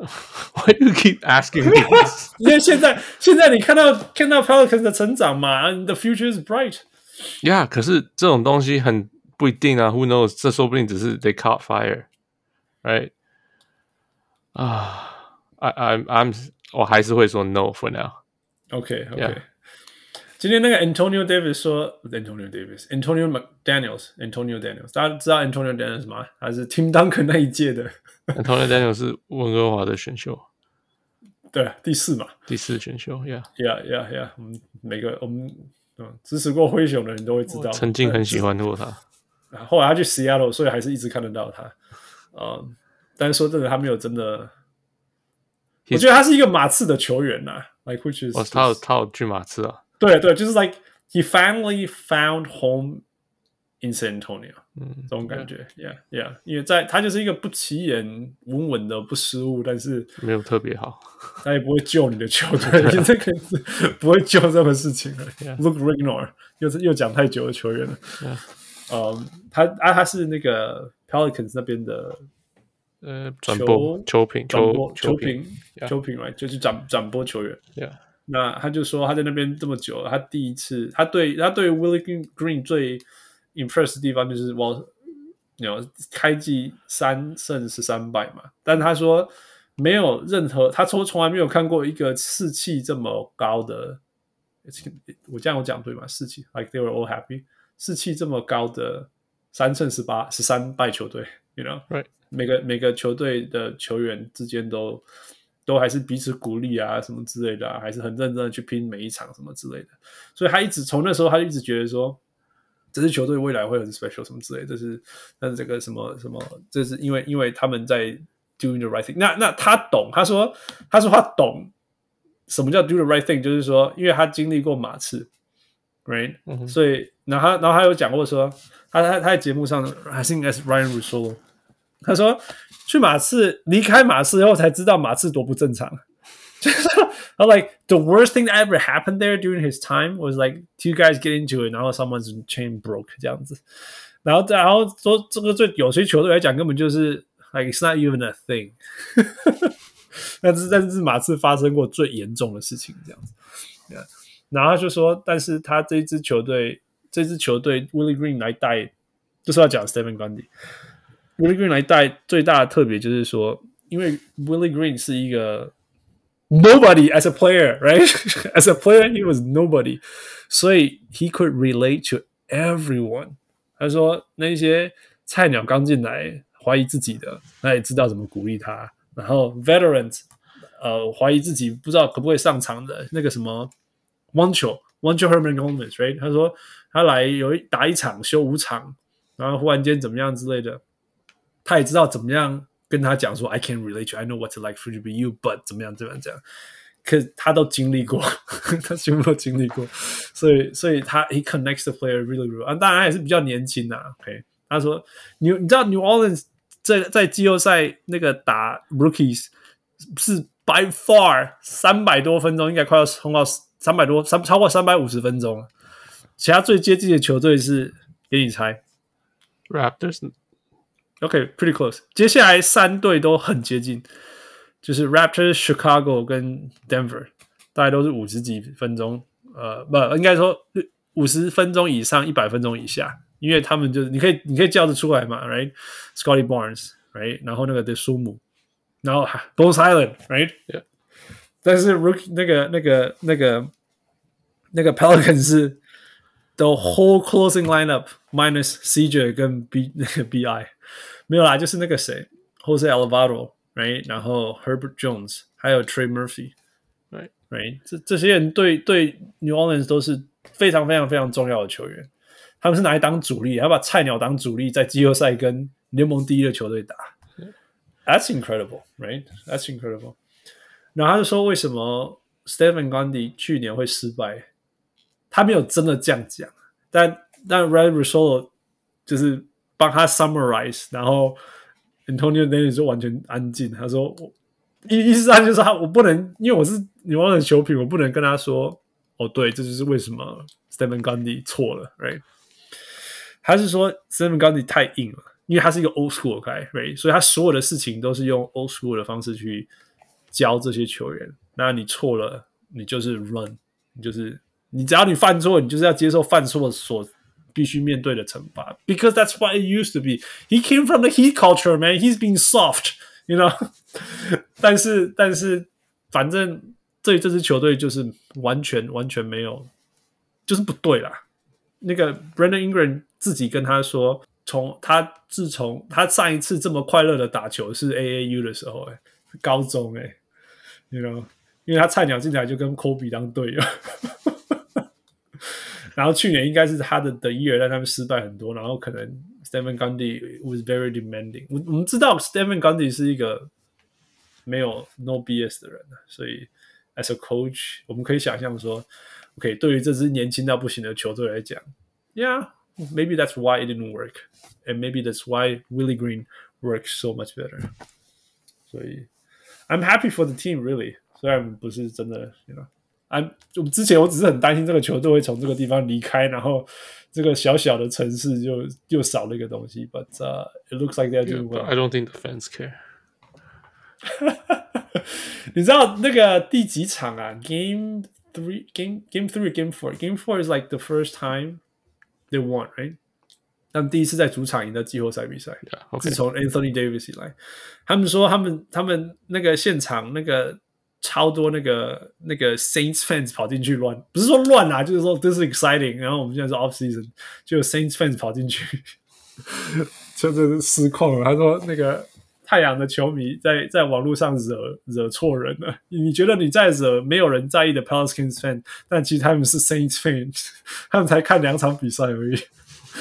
？Why do you keep asking me this？因为现在现在你看到看到 Pelicans 的成长嘛，and the future is bright。Yeah，可是这种东西很 不一定啊，Who knows？这说不定只是 they caught fire，right？啊、uh,，I I'm I'm 我还是会说 no for now。OK OK。Yeah. 今天那个 Antonio Davis 说，Antonio Davis，Antonio McDaniels，Antonio Daniels，大家知道 Antonio Daniels 吗？还是 Tim Duncan 那一届的 ？Antonio Daniels 是温哥华的选秀，对，第四嘛，第四选秀，Yeah，Yeah，Yeah，Yeah，我们每个我们嗯支持过灰熊的人都会知道，曾经很喜欢过他，后来他去 Seattle，所以还是一直看得到他，嗯，但是说真的，他没有真的，我觉得他是一个马刺的球员呐，Like which is，哦，他有他有去马刺啊。对对，就是 like he finally found home in San Antonio，嗯，这种感觉，yeah yeah，因为在他就是一个不起眼、稳稳的、不失误，但是没有特别好，他也不会救你的球队，这个是不会救这个事情的。Luke Rignor 又是又讲太久的球员了，嗯，他啊他是那个 Pelicans 那边的呃转播球评球球评球评来就是转转播球员，yeah。那他就说他在那边这么久了，他第一次他对他对 Willie Green 最 impress 的地方就是我有开季三胜十三败嘛，但他说没有任何他从从来没有看过一个士气这么高的，我这样我讲对吗？士气 like they were all happy，士气这么高的三胜十八十三败球队，you know，right，每个每个球队的球员之间都。都还是彼此鼓励啊，什么之类的啊，还是很认真的去拼每一场什么之类的。所以他一直从那时候，他就一直觉得说，这支球队未来会很 special 什么之类的。这是，但是这个什么什么，这是因为因为他们在 doing the right thing 那。那那他懂，他说他说他懂什么叫 do the right thing，就是说，因为他经历过马刺，right？、嗯、所以，然后然后他有讲过说，他他他在节目上还是应该是 Ryan Russillo，他说。去马刺，离开马刺以后才知道马刺多不正常。就 是 他 like the worst thing that ever happened there during his time was like two guys get into it，然后 someone's chain broke 这样子。然后然后说这个对有些球队来讲根本就是 like it's not even a thing。但是但是马刺发生过最严重的事情这样子。Yeah. 然后他就说，但是他这支球队这支球队 Willie Green 来带，就是要讲 Stephen Gundy。Willie Green 来带最大的特别就是说，因为 Willie Green 是一个 nobody as a player，right？as a player he was nobody，所以 he could relate to everyone。他说那些菜鸟刚进来怀疑自己的，他也知道怎么鼓励他。然后 veterans 呃怀疑自己不知道可不可以上场的那个什么 Juancho，Juancho Hernangomez，right？他说他来有一打一场休五场，然后忽然间怎么样之类的。他也知道怎么样 跟他讲说，I can relate you, I know what it's like for you to be you, but 怎么样怎么样这样，可是他都经历过，他全部都经历过，所以所以他 he connects the player really well 啊，当然还是比较年轻呐。OK，他说你你知道 New Orleans 在在季后赛那个打 Rookies 是 by far 三百多分钟，应该快要冲到三百多三超过三百五十分钟，其他最接近的球队是给你猜，Raptors。 OK，pretty、okay, close。接下来三队都很接近，就是 Raptors、Chicago 跟 Denver，大概都是五十几分钟。呃，不，应该说五十分钟以上，一百分钟以下，因为他们就是你可以你可以叫得出来嘛，right？Scotty Barnes，right？然后那个的苏姆，然后 Bones Island，right？、Yeah. 但是 Rookie 那个那个那个那个 Pelicans 是 the whole closing lineup minus CJ 跟 B 那个 BI。没有啦，就是那个谁，Jose Alvarado，right，然后 Herbert Jones，还有 Trey Murphy，right，right，这这些人对对 New Orleans 都是非常非常非常重要的球员，他们是拿来当主力，要把菜鸟当主力，在季后赛跟联盟第一的球队打，That's incredible，right？That's incredible。然后他就说，为什么 Stephen Gundy 去年会失败？他没有真的这样讲，但但 Ryan Russillo 就是。帮他 summarize，然后 Antonio d a n i s 就完全安静。他说我：“意意思上就是他，我不能，因为我是女王的球品，我不能跟他说，哦，对，这就是为什么 Stephen Gundy 错了，right？他是说 Stephen Gundy 太硬了，因为他是一个 old school guy，right？所以他所有的事情都是用 old school 的方式去教这些球员。那你错了，你就是 run，你就是你只要你犯错，你就是要接受犯错所。”必须面对的惩罚，because that's what it used to be. He came from the Heat culture, man. He's being soft, you know. 但是，但是，反正这这支球队就是完全完全没有，就是不对啦。那个 Brandon Ingram 自己跟他说，从他自从他上一次这么快乐的打球是 AAU 的时候，哎，高中，哎，you know，因为他菜鸟进来就跟 Kobe 当队友。然后去年应该是他的的 year，让他们失败很多。然后可能 Stephen Gundy was very demanding。我我们知道 Stephen Gundy 是一个没有 no BS 的人，所以 as a coach，我们可以想象说，OK，对于这支年轻到不行的球队来讲，Yeah，maybe that's why it didn't work，and maybe that's why Willie Green works so much better。所以 I'm happy for the team really，虽然不是真的，you know。 啊，就之前我只是很担心这个球队会从这个地方离开，然后这个小小的城市就又少了一个东西。But、uh, it looks like they're doing well. I don't think the fans care. 你知道那个第几场啊？Game three, game game three, game four. Game four is like the first time they won, right? 他们第一次在主场赢得季后赛比赛。Yeah, okay. 自从 Anthony Davis 以来，他们说他们他们那个现场那个。超多那个那个 Saints fans 跑进去乱，不是说乱啊，就是说 this is exciting。然后我们现在是 off season，就有 Saints fans 跑进去，就这是失控了。他说那个太阳的球迷在在网络上惹惹错人了。你觉得你在惹没有人在意的 Pelicans fan，但其实他们是 Saints fans，他们才看两场比赛而已。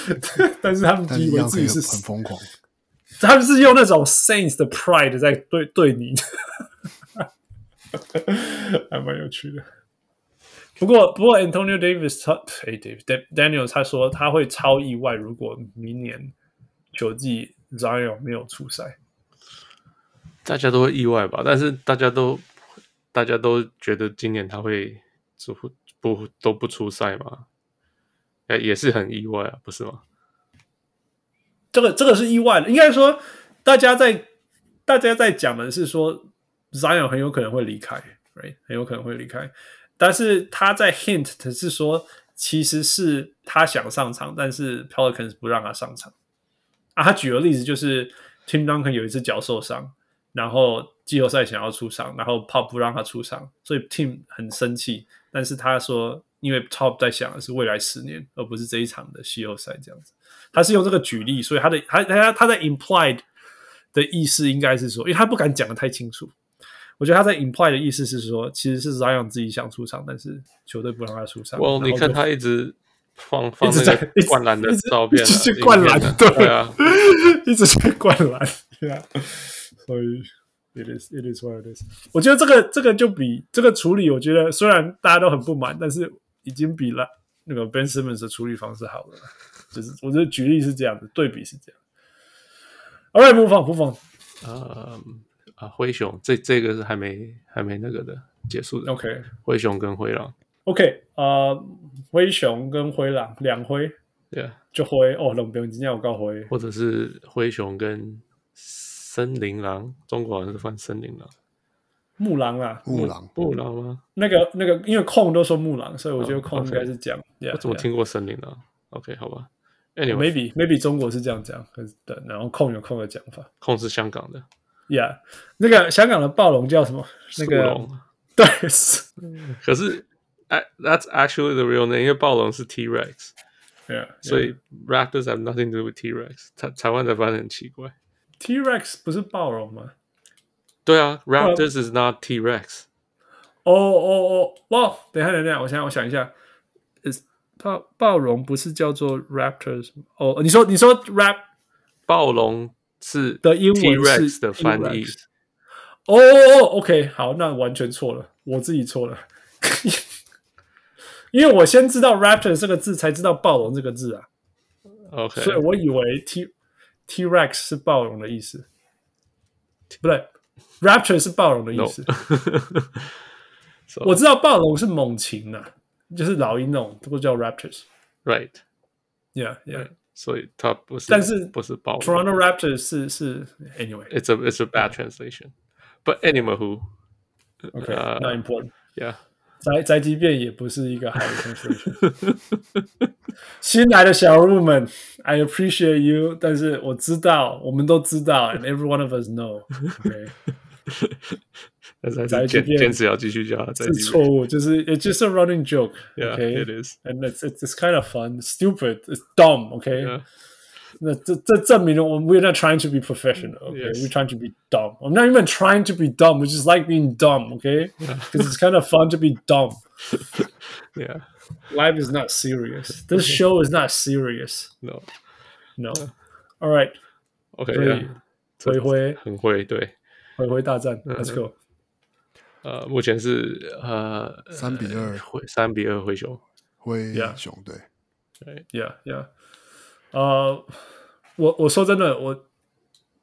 但是他们以为自己是很疯狂，他们是用那种 Saints 的 pride 在对对你。还蛮有趣的，不过不过 Antonio Davis 他哎 Daniel 他说他会超意外，如果明年球季 Zion 没有出赛，大家都会意外吧？但是大家都大家都觉得今年他会不不都不出赛吗？哎，也是很意外啊，不是吗？这个这个是意外的，应该说大家在大家在讲的是说。Zion 很有可能会离开，right？很有可能会离开，但是他在 hint 的是说，其实是他想上场，但是 Pelicans 不让他上场。啊，他举的例子就是 Tim Duncan 有一次脚受伤，然后季后赛想要出场，然后 Pop 不让他出场，所以 Tim 很生气。但是他说，因为 Top 在想的是未来十年，而不是这一场的季后赛这样子。他是用这个举例，所以他的他他他在 implied 的意思应该是说，因为他不敢讲的太清楚。我觉得他在 imply 的意思是说，其实是 Zion 自己想出场，但是球队不让他出场。哦，你看他一直放放那个灌篮的照片，一直去灌篮，对，对啊，一直去灌篮，对啊。所以 it is it is what it is。我觉得这个这个就比这个处理，我觉得虽然大家都很不满，但是已经比了那个 Ben Simmons 的处理方式好了。就是我觉得举例是这样子，对比是这样。All right，move on，move on。嗯。啊，灰熊这这个是还没还没那个的结束的。OK，灰熊跟灰狼。OK，呃，灰熊跟灰狼两灰，对啊，就灰哦，冷冰今天我告灰，或者是灰熊跟森林狼，中国好像是翻森林狼，木狼啊，木狼，木狼吗？那个那个，因为控都说木狼，所以我觉得控应该是讲。Oh, 我怎么听过森林狼？OK，好吧，Anyway，maybe maybe 中国是这样讲，可是对，然后控有控的讲法，控是香港的。Yeah，那个香港的暴龙叫什么？那个龙对，可是 that's actually the real name，因为暴龙是 T-Rex。Yeah，所以 Raptors have nothing to do with T-Rex。台台湾的翻译很奇怪。T-Rex 不是暴龙吗？对啊，Raptors is not T-Rex。哦哦哦，哇！等一下等一下，我想我想一下，is 暴暴龙不是叫做 Raptors？哦，你说你说 Rap 暴龙。 是的英文是的翻译哦哦，OK，好，那完全错了，我自己错了，因为我先知道 Raptor 这个字，才知道暴龙这个字啊。OK，所以我以为 T T Rex 是暴龙的意思，不对，Raptor 是暴龙的意思。我知道暴龙是猛禽啊，就是老鹰那种，都叫 Raptors。Right，Yeah，Yeah。所以它不是，但是不是暴龙。Toronto Raptors 是是，Anyway，it's a it's a bad translation. But anyway, who? OK, not important. Yeah. 宅宅急便也不是一个好的 translation. 新来的小人物们，I appreciate you，但是我知道，我们都知道，and every one of us know。Okay? 但是还是坚坚持要继续教，是错误，就是 it's just a running joke。Yeah, okay? it is. And it's it's it's kind of fun, stupid, it's dumb. Okay. Yeah. 那这这证明了我们 we're not trying to be professional. Okay, Yes. we're trying to be dumb. I'm not even trying to be dumb. We just like being dumb. Okay, because it's kind of fun to be dumb. Yeah. Life is not serious. This show is not serious. No. No. All right. OK，所以回回很会对回回大战，Let's go。 呃，目前是呃三比二灰三比二灰熊，灰熊对。对 Yeah, yeah. 呃，我我说真的，我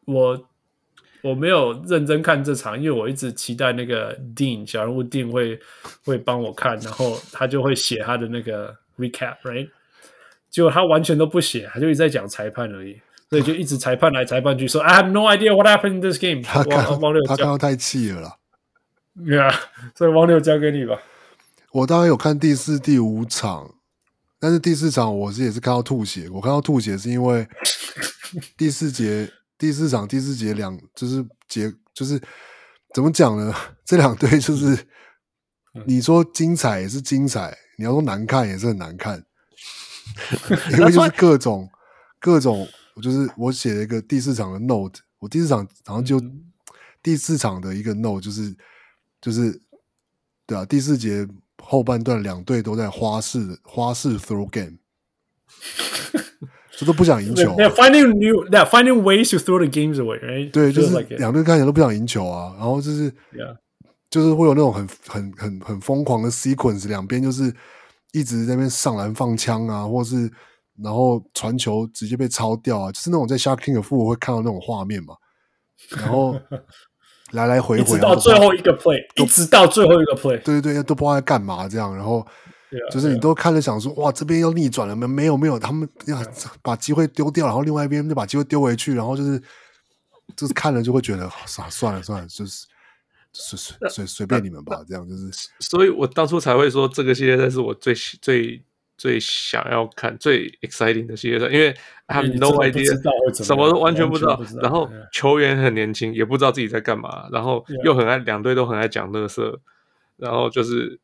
我我没有认真看这场，因为我一直期待那个 Dean 小人物 Dean 会会帮我看，然后他就会写他的那个 recap，right？结果他完全都不写，他就一直在讲裁判而已，所以就一直裁判来裁判去，说 I have no idea what happened in this game 他看王。王六交他看到太气了啦。，Yeah，所以王六交给你吧。我当然有看第四、第五场，但是第四场我是也是看到吐血。我看到吐血是因为第四节、第四场、第四节两就是节就是怎么讲呢？这两队就是你说精彩也是精彩，你要说难看也是很难看，因为就是各种各种，我就是我写了一个第四场的 note，我第四场好像就第四场的一个 note 就是就是对啊，第四节。后半段两队都在花式花式 throw game，这都不想赢球、啊。They're finding new, they're finding ways to throw the games away, right? 对，就是两队看起来都不想赢球啊。然后就是，Yeah. 就是会有那种很很很很疯狂的 sequence，两边就是一直在那边上篮放枪啊，或是然后传球直接被抄掉啊，就是那种在 Shark King 的副会看到那种画面嘛。然后。来来回回，直到最后一个 play，一直到最后一个 play，对对对，都不知道在干嘛这样。然后就是你都看着想说，哇，这边要逆转了没？没有没有，他们要把机会丢掉，然后另外一边就把机会丢回去，然后就是就是看了就会觉得，算 算了算了，就是随随随随便你们吧，这样就是。所以我当初才会说，这个系列赛是我最最。最想要看最 exciting 的系列赛，因为 I have no idea，什么都完全不知道。知道然后球员很年轻，也不知道自己在干嘛，然后又很爱两队都很爱讲乐色，然后就是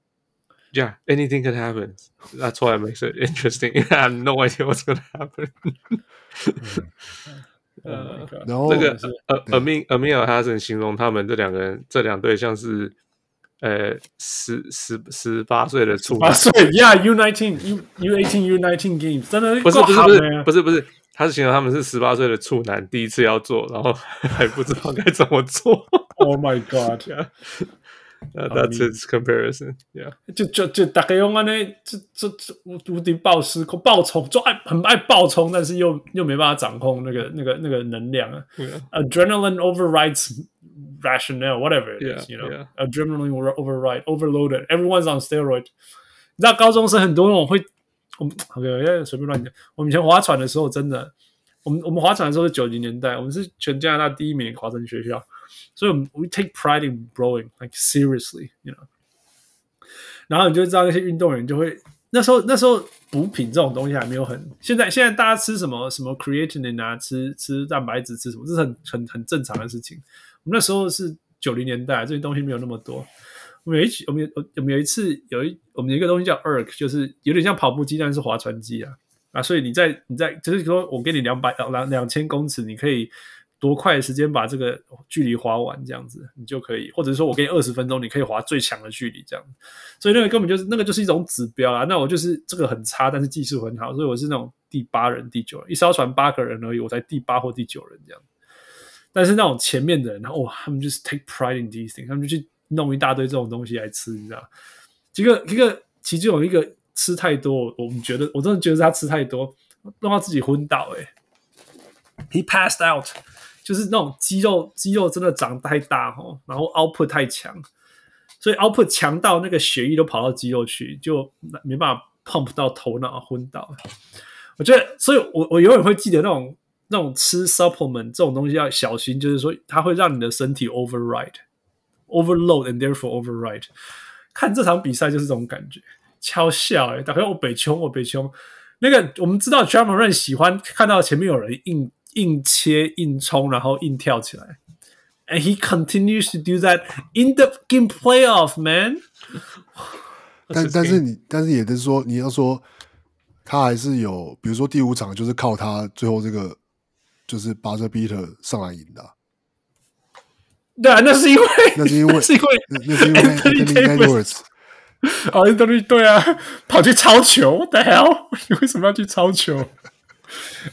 ，Yeah，anything can happen。That's why it makes it interesting. I have no idea what's gonna happen 呃，然后那个呃，Amin Amin 他是形容他们这两个人，这两队像是。呃，十十十八岁的处男，八岁，Yeah，U nineteen，U U eighteen U nineteen games，真的不是不是不是不是不是，他是形容他们是十八岁的处男，第一次要做，然后 还不知道该怎么做。Oh my God，That's his comparison，Yeah，就就就大概用啊那这这这无无敌暴失控暴冲，就爱很爱暴冲，但是又又没办法掌控那个那个那个能量啊，Adrenaline overrides。rationale, whatever it is, yeah, you know, yeah. adrenaline override, overloaded. Everyone's on steroid. 你知道高中生很多那种会，我们 OK，随便乱讲。我们以前划船的时候，真的，我们我们划船的时候是九零年代，我们是全加拿大第一名的划船学校， 所以我们 we take pride in rowing, like seriously, you know. 然后你就知道那些运动员就会那时候那时候补品这种东西还没有很，现在现在大家吃什么什么 creatine 啊，吃吃蛋白质吃什么，这是很很很正常的事情。我们那时候是九零年代，这些东西没有那么多。我们有一，我们有我们有一次有一我们有一个东西叫 ERG，就是有点像跑步机，但是划船机啊啊！所以你在你在就是说我给你两百两两千公尺，你可以多快的时间把这个距离划完，这样子你就可以，或者是说我给你二十分钟，你可以划最强的距离这样。所以那个根本就是那个就是一种指标啊。那我就是这个很差，但是技术很好，所以我是那种第八人、第九人，一艘船八个人而已，我才第八或第九人这样。但是那种前面的人，哇，他们就是 take pride in these things，他们就去弄一大堆这种东西来吃，你知道？这个一个其中有一个吃太多，我们觉得我真的觉得他吃太多，弄到自己昏倒、欸。诶 he passed out，就是那种肌肉肌肉真的长太大哦，然后 output 太强，所以 output 强到那个血液都跑到肌肉去，就没办法 pump 到头脑昏倒。我觉得，所以我我永远会记得那种。那种吃 supplement 这种东西要小心，就是说它会让你的身体 override、overload and therefore override。看这场比赛就是这种感觉，超笑诶、欸，打开我北冲，我北冲，那个我们知道 Ja Morant 喜欢看到前面有人硬硬切硬冲，然后硬跳起来。And he continues to do that in the game playoff, man. 但但是你但是也就是说，你要说他还是有，比如说第五场就是靠他最后这个就是巴塞比特上来赢的、对啊，那是因为 那是因为那是因为 Anthony Edwards 啊，Anthony 对啊，跑去抄球，What the hell？你 为什么要去抄球？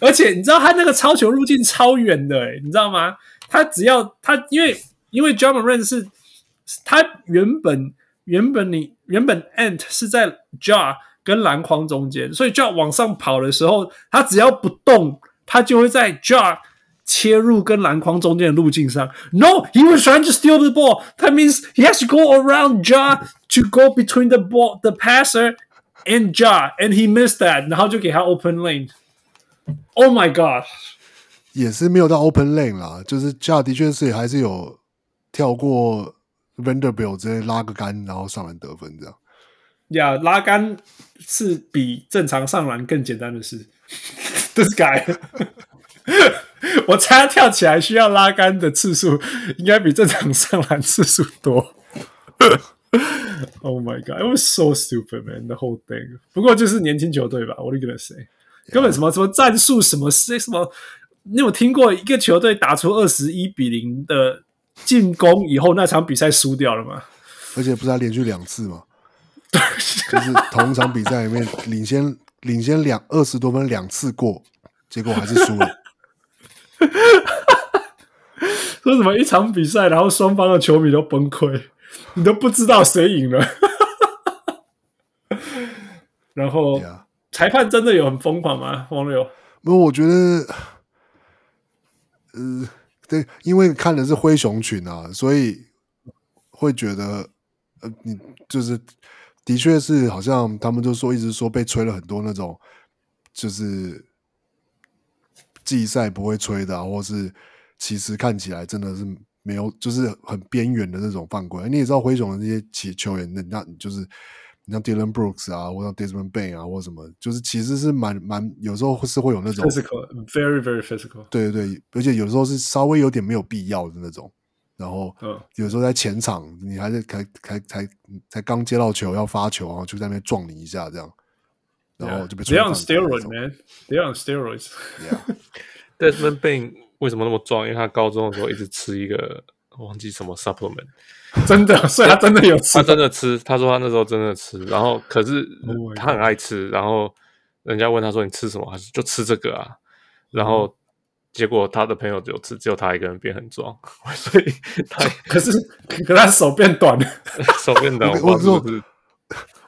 而且你知道他那个超球路径超远的，诶你知道吗？他只要他因为因为 Ja Morant 是他原本原本你原本 Ant 是在 Ja 跟篮筐中间，所以 Ja 往上跑的时候，他只要不动，他就会在 Ja 切入跟篮筐中间的路径上。No, he was trying to steal the ball. That means he has to go around Ja to go between the ball, the passer and Ja, and he missed that. 然后就给他 open lane. Oh my god！也是没有到 open lane 啦，就是 Ja 的确是还是有跳过 Vanderbilt 直接拉个杆，然后上篮得分这样。呀，yeah, 拉杆是比正常上篮更简单的事。This guy，我猜他跳起来需要拉杆的次数应该比正常上篮次数多。Oh my god！It was so stupid, man. The whole thing。不过就是年轻球队吧。What are you gonna say？根本什么什么战术什么是什么？你有听过一个球队打出二十一比零的进攻以后，那场比赛输掉了吗？而且不是他连续两次吗？就是同一场比赛里面领先领先两二十多分两次过，结果还是输了。说什么一场比赛，然后双方的球迷都崩溃，你都不知道谁赢了。然后。Yeah. 裁判真的有很疯狂吗？王六？不，我觉得，呃，对，因为看的是灰熊群啊，所以会觉得，呃，你就是的确是好像他们就说一直说被吹了很多那种，就是季赛不会吹的，啊，或是其实看起来真的是没有，就是很边缘的那种犯规。你也知道灰熊的那些球球员，那那就是。你像 Dylan Brooks 啊，或者 dyson Bay 啊，或者什么，就是其实是蛮蛮，有时候是会有那种 physical，very very physical，对对对，而且有时候是稍微有点没有必要的那种，然后，嗯，有时候在前场，你还是才才才才刚接到球要发球然后，就在那边撞你一下这样，然后就被。They on steroids, man. They on steroids. Denzel Bay 为什么那么壮？因为他高中的时候一直吃一个忘记什么 supplement。真的，所以他真的有吃，他真的吃。他说他那时候真的吃，然后可是他很爱吃。然后人家问他说：“你吃什么？”他说：“就吃这个啊。”然后结果他的朋友只有吃，只有他一个人变很壮，所以他 可是可他手变短了，手变短。我说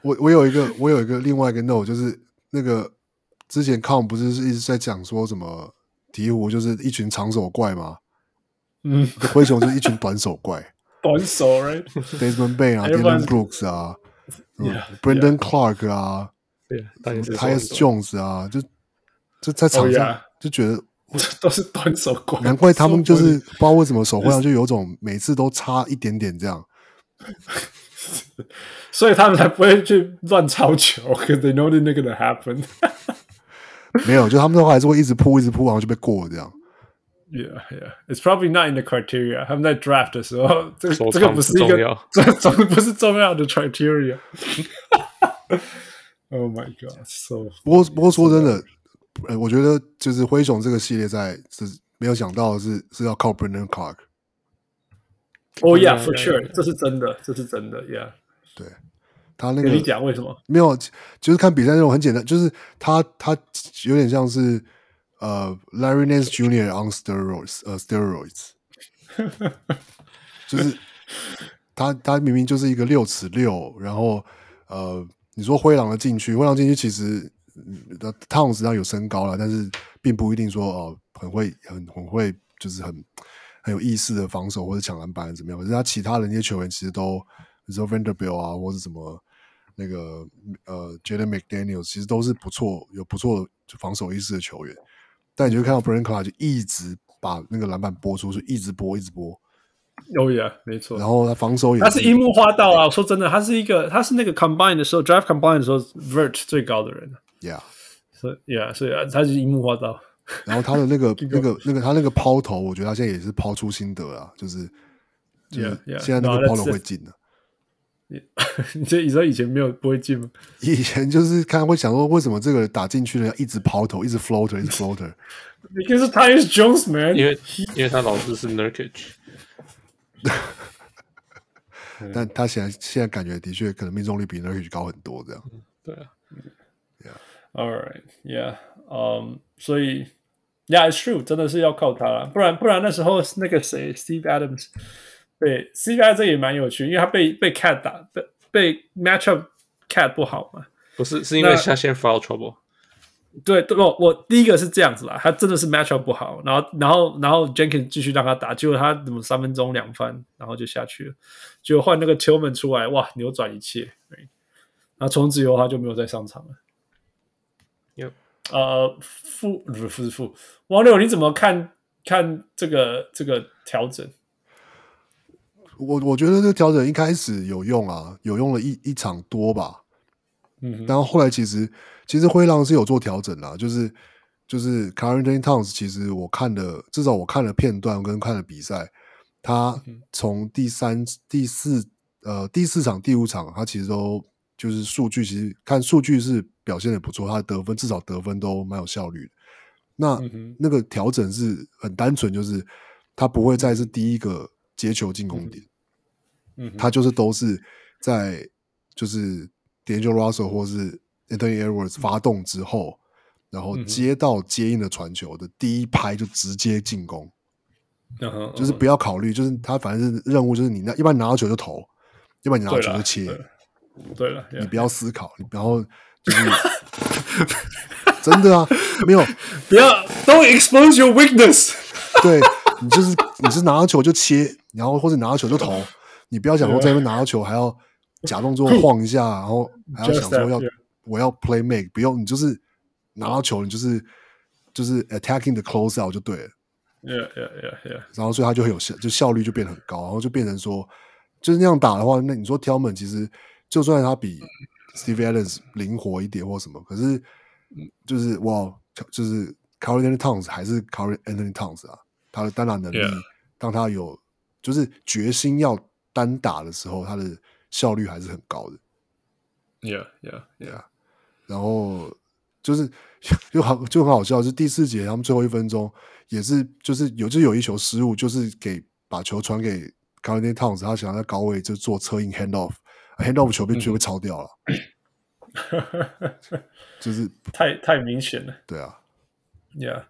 我我有一个我有一个另外一个 note，就是那个之前 com 不是一直在讲说什么鹈鹕就是一群长手怪吗？嗯，灰熊就是一群短手怪。短手，right？Desmond Bane 啊，Dillon Brooks 啊，Brendan Clarke 啊，对，Tyus Jones 啊，就就在场上就觉得 都是短手怪，难怪他们就是不知道为什么手会上就有种每次都差一点点这样，所以他们才不会去乱抄球，because they know that gonna happen。没有，就他们的话还是会一直扑，一直扑，然后就被过了这样。Yeah, yeah. It's probably not in the criteria. 他们在 draft 的时候，这个这个不是一个 这总不是重要的 criteria。Oh my god! So 不过不过说真的，呃，我觉得就是灰熊这个系列在是没有想到是是要靠 Brandon Clarke。Oh yeah, for sure，这是真的，这是真的，Yeah。对，他那个你讲为什么？没有，就是看比赛那种很简单，就是他他有点像是。呃、uh,，Larry Nance Jr. on steroids，呃、uh,，steroids，就是 他他明明就是一个六尺六，然后呃，你说灰狼的禁区，灰狼禁区其实呃，Towns 实际上有身高了，但是并不一定说哦、呃、很会很很会就是很很有意识的防守或者抢篮板怎么样，可是他其他的那些球员其实都，比如说 Vanderbilt 啊，或者什么那个呃 Jaden McDaniels，其实都是不错有不错的防守意识的球员。但你就看到 Clarke 就一直把那个篮板拨出去，一直拨，一直拨。哦呀，没错。然后他防守也是，他是樱木花道啊！我说真的，他是一个，他是那个 combine 的时候，drive combine 的时候，vert 最高的人。Yeah，所以呀，所以啊，他是樱木花道。然后他的那个 那个那个他那个抛投，我觉得他现在也是抛出心得啊，就是就是现在那个抛投会进的。你这你说以前没有不会进吗？以前就是看会想说，为什么这个打进去了要一直抛投，一直 floater，一直 floater。Because Tyus Jones man，因为因为他老师是 Nurkic。但他现在现在感觉的确可能命中率比 Nurkic 高很多，这样。对啊，Yeah，All right，Yeah，嗯，所以，Yeah，it's true，真的是要靠他了，不然不然那时候那个谁，Steve Adams，对，Steve Adams 这也蛮有趣，因为他被被 Cat 打，被被 Matchup Cat 不好嘛，不是，是因为他先 Foul Trouble。对，对，我我第一个是这样子啦，他真的是 matchup 不好，然后然后然后 Jenkins 继续让他打，结果他怎么三分钟两犯，然后就下去了，结果换那个 Tillman 出来，哇，扭转一切，然后从此以后他就没有再上场了。有呃，负不是负是负，王六你怎么看看这个这个调整？我我觉得这个调整一开始有用啊，有用了一一场多吧。嗯，然后后来其实其实灰狼是有做调整啦，就是就是 Karl-Anthony Towns，其实我看的至少我看了片段跟看了比赛，他从第三第四呃第四场第五场，他其实都就是数据其实看数据是表现的不错，他的得分至少得分都蛮有效率的。那、嗯、那个调整是很单纯，就是他不会再是第一个接球进攻点，嗯，他就是都是在就是。D'Angelo Russell 或是 Anthony Edwards 发动之后，然后接到接应的传球的第一拍就直接进攻，就是不要考虑，就是他反正是任务，就是你那一般拿到球就投，要不然你拿到球就切，对了，你不要思考，你然后就是 真的啊，没有不要 Don't expose your weakness，对你就是你是拿到球就切，然后或者拿到球就投，你不要想说在那边拿到球还要。假动作晃一下，然后还要想说要 我要 play make，不用你就是拿到球，你就是就是 attacking the close out 就对了。Yeah, yeah, yeah, yeah. 然后所以他就很有效，就效率就变得很高，然后就变成说就是那样打的话，那你说 Tillman 其实就算他比 Steve Adams 灵活一点或什么，可是就是哇，就是 Carl Anthony Towns 还是 Carl Anthony Towns 啊，他的单打能力.当他有就是决心要单打的时候，他的。效率还是很高的，Yeah, Yeah, Yeah。然后就是 就好就很好笑，是第四节他们最后一分钟也是就是有就有一球失误，就是给把球传给 Karl-Anthony Towns，他想要在高位就做策应 hand off，hand off 球被就被抄掉了，就是 太太明显了。对啊，Yeah。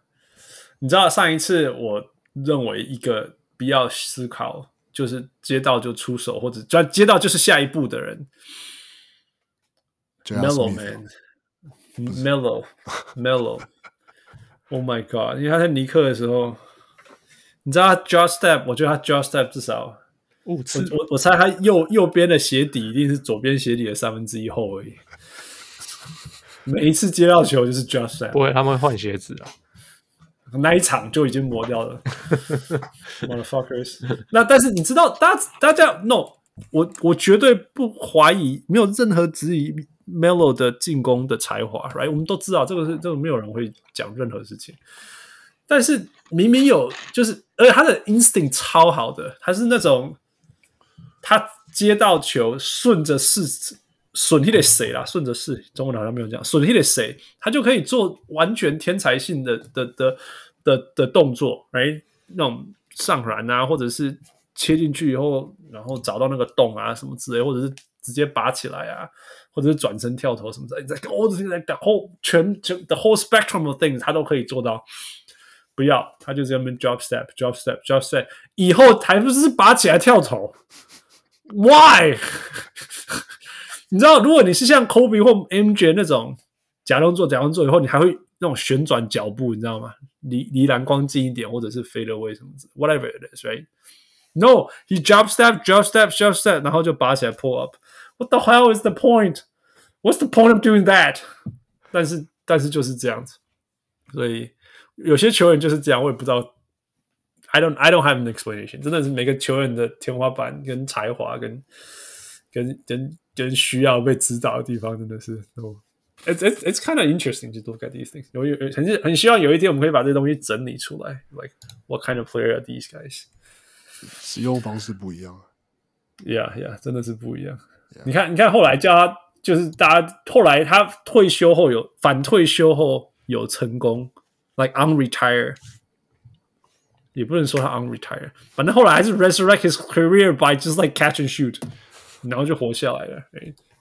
你知道上一次我认为一个比较思考。就是接到就出手，或者接接到就是下一步的人。，Mellow Man，Mellow Mellow，Oh my God！因为他在尼克的时候，你知道他 Drop Step，我觉得他 Drop Step 至少五次。我我我猜他右右边的鞋底一定是左边鞋底的三分之一厚而已。每一次接到球就是 Drop Step，不会他们会换鞋子啊。那一场就已经磨掉了，motherfuckers。那但是你知道，大家大家 no，我我绝对不怀疑，没有任何质疑 Melo 的进攻的才华，right？我们都知道这个是这个没有人会讲任何事情。但是明明有，就是而且他的 instinct 超好的，他是那种他接到球顺着势。损他的谁啦？顺着势，中文好像没有这样。损他的谁，他就可以做完全天才性的的的的的，动作，哎，那种上篮啊，或者是切进去以后，然后找到那个洞啊什么之类，或者是直接拔起来啊，或者是转身跳投什么之类，在 all the whole 全全 the whole spectrum of things，他都可以做到。不要，他就这边 drop step drop step drop step，以后还不是拔起来跳投？Why？你知道，如果你是像 Kobe 或 MJ 那种假动作、假动作以后，你还会那种旋转脚步，你知道吗？离离篮光近一点，或者是 fade away 什么之类，whatever it is, right? No, he drop step, drop step, drop step，然后就拔起来 pull up。What the hell is the point? What's the point of doing that? 但是，但是就是这样子。所以有些球员就是这样，我也不知道。I don't, I don't have an explanation。真的是每个球员的天花板跟才华跟跟跟。跟需要被指导的地方真的是都 it's it's it's kind of interesting to look at these things。有有很很希望有一天我们可以把这些东西整理出来，like what kind of player are these guys？使用方式不一样，Yeah Yeah，真的是不一样。Yeah. 你看，你看后来叫他，就是大家后来他退休后有反退休后有成功，like unretire，也不能说他 unretire，反正后来还是 resurrect his career by just like catch and shoot， 然后就活下来了。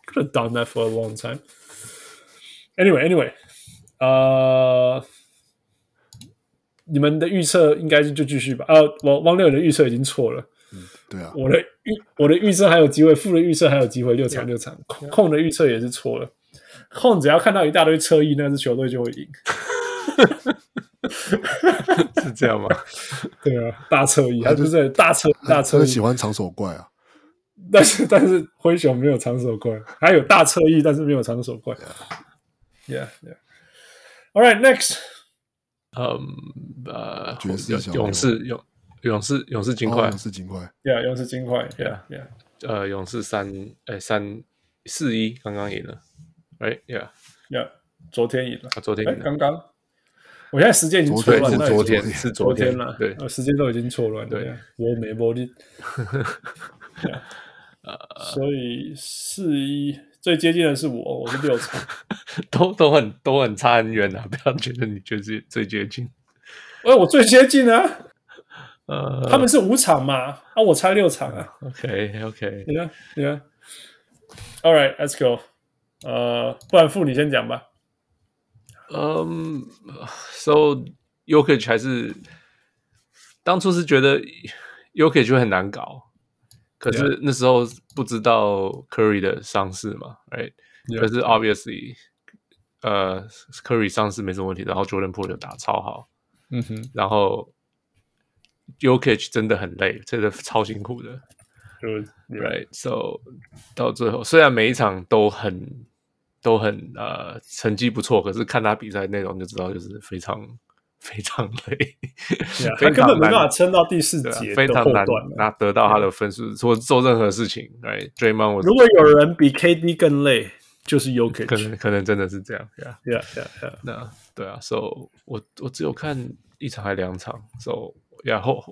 Could have done that for a long time. Anyway, anyway，呃，你们的预测应该是就继续吧。呃，王王六的预测已经错了。嗯，对啊。我的预我的预测还有机会，负的预测还有机会，六场六场。控控的预测也是错了。控只要看到一大堆车衣，那支球队就会赢。是这样吗？对啊，大侧翼，他就是大侧大侧翼，喜欢长手怪啊。但是但是灰熊没有长手怪，还有大侧翼，但是没有长手怪。Yeah, yeah. All right, next. 嗯，呃，勇士勇勇士勇士金块，勇士金块。Yeah，勇士金块。Yeah, yeah. 呃，勇士三哎三四一，刚刚赢了。Right, yeah, yeah. 昨天赢了，昨天刚刚。我现在时间已经错乱了，是昨天是昨天了，对，时间都已经错乱了。对，我没玻璃。呃，所以四一最接近的是我，我是六场，都都很都很差很远啊！不要觉得你就是最接近，哎，我最接近啊！呃，他们是五场嘛，啊，我差六场啊。OK OK，你看你看，All right，Let's go。呃，不然傅你先讲吧。嗯，So Jokic 还是当初是觉得 Jokic 会很难搞。可是那时候不知道 Curry 的伤势嘛，right？可是 obviously，呃，Curry 伤势没什么问题，然后 Jordan Poole 就打超好，嗯哼，然后 Jokic 真的很累，真的超辛苦的，right？So 到最后，虽然每一场都很都很呃成绩不错，可是看他比赛内容就知道就是非常。非常累，他根本没办法撑到第四节，非常难拿得到他的分数，或做任何事情。哎，Draymond，如果有人比 KD 更累，就是 Jokic，可能可能真的是这样。Yeah，Yeah，Yeah，那对啊，So 我我只有看一场还两场，So 然后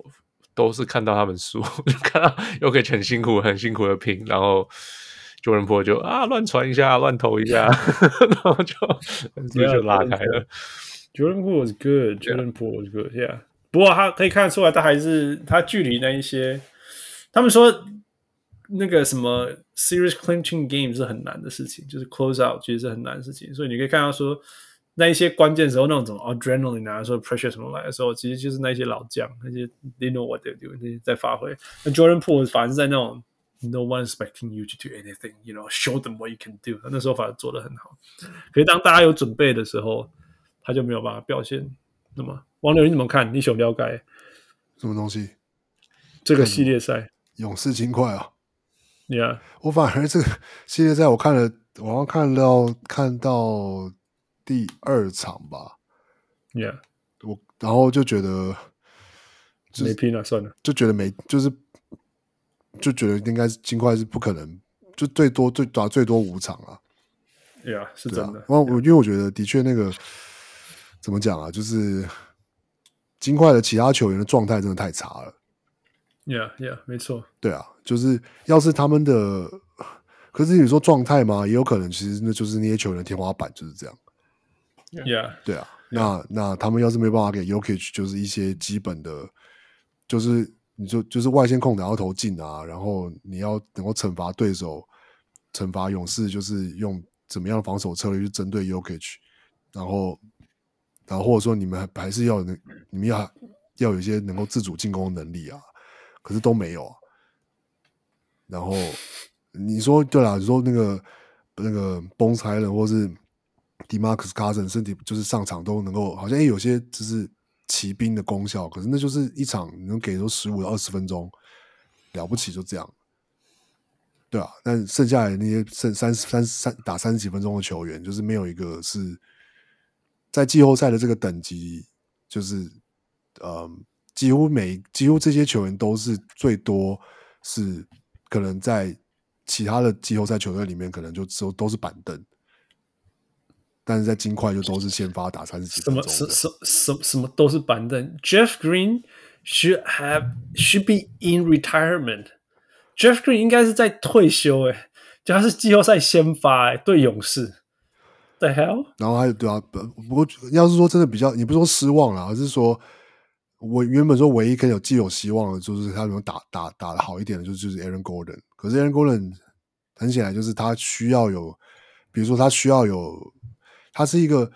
都是看到他们输，看到 Jokic 很辛苦很辛苦的拼，然后 Jordan Poole 就啊乱传一下，乱投一下，然后就就拉开了。Jordan Poole was good. Jordan Poole was good. Yeah. 不过他可以看得出来，他还是他距离那一些，他们说那个什么 serious clinching game 是很难的事情，就是 close out 其实是很难的事情。所以你可以看到说，那一些关键时候那种 adrenaline 啊，说 pressure 什么来的时候，其实就是那些老将，那些 they know what they're doing，那些在发挥。那 Jordan Poole 反而是在那种 no one expecting you to do anything，you know，show them what you can do。那时候反而做的很好。可是当大家有准备的时候。他就没有办法表现。那么，王柳你怎么看？你想了解什么东西？这个系列赛，勇士金块啊，Yeah，我反而这个系列赛我看了，我好像看到看到第二场吧，Yeah，我然后就觉得没拼了，算了，就觉得没，就是就觉得应该是金块是不可能，就最多最打最多五场啊。对啊，是真的。我因为我觉得的确那个怎么讲啊，就是金块的其他球员的状态真的太差了。Yeah，Yeah，没错。对啊，就是要是他们的，可是你说状态嘛，也有可能，其实那就是那些球员的天花板就是这样。Yeah，对啊。那那他们要是没办法给 Jokic 就是一些基本的，就是你就就是外线空档要投进啊，然后你要能够惩罚对手，惩罚勇士就是用。怎么样防守策略去针对 Jokic，然后，然后或者说你们还是要能，你们要要有一些能够自主进攻能力啊，可是都没有啊。然后你说对了，你说那个那个 Bones Hyland 或是 Dmax cousin 身体就是上场都能够，好像有些就是骑兵的功效，可是那就是一场能给出十五到二十分钟了不起就这样。对啊，但剩下来那些剩三三三打三十几分钟的球员，就是没有一个是在季后赛的这个等级，就是呃，几乎每几乎这些球员都是最多是可能在其他的季后赛球队里面，可能就都都是板凳。但是在金块就都是先发打三十几分钟，什么什什什么都是板凳。Jeff Green should have should be in retirement。Jeff Green 应该是在退休诶，就他是季后赛先发诶，对勇士。The hell？然后还有对啊，不过要是说真的比较，你不是说失望了，而是说我原本说唯一可以有既有希望的，就是他能打打打的好一点的，就是就是 Aaron Gordon。可是 Aaron Gordon 很显然就是他需要有，比如说他需要有。他是一个，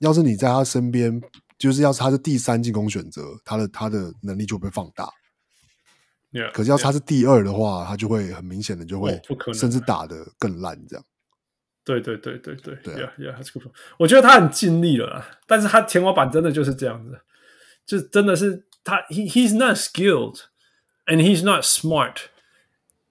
要是你在他身边，就是要是他是第三进攻选择，他的他的能力就会被放大。Yeah, 可是要是他是第二的话，yeah. 他就会很明显的就会，甚至打得更烂这样。对对对对对对呀呀，我觉得他很尽力了，但是他天花板真的就是这样子，就真的是他，he he's not skilled and he's not smart。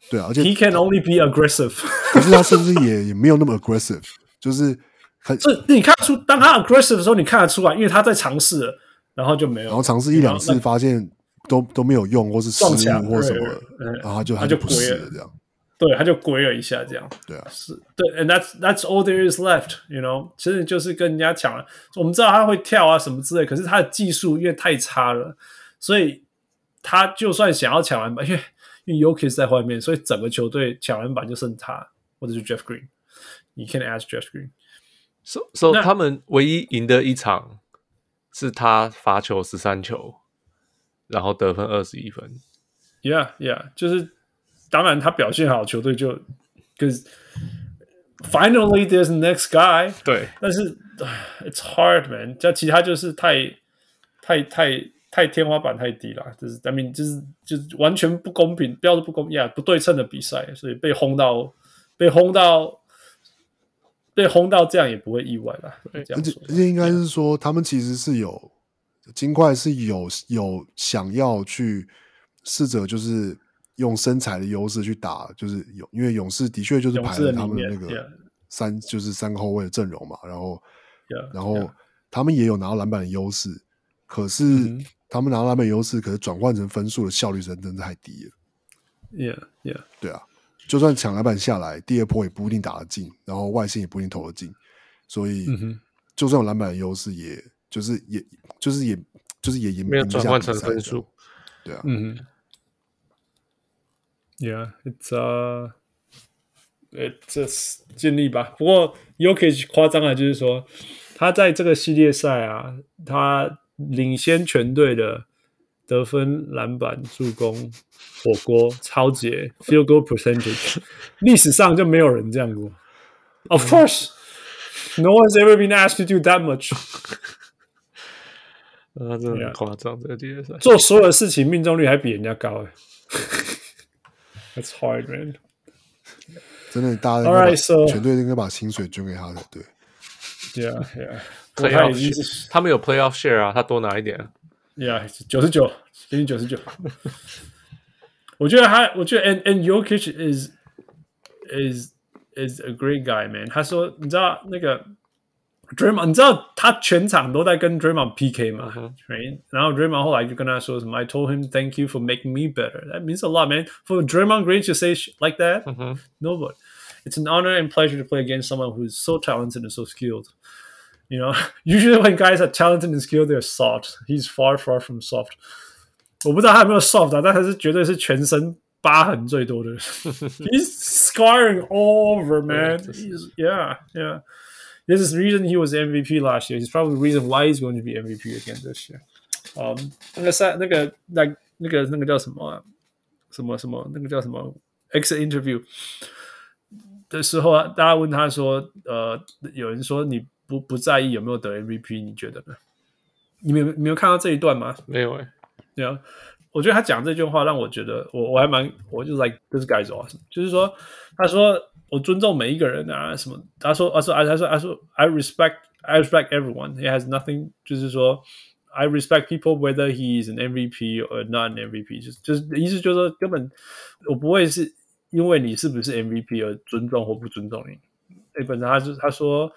对啊，而且 he can only be aggressive。可是他是不是也也没有那么 aggressive，就是。是，你看出，当他 aggressive 的时候，你看得出来，因为他在尝试，然后就没有，然后尝试一两次，发现都都没有用，或是失误或什么，然后他就他就不是了这样，对，他就归了一下这样，对啊，是对，and that's that's all there is left，you know，其实就是跟人家抢了，我们知道他会跳啊什么之类，可是他的技术因为太差了，所以他就算想要抢篮板，因为因为 Jokic 在外面，所以整个球队抢篮板就剩他或者是 Jeff Green，你 can ask Jeff Green。所、so, 以、so，他们唯一赢的一场是他罚球十三球，然后得分二十一分。Yeah, yeah，就是当然他表现好，球队就 because finally there's next guy。对，但是 it's hard man，这其他就是太太太太天花板太低了，就是 I mean 就是就是完全不公平，标的不公呀，yeah, 不对称的比赛，所以被轰到被轰到。被轰到这样也不会意外吧？而且而且应该是说，他们其实是有金块是有有想要去试着就是用身材的优势去打，就是勇因为勇士的确就是排了他们那个三就是三个后卫的阵容嘛，然后然后他们也有拿到篮板的优势，可是他们拿到篮板优势，可是转换成分数的效率真的太低了。Yeah, yeah，对啊。就算抢篮板下来，第二波也不一定打得进，然后外线也不一定投得进，所以就算有篮板的优势，也就是也就是也就是也赢没有转换成分数，对啊，嗯哼，Yeah，it's a it's 尽力吧。不过 Yokic 夸张的就是说，他在这个系列赛啊，他领先全队的。得分、篮板、助攻、火锅、抄截、field goal percentage，历史上就没有人这样过。Of course, no one's ever been asked to do that much。他，真的很夸张，这个系列赛做所有的事情命中率还比人家高哎。That's hard, man。真的，大家 Alright, so 全队应该把薪水捐给他才对。Yeah, yeah。他已经他们有 playoff share 啊，他多拿一点。Yeah，九十九，接近九十九。我觉得他，我觉得，and and Jokic is is is a great guy, man。他说，你知道那个 Draymond，你知道他全场都在跟 Draymond PK 吗、uh-huh.？Right？然后 Draymond 后来就跟他说什么？I told him thank you for making me better. That means a lot, man. For Draymond Green to say like that, uh-huh. nobody. It's an honor and pleasure to play against someone who is so talented and so skilled. You know, usually when guys are talented and skilled, they're soft. He's far, far from soft. 我不知道他有没有 soft 啊，但他是绝对是全身疤痕最多的人。He's scarring all over, man. He's, yeah, yeah. This is the reason he was MVP last year. He's probably the reason why he's going to be MVP again this year. Um, 那个赛，那个那那个那个叫什么啊？什么什么？那个叫什么？Exit interview 的时候啊，大家问他说，呃，有人说你。不不在意有没有得 MVP，你觉得呢？你没有没有看到这一段吗？没有诶、欸。对啊，我觉得他讲这句话让我觉得我我还蛮我就 like this guy's awesome，就是说他说 我尊重每一个人啊什么，他说他说他说他说 I respect I respect everyone. It has nothing，就是说 I respect people whether he is an MVP or not an MVP，就是就是意思就是说根本我不会是因为你是不是 MVP 而尊重或不尊重你。基本上他是他说。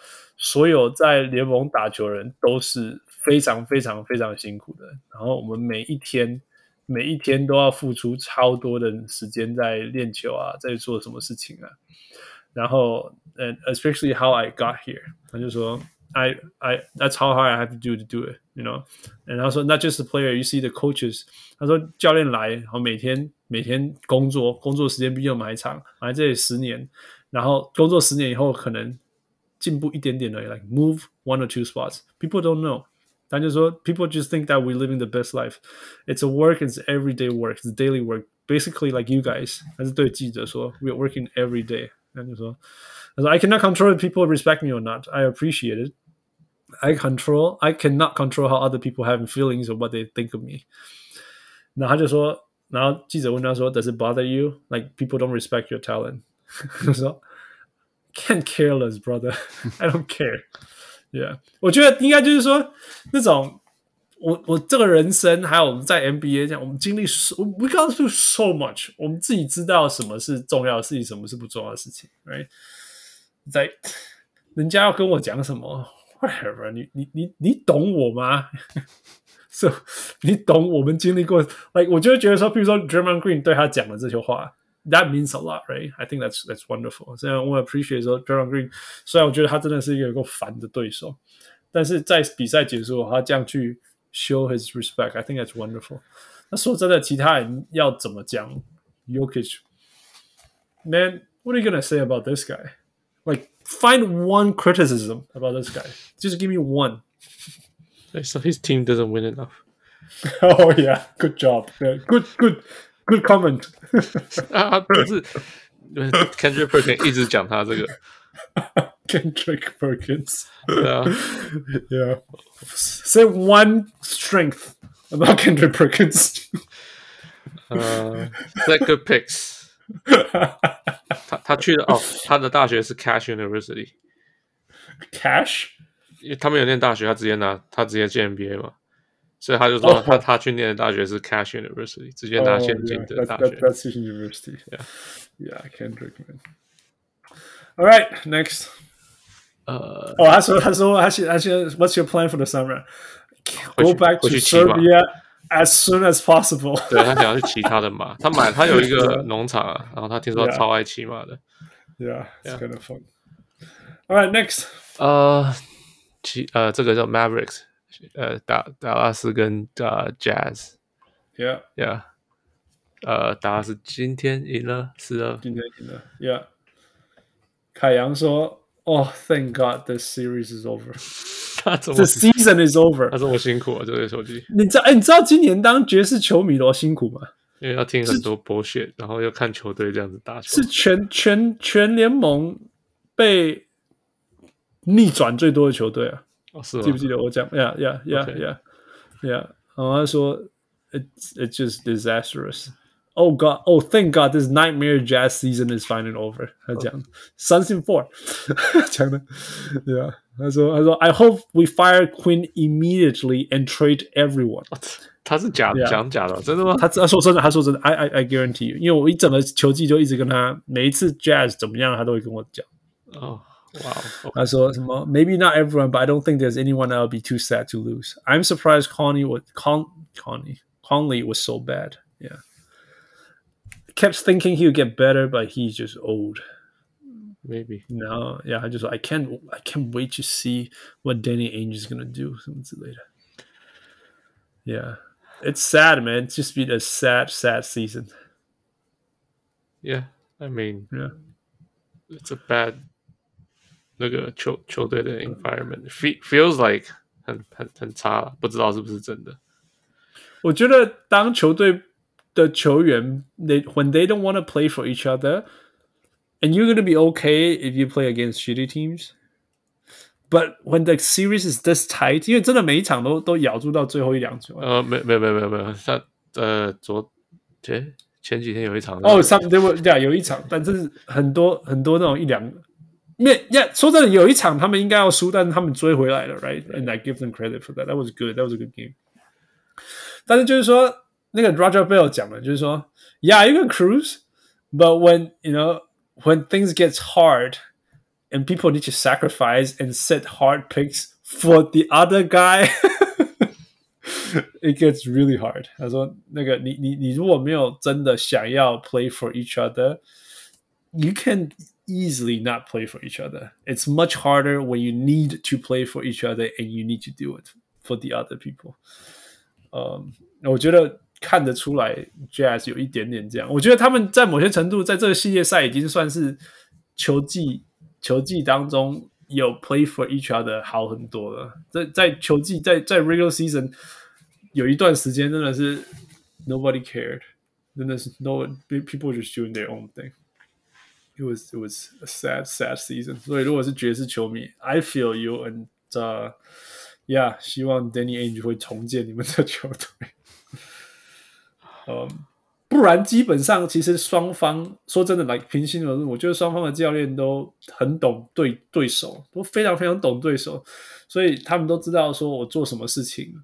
所有在联盟打球人都是非常非常非常辛苦的，然后我们每一天每一天都要付出超多的时间在练球啊，在做什么事情啊？ 然后，and especially how I got here，他就说，I I that's how hard I have to do to do it，you know，然后说，not just the player，you see the coaches，他说教练来，然后每天每天工作，工作时间比我们还长，来这里十年，然后工作十年以后可能进步一点点而已，like move one or two spots，people don't know。 他就说，people just think that we're living the best life. It's a work, it's everyday work, it's daily work. Basically, like you guys，还是对记者说，we're working every day。他就说，他说，I cannot control if people respect me or not. I appreciate it. I control, I cannot control how other people have feelings or what they think of me. 然后他就说，然后记者问他说，Does it bother you? Like people don't respect your talent? 他说，Can't care less, brother. I don't care. Yeah，我觉得应该就是说，那种我我这个人生，还有我们在 NBA 这样，我们经历，we got through so much，我们自己知道什么是重要的事情，什么是不重要的事情，right？在人家要跟我讲什么，whatever，你你你你懂我吗？So 你懂我们经历过，like 我就会觉得说，比如说 Draymond Green 对他讲的这些话。That means a lot, right? I think that's that's wonderful. 虽然我 appreciate 说 Draymond Green，虽然我觉得他真的是一个有够烦的对手，但是在比赛结束后，他这样去 show his respect, I think that's wonderful. 那说真的，其他人要怎么讲 Jokic? Man, what are you gonna say about this guy? Like, find one criticism about this guy. Just give me one. So his team doesn't win enough. Oh yeah, good job. Yeah, good, good. Good comment 啊，不是，Kendrick Perkins 一直讲他这个，Kendrick Perkins，对啊，Yeah，say one strength about Kendrick Perkins，呃，good picks，他他去的哦，他的大学是 Cash University，Cash，因为他没有念大学，他直接拿他直接进 NBA 嘛。 所以他就说他他去念的大学是 Cash University，直接拿现金的大学。That's University. Yeah, yeah, Kendrick man. All right, next. 呃，哦，他说他说他现他现在 What's your plan for the summer? Go back to Serbia as soon as possible. 对，他想要去骑他的马，他买他有一个农场啊，然后他听说他超爱骑马的。Yeah, it's kind of fun. All right, next. 呃，骑呃这个叫 Mavericks。 呃，达达拉斯跟呃 Jazz，Yeah，Yeah，呃，达拉斯今天赢了，是的，今天赢了，Yeah。凯阳说：“哦，Thank God, the series is over. The season is over。”他这么辛苦啊，这位手机。你知道？哎，你知道今年当爵士球迷多辛苦吗？因为要听很多 bullshit，然后要看球队这样子打球，是全全全联盟被逆转最多的球队啊。哦，是吗？记不记得我讲？Yeah, yeah, yeah, Okay. yeah, yeah。然后他说，It's it's just disastrous. Oh God, oh thank God, this nightmare jazz season is finally over。他讲，Suns in four，讲的，Yeah。他说，他说，I hope we fire Quinn immediately and trade everyone。他是假的，讲假的，真的吗？他他说真的，他说真的，I I I guarantee you，因为我一整个球季就一直跟他，每一次 jazz 怎么样，他都会跟我讲。哦。 Wow. Okay. So maybe not everyone, but I don't think there's anyone that would be too sad to lose. I'm surprised Connie was Con, Connie Conley was so bad. Yeah. Kept thinking he would get better, but he's just old. Maybe. No, yeah, I just I can't I can't wait to see what Danny Ainge is gonna do later. Yeah. It's sad, man. It's just been a sad, sad season. Yeah. I mean, yeah. it's a bad 那个球球队的 environment feel feels like 很很很差，不知道是不是真的。我觉得当球队的球员，they when they don't want to play for each other, and you're gonna be okay if you play against shitty teams. But when the series is this tight，因为真的每一场都都咬住到最后一两球。呃，没没没没没，他呃昨前前几天有一场哦，some they were yeah 有一场，但是很多很多那种一两 个。Yeah, yeah. 说真的，有一场他们应该要输，但是他们追回来了，right？And I give them credit for that. That was good. That was a good game. 但是就是说，那个 Roger Bell 讲了，就是说，Yeah, you can cruise, but when you know when things gets hard and people need to sacrifice and set hard picks for the other guy, it gets really hard. 他说，那个你你你如果没有真的想要 play for each other, you can easily not play for each other. It's much harder when you need to play for each other and you need to do it for the other people. 嗯，我觉得看得出来，Jazz 有一点点这样。我觉得他们在某些程度，在这个系列赛已经算是球季球季当中有 play for each other 好很多了。在在球季在在 regular season 有一段时间真的是 nobody cared，真的是 no people just doing their own thing。 It was it was a sad sad season。所以如果是爵士球迷，I feel you and uh yeah，希望 Danny Ainge 会重建你们的球队。嗯，不然基本上其实双方说真的来平心而论，我觉得双方的教练都很懂对对手，都非常非常懂对手，所以他们都知道说我做什么事情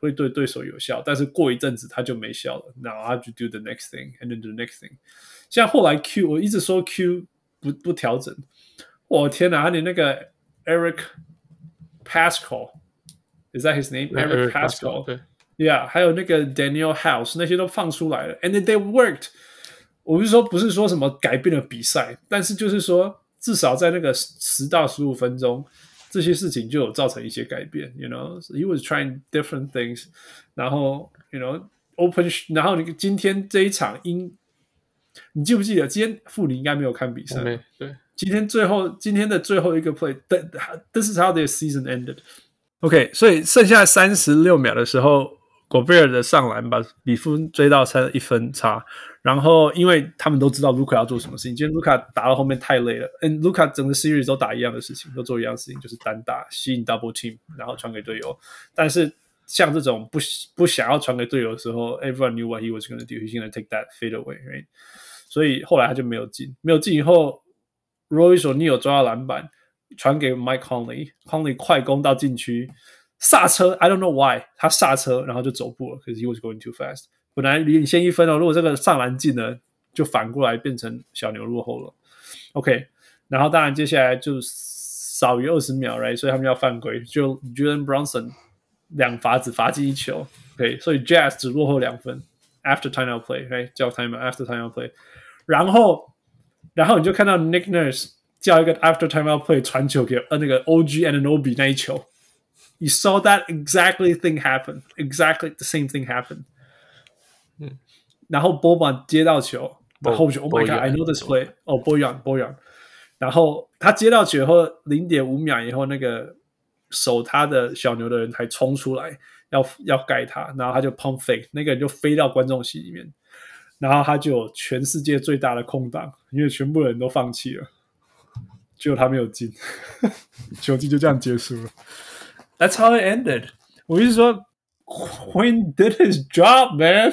会对对手有效，但是过一阵子他就没效了。Now I have to do the next thing and then do the next thing。像后来 Q，我一直说 Q 不不调整，我天哪，他连那个 Eric Paschall，is that his name？Eric Paschall。Yeah，还有那个 Daniel House 那些都放出来了，and they worked。我是说，不是说什么改变了比赛，但是就是说，至少在那个十到十五分钟，这些事情就有造成一些改变。You know，so he was trying different things。然后，you know，open，然后你今天这一场英，你记不记得？今天傅你应该没有看比赛。对，今天最后今天的最后一个 play，this is how their season ended。OK，所以剩下三十六秒的时候。果贝尔的上篮把比分追到三一分差，然后因为他们都知道卢卡要做什么事情，今天卢卡打到后面太累了，嗯，卢卡整个 series 都打一样的事情，都做一样的事情，就是单打吸引 double team，然后传给队友。但是像这种不不想要传给队友的时候，everyone knew what he was going to do，he's going to take that fade away，right？所以后来他就没有进，没有进以后，Royce O'Neale 抓到篮板，传给 Mike Conley，Conley 快攻到禁区。刹车，I don't know why，他刹车，然后就走步了，cause he was going too fast。本来领先一分哦，如果这个上篮进了，就反过来变成小牛落后了。OK，然后当然接下来就少于二十秒，right？所以他们要犯规，就 Jalen Brunson 两罚只罚进一球，OK，所以 Jazz 只落后两分。After timeout play，right？叫 timeout，After timeout play，然后然后你就看到 Nick Nurse 叫一个 After timeout play 传球给呃那个 OG Anunoby 那一球。You saw that exactly thing happen, exactly the same thing happen. 嗯，然后波板接到球，然后就 Oh my God, I know this play. 哦，Bojan，Bojan。然后他接到球后零点五秒以后，那个 守他的小牛的人才冲出来要要盖他，然后他就 pump fake，那个人就飞到观众席里面，然后他就有全世界最大的空档，因为全部人都放弃了，只有他没有进，球季就这样结束了。That's how it ended. 我意思说，Quinn did his job, man.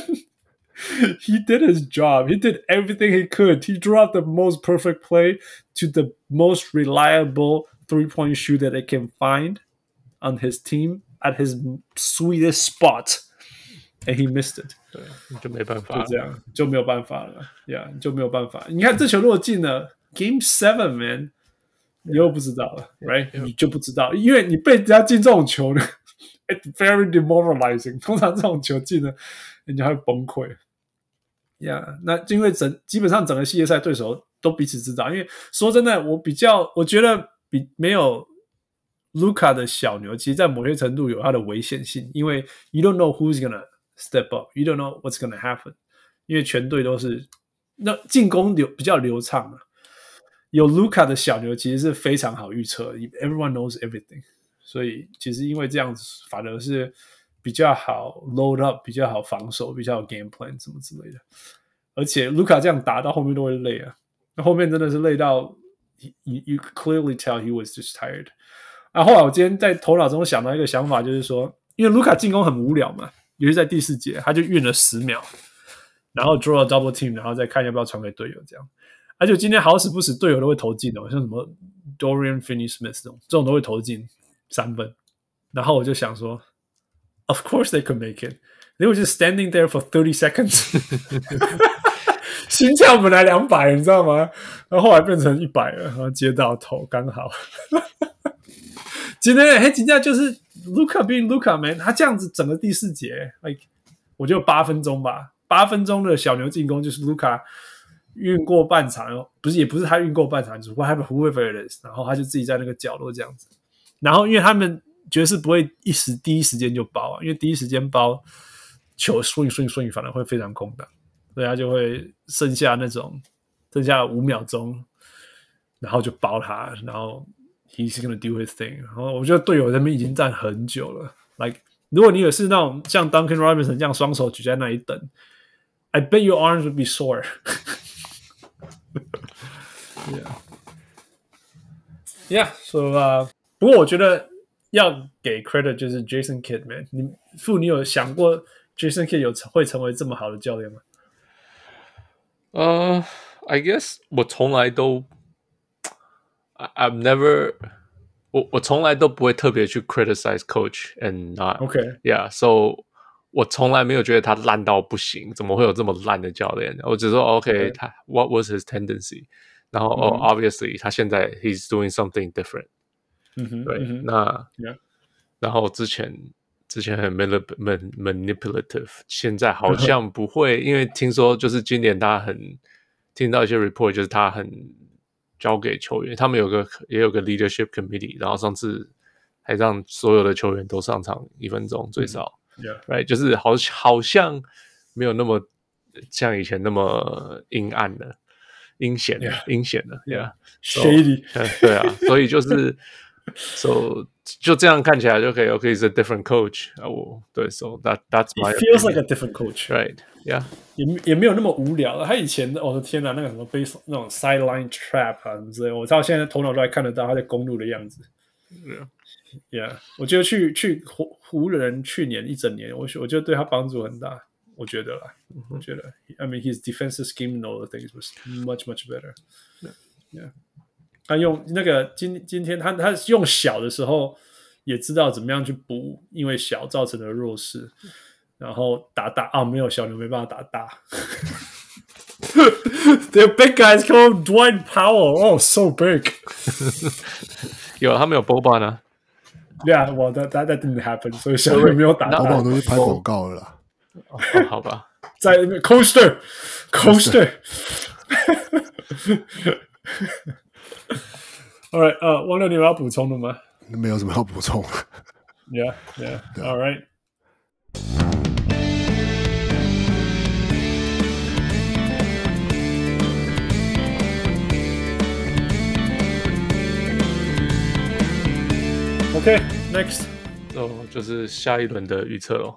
he did his job. He did everything he could. He drew out the most perfect play to the most reliable three-point shooter they can find on his team at his sweetest spot, and he missed it. 对，就没办法，就这样就没有办法了。Yeah，就没有办法。你看这球如果进了，Game Seven, man. 你又不知道了，right？你就不知道，因为你被人家进这种球呢，it's very demoralizing。通常这种球进了，人家会崩溃。Yeah，那因为整基本上整个系列赛对手都彼此知道。因为说真的，我比较我觉得比没有卢卡的小牛，其实在某些程度有它的危险性，因为 you don't know who's gonna step up，you don't know what's gonna happen。因为全队都是那进攻流比较流畅啊。有卢卡的小牛其实是非常好预测，Everyone knows everything，所以其实因为这样子反而是比较好 load up，比较好防守，比较好 game plan 什么之类的。而且卢卡这样打到后面都会累啊，那后面真的是累到，you you clearly tell he was just tired。啊，后来我今天在头脑中想到一个想法，就是说，因为卢卡进攻很无聊嘛，尤其在第四节，他就运了十秒，然后 draw a double team，然后再看要不要传给队友这样。而且今天好死不死，队友都会投进哦，像什么 Dorian Finney-Smith 这种，这种都会投进三分。然后我就想说，Of course they could make it. They were just standing there for thirty seconds. 心跳本来两百，你知道吗？然后后来变成一百了，然后接到头刚好。今天嘿，今天就是 Luka being Luka man，他这样子整个第四节，like 我就八分钟吧，八分钟的小牛进攻就是 Luka。运过半场，不是也不是他运过半场，只不过 have whoever it is，然后他就自己在那个角落这样子。然后因为他们爵士不会一时第一时间就包啊，因为第一时间包球 swing swing swing 反而会非常空档，所以他就会剩下那种剩下五秒钟，然后就包他，然后 he's gonna do his thing。然后我觉得队友那边已经站很久了，like 如果你也是那种像 Duncan Robinson 这样双手举在那里等，I bet your arms would be sore。 yeah, yeah. So, uh, 不过我觉得要给 credit 就是 Jason Kidd man。你傅，你有想过 Jason Kidd 有会成为这么好的教练吗？呃、uh,，I guess 我从来都 ，I've never，我我从来都不会特别去 criticize coach and not OK，yeah，so 我从来没有觉得他烂到不行，怎么会有这么烂的教练？我只说 OK，他 What was his tendency？然后哦、oh,，obviously 他现在 he's doing something different。嗯哼，对，那然后之前之前很 manipulative，现在好像不会，因为听说就是今年他很听到一些 report，就是他很 交给球员，他们有个也有个 leadership committee，然后上次还让所有的球员都上场一分钟最少。Yeah，right，就是好好像没有那么像以前那么阴暗的、阴险的、阴险的，Yeah，shady，对啊，所以就是，so 就这样看起来就可以，OK，is a different coach 啊，我对，so that that's my feels like a different coach，right？Yeah，也也没有那么无聊。他以前的，我的天哪，那个什么 base 那种 sideline trap 啊什么之类，我到现在头脑都还看得到他在公路的样子。Yeah。Yeah，我觉得去去湖湖人去年一整年，我我觉得对他帮助很大。我觉得啦，mm -hmm. 我觉得，I mean his defensive scheme and all the things was much much better yeah. 他用那个今今天他他用小的时候也知道怎么样去补，因为小造成的弱势，然后打大啊，没有小牛没办法打大。The big guys called Dwight Powell, oh so big 有他没有 Boban 呢？Yeah, well, that that that didn't happen. 所以小牛没有打到。我都是拍广告了啦。哦，好吧，在那边 Coaster Coaster。All right，呃，汪六，你有要补充的吗？没有什么要补充。Yeah, yeah. All right. OK，next，哦，就是下一轮的预测喽。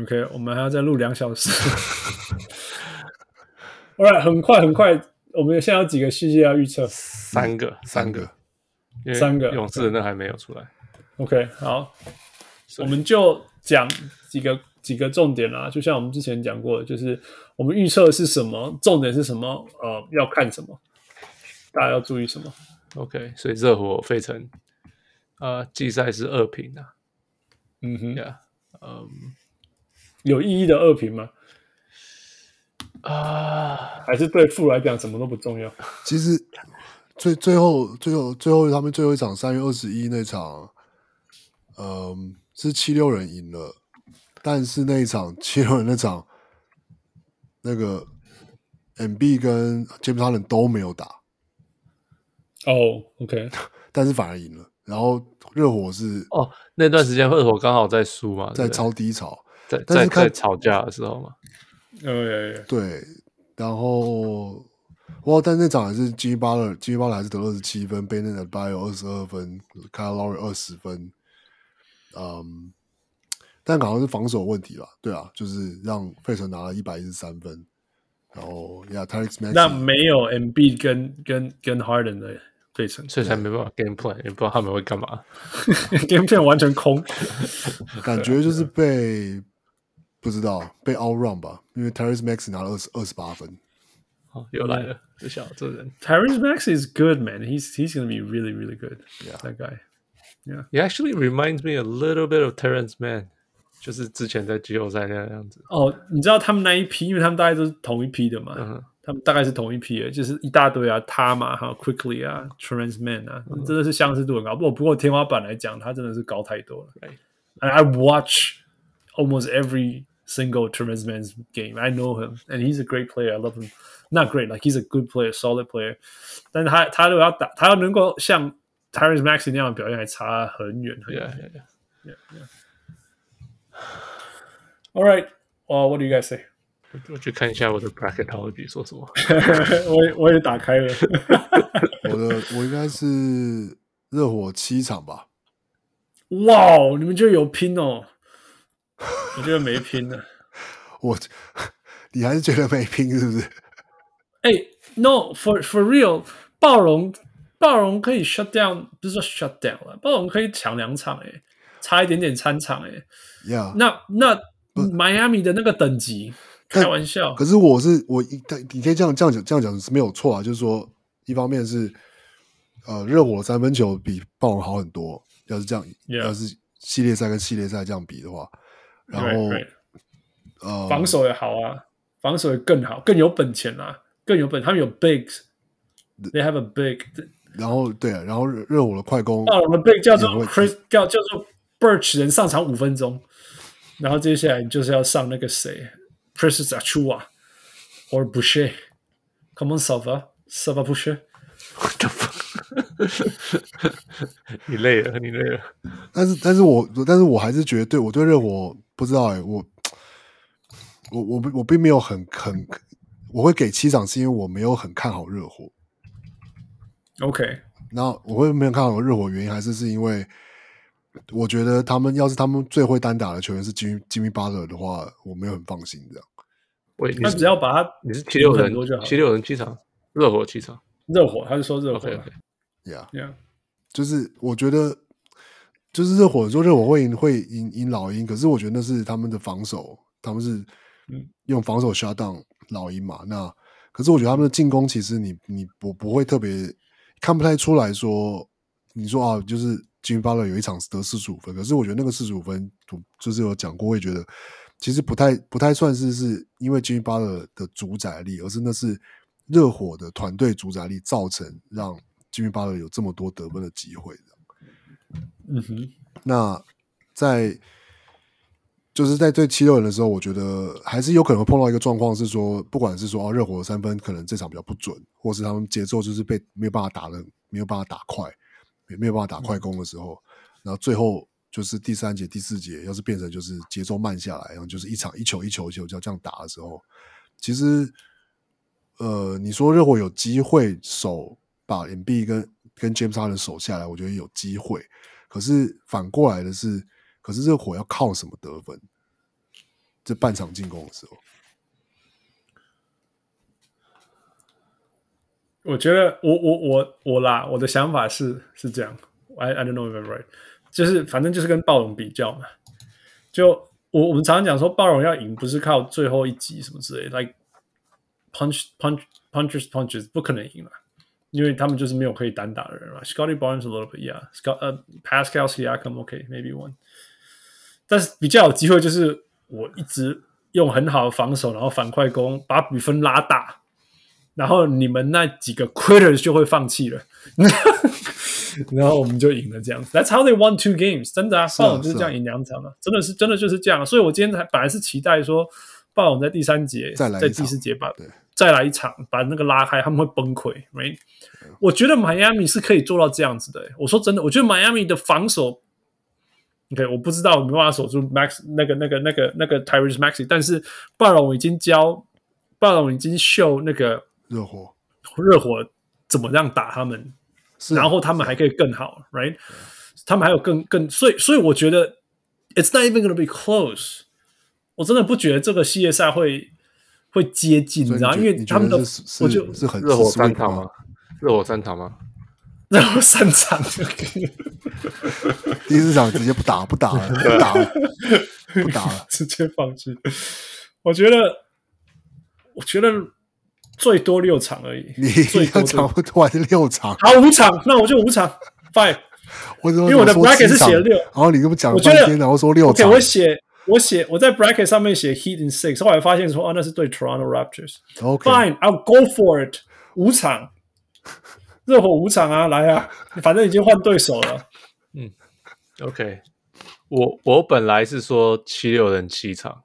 OK，我们还要再录两小时。All right，很快很快，我们现在有几个细节要预测？三个，三个，三个。勇士的那还没有出来。OK，好，我们就讲几个几个重点啦。就像我们之前讲过的，就是我们预测是什么，重点是什么，呃，要看什么，大家要注意什么。OK，所以热火费城。呃，季赛是二平啊，嗯哼，呀，嗯，有意义的二平吗？啊，还是对富来讲什么都不重要？其实最最后最后最后他们最后一场三月二十一那场，嗯，是七六人赢了，但是那一场七六人那场那个 MB 跟 James Harden 都没有打，哦，oh，OK，但是反而赢了。然后热火是哦，那段时间热火刚好在输嘛，在超低潮，在在在吵架的时候嘛。对对，然后哇，但那场还是 Jimmy Butler，Jimmy Butler 还是得二十七分，Bam Adebayo 二十二分，Kyle Lowry 二十分。嗯，但好像是防守问题吧？对啊，就是让费城拿了一百一十三分。然后呀 Maxey 那没有 Embiid 跟跟跟 Harden 的。费城所以才没办法 game plan，也不知道他们会干嘛。game plan 完全空，感觉就是被不知道被 out run 吧，因为 Tyrese Maxey 拿了二十二十八分。哦，又来了，这小这人。Tyrese Maxey is good man. He's he's gonna be really really good. Yeah, that guy. Yeah, he actually reminds me a little bit of Terrence Mann，就是之前在季后赛那样子。哦，你知道他们那一批，因为他们大概都是同一批的嘛。嗯他们大概是同一批的，就是一大堆啊，他嘛，还有 Quickly 啊，Terance Mann 啊，真的是相似度很高。不过不过天花板来讲，他真的是高太多了。Right. I watch almost every single Terance Mann game. I know him, and he's a great player. I love him. not great, like he's a good player, solid player。但是他他如果要打，他要能够像 Tyrese Maxey 那样的表现，还差很远很远。Yeah, yeah, yeah. yeah, yeah. All right, well, what do you guys say? 我去看一下我的 bracketology 说什么。我也我也打开了。我的我应该是热火七场吧。哇，wow, 你们就有拼哦？ 我觉得没拼的。我，你还是觉得没拼是不是？哎、欸、，No，for for real，暴龙暴龙可以 shut down，不是说 shut down 了，暴龙可以抢两场，哎，差一点点参场，哎，Yeah，那那迈阿密的那个等级。开玩笑，可是我是我一，你可以这样这样讲，这样讲是没有错啊。就是说，一方面是呃，热火三分球比暴龙好很多。要是这样，yeah. 要是系列赛跟系列赛这样比的话，然后 right, right. 呃，防守也好啊，防守也更好，更有本钱啊，更有本，他们有 bigs，they have a big。然后对啊，然后热火的快攻，暴龙的 big 叫做 Chris，叫叫做 Birch，人上场五分钟，然后接下来你就是要上那个谁。Precious Achiuwa or Boucher. Come on, Sava. Sava Boucher. 你累了，你累了。但是，但是我，但是我还是觉得，对我对热火不知道哎、欸，我，我，我，我并没有很很，我会给七场，是因为我没有很看好热火。OK，那我会没有看好热火，原因还是是因为。我觉得他们要是他们最会单打的球员是吉米吉米巴勒的话，我没有很放心这样。喂，他只要把他你是七六人七六人七场，热火七场，热火他是说热火。Yeah Yeah，就是我觉得就是热火说热火会赢会赢赢老鹰，可是我觉得那是他们的防守，他们是用防守 shut down 老鹰嘛。那可是我觉得他们的进攻其实你你不不会特别看不太出来说，你说啊就是。吉米巴勒有一场得四十五分，可是我觉得那个四十五分，就是有讲过，会觉得其实不太不太算是是因为吉米巴勒的主宰力，而是那是热火的团队主宰力造成让吉米巴勒有这么多得分的机会。嗯哼，那在就是在对七六人的时候，我觉得还是有可能会碰到一个状况，是说不管是说啊热火的三分可能这场比较不准，或是他们节奏就是被没有办法打的没有办法打快。也没有办法打快攻的时候，嗯，然后最后就是第三节、第四节，要是变成就是节奏慢下来，然后就是一场一球一球一球就要这样打的时候，其实，呃，你说热火有机会守把 M B 跟跟 James Harden 守下来，我觉得有机会。可是反过来的是，可是热火要靠什么得分？这半场进攻的时候。我觉得我我我我啦，我的想法是是这样，I I don't know if I'm right，就是反正就是跟暴龙比较嘛，就我我们常常讲说暴龙要赢不是靠最后一击什么之类，like punch punch punches punches 不可能赢了，因为他们就是没有可以单打的人嘛。Scotty Barnes a little bit yeah，Scott 呃、uh, Pascal Siakam OK maybe one，但是比较有机会就是我一直用很好的防守，然后反快攻把比分拉大。然后你们那几个 quitters 就会放弃了，然后我们就赢了这样子。That's how they won two games，真的啊，上午就是这样赢两场啊，真的是真的就是这样。所以我今天才本来是期待说暴龙在第三节，在第四节把再来一场，把那个拉开，他们会崩溃。Right？我觉得迈阿密是可以做到这样子的。我说真的，我觉得迈阿密的防守，OK，我不知道有没有办法守住 Max 那个那个那个那个 Tyrese Maxey，但是暴龙已经教暴龙已经秀那个。热火，热火怎么样打他们？然后他们还可以更好，right？他们还有更更，所以所以我觉得，it's not even gonna be close。我真的不觉得这个系列赛会会接近，你知道？因为他们的，我就是很热火三场吗？热火三场吗？热火三场，第四场直接不打不打了，不打了，不打了，直接放弃。我觉得，我觉得。最多六场而已，你要场不多还是六场？好，五场，那我就五场，five。因为我的 bracket 是写六，然后你跟我讲了半天，然后说六场。Okay, 我写我写我在 bracket 上面写 Heat in six，后来发现说啊，那是对 Toronto Raptors。OK，Fine，I'll go for it。五场，热火五场啊，来啊，反正已经换对手了。嗯，OK，我我本来是说七六人七场，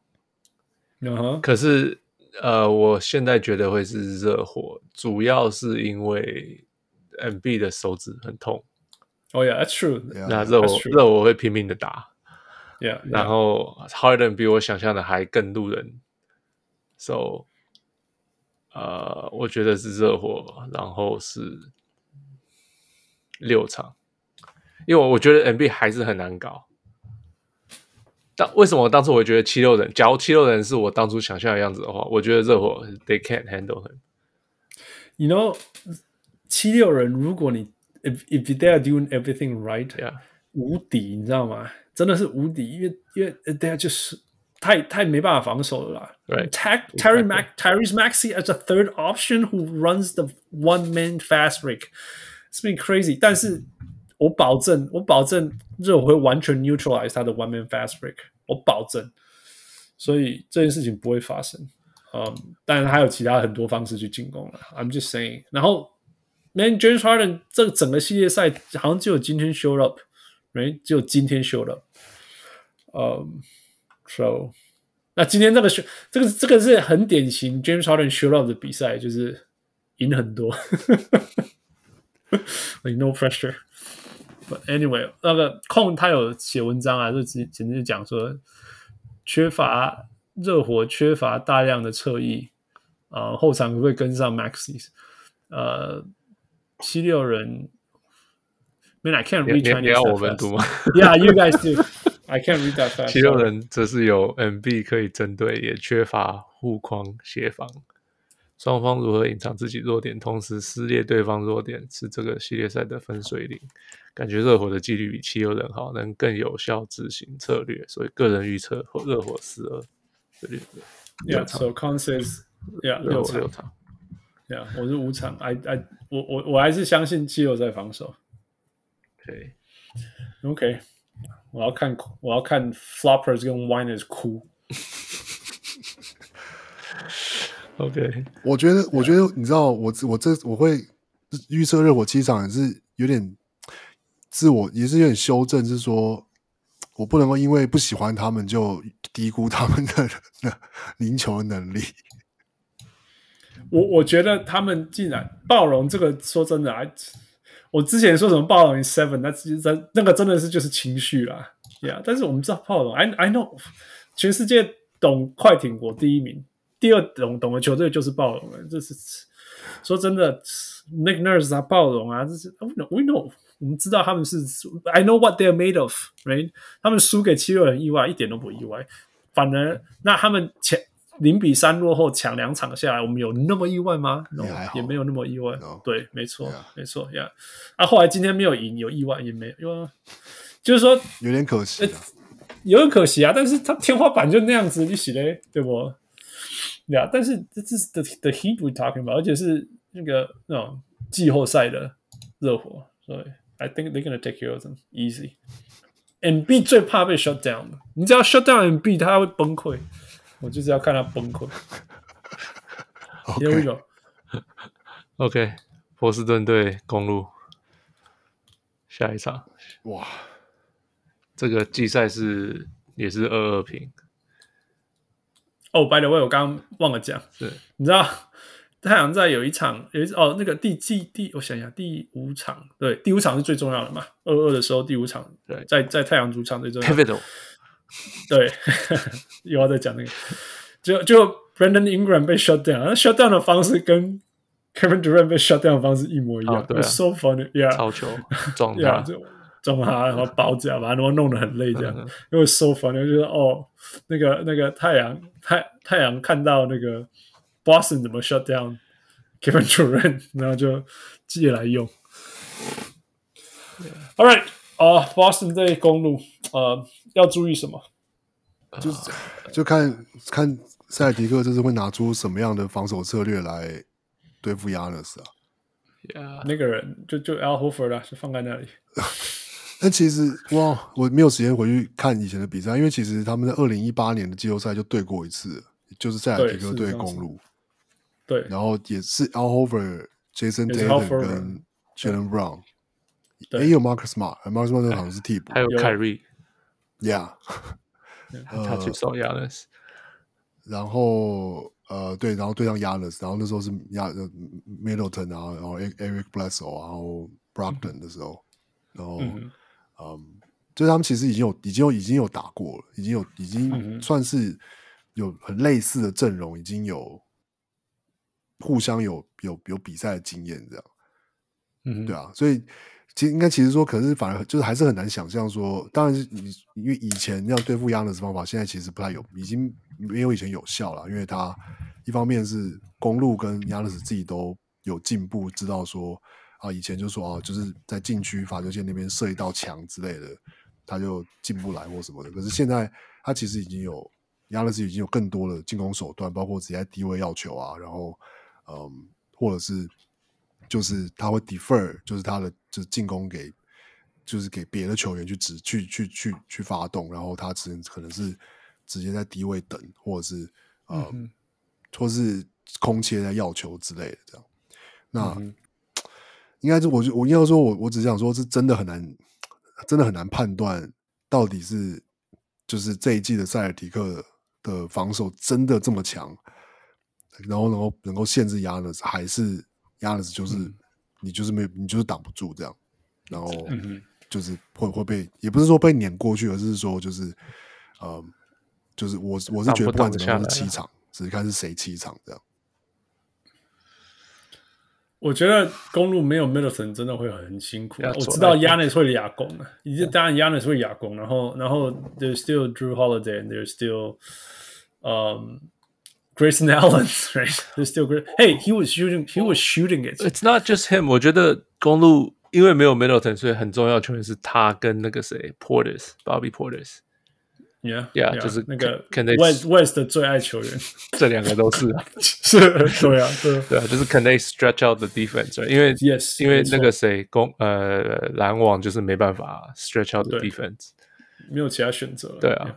嗯哼，可是。呃，我现在觉得会是热火，主要是因为 MB 的手指很痛。哦、oh,，Yeah，that's true。那热火热火会拼命的打，Yeah。然后 Harden 比我想象的还更路人，So，呃，我觉得是热火，然后是六场，因为我觉得 NB 还是很难搞。但为什么我当初我会觉得七六人？假如七六人是我当初想象的样子的话，我觉得热火 they can't handle him。You know，七六人，如果你 if if they are doing everything right，yeah，无敌，你知道吗？真的是无敌，因为因为 they are 就是太太没办法防守了啦。Right. Terry Mac Tyrese Maxey as a third option who runs the one man fast break，it's been crazy。但是我保证，我保证。热火会完全 neutralize 他的 one man fast break，我保证。所以这件事情不会发生。嗯，当然还有其他很多方式去进攻了。I'm just saying。然后，Man James Harden 这整个系列赛好像只有今天 showed 没，只有今天休了。呃，so，那今天这个是这个这个是很典型 James Harden show up 的比赛，就是赢很多。No pressure。But anyway，那个控他有写文章啊，就简直接讲说，缺乏热火缺乏大量的侧翼，啊，后场可不可以跟上 Maxis？呃，七六人。，Man I can't read Chinese。你要我们读吗？Yeah，you guys do。I can't read that fast。七六人则是有 MB 可以针对，也缺乏护框协防。双方如何隐藏自己弱点，同时撕裂对方弱点，是这个系列赛的分水岭。感觉热火的纪律比七六人好，能更有效执行策略，所以个人预测热火四二。对对对，Yeah，so consensus，Yeah，六场，六场，Yeah，我是五场，I I，我我我还是相信七六在防守。OK，OK，我要看我要看 Floppers 跟 Winers 哭。OK，我觉得我觉得你知道我我这我会预测热火七场也是有点。自我也是有点修正，是说我不能够因为不喜欢他们就低估他们的赢球的能力。我我觉得他们竟然暴龙这个，说真的啊，我之前说什么暴龙 seven，那其实真那个真的是就是情绪啦，yeah。但是我们知道暴龙，I I know，全世界懂快艇国第一名，第二懂懂的球队就是暴龙了。这是说真的，Nick Nurse 啊，暴龙啊，这是 we know。我们知道他们是，I know what they're made of，right？他们输给七六人意外一点都不意外，反而那他们前零比三落后抢两场下来，我们有那么意外吗？No，也没有那么意外。No. 对，没错.没错呀。啊，后来今天没有赢，有意外也没有，因为就是说有点可惜、啊呃，有点可惜啊。但是他天花板就那样子，你洗嘞，对不？对啊，但是这是 the the Heat we talking about，而且是那个那种季后赛的热火，所以。I think they're gonna take care of them easy. MB 最怕被 shut down 的，你只要 shut down MB，他会崩溃。我就是要看他崩溃。Here we go. OK，波士顿对公路，下一场。哇，这个季赛是也是二二平。哦、oh,，by the way，我刚刚忘了讲，是你知道？太阳在有一场，有一次哦，那个第季第，我想想，第五场，对，第五场是最重要的嘛。二二的时候，第五场，对，在在太阳主场最重要。Pivotal，对，又要再讲那个，就就 Brandon Ingram 被 shut down，shut down 的方式跟 Kevin Durant 被 shut down 的方式一模一样，对、啊、，so funny，yeah，超球撞他，就撞他，然后包夹，把他弄弄得很累，这样，因为 so funny，就是哦，那个那个太阳太太阳看到那个。Boston 怎么 shut down Kevin Durant，然后就借来用。Yeah. All right，啊、uh,，Boston 这公路，呃，要注意什么？就就看看塞尔提克这次会拿出什么样的防守策略来对付 Giannis 啊？Yeah. 那个人就就 Al Horford 啦，就放在那里。但其实哇，我没有时间回去看以前的比赛，因为其实他们在二零一八年的季后赛就对过一次，就是塞尔提克对公路。对，然后也是 Al Horford、Jason Tatum 跟 Jaylen Brown，也有 Marcus Smart，Marcus Smart 好像是替补，还有 Kyrie，Yeah，他去守 Giannis，然后呃，对，然后对上 Giannis，然后那时候是亚 Middleton 啊，然后 Eric Bledsoe 然后 Brockton 的时候，然后嗯，嗯，就他们其实已经有已经有已经有打过了，已经有已经算是有很类似的阵容，已经有互相有有有比赛的经验，这样，嗯，对啊，所以。其实应该其实说，可是反而就是还是很难想象说，当然是你因为以前要对付亚勒斯方法，现在其实不太有，已经没有以前有效了。因为他一方面是公路跟亚勒斯自己都有进步，知道说啊，以前就说啊，就是在禁区罚球线那边设一道墙之类的，他就进不来或什么的。可是现在他其实已经有亚勒斯已经有更多的进攻手段，包括直接低位要球啊，然后嗯，或者是。就是他会 defer，就是他的就是进攻给，就是给别的球员去指去去去去发动，然后他只可能是直接在低位等，或者是呃，嗯、或是空切在要球之类的这样。那、嗯、应该是我我应该说我我只想说，是真的很难，真的很难判断到底是就是这一季的塞尔提克的防守真的这么强，然后能够能够限制亚尼斯还是。亚尼斯就是、嗯、你就是没有你就是挡不住这样，然后就是会会被也不是说被碾过去，而是说就是呃就是我我是觉得不管怎么样是七场，只是看是谁七场这样。我觉得公路没有 Middleton 真的会很辛苦。我知道 Yanis 会哑攻啊，已经当然 Yanis 会哑攻，然后然后 There's still Drew Holiday and there's still um Grayson Allen, right? They're still great. Hey, he was shooting. He was shooting it. It's not just him. 我觉得公鹿因为没有 Middleton，所以很重要的球员是他跟那个谁 Portis, Bobby Portis. Yeah, yeah，就是那个 West West 的最爱球员。这两个都是啊，是，对啊，对啊，就是 Can they stretch out the defense？因为 Yes，因为那个谁公呃篮网就是没办法 stretch out the defense，没有其他选择。对啊。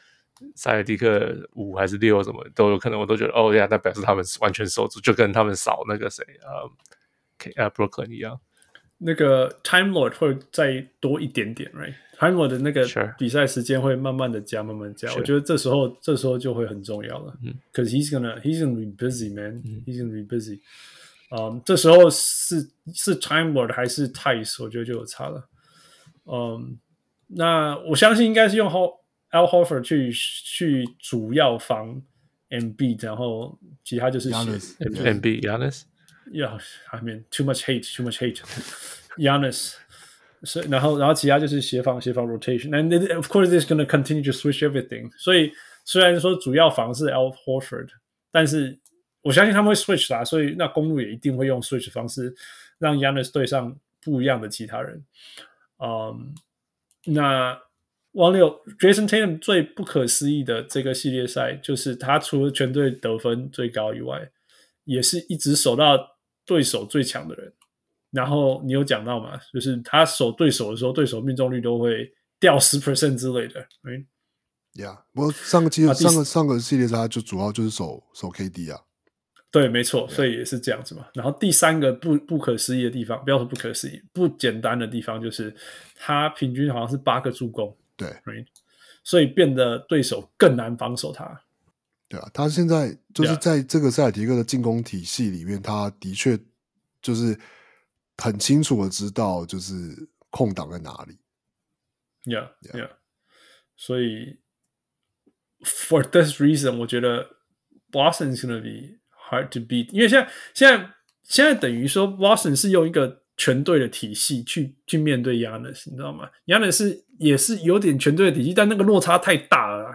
塞尔蒂克五还是六什么都有可能，我都觉得哦呀，那表示他们完全守住，就跟他们扫那个谁呃，K 啊，Brooklyn 一样。那个 Time Lord 会再多一点点，right？Time Lord 的那个比赛时间会慢慢的加，慢慢加。我觉得这时候这时候就会很重要了。嗯，Cause he's gonna he's gonna be busy, man. He's gonna be busy. 嗯、um,，这时候是是 Time Lord 还是 Tice？我觉得就有差了。嗯、um,，那我相信应该是用后。Al Horford 去去主要防 Embiid，然后其他就是 Embiid，Giannis。Yeah，I mean too much hate，too much hate，Giannis。所以然后然后其他就是协防协防 rotation，and of course this gonna continue to switch everything。所以虽然说主要防是 Al Horford，但是我相信他们会 switch 啦，所以那公路也一定会用 switch 方式让 Giannis 对上不一样的其他人。嗯，那。王六，Jason Tatum 最不可思议的这个系列赛，就是他除了全队得分最高以外，也是一直守到对手最强的人。然后你有讲到嘛？就是他守对手的时候，对手命中率都会掉十 percent 之类的。嗯，Yeah，不过上个季、啊、上个上个系列赛就主要就是守守 KD 啊。对，没错，所以也是这样子嘛。然后第三个不不可思议的地方，不要说不可思议，不简单的地方，就是他平均好像是八个助攻。对，right? 所以变得对手更难防守他。对啊，他现在就是在这个塞尔提克的进攻体系里面，他的确就是很清楚的知道就是空档在哪里。Yeah, yeah. yeah. 所以，for this reason，我觉得 Boston is gonna be hard to beat，因为现在现在现在等于说 Boston 是用一个。全队的体系去去面对 Giannis，你知道吗？Giannis 是也是有点全队的体系，但那个落差太大了。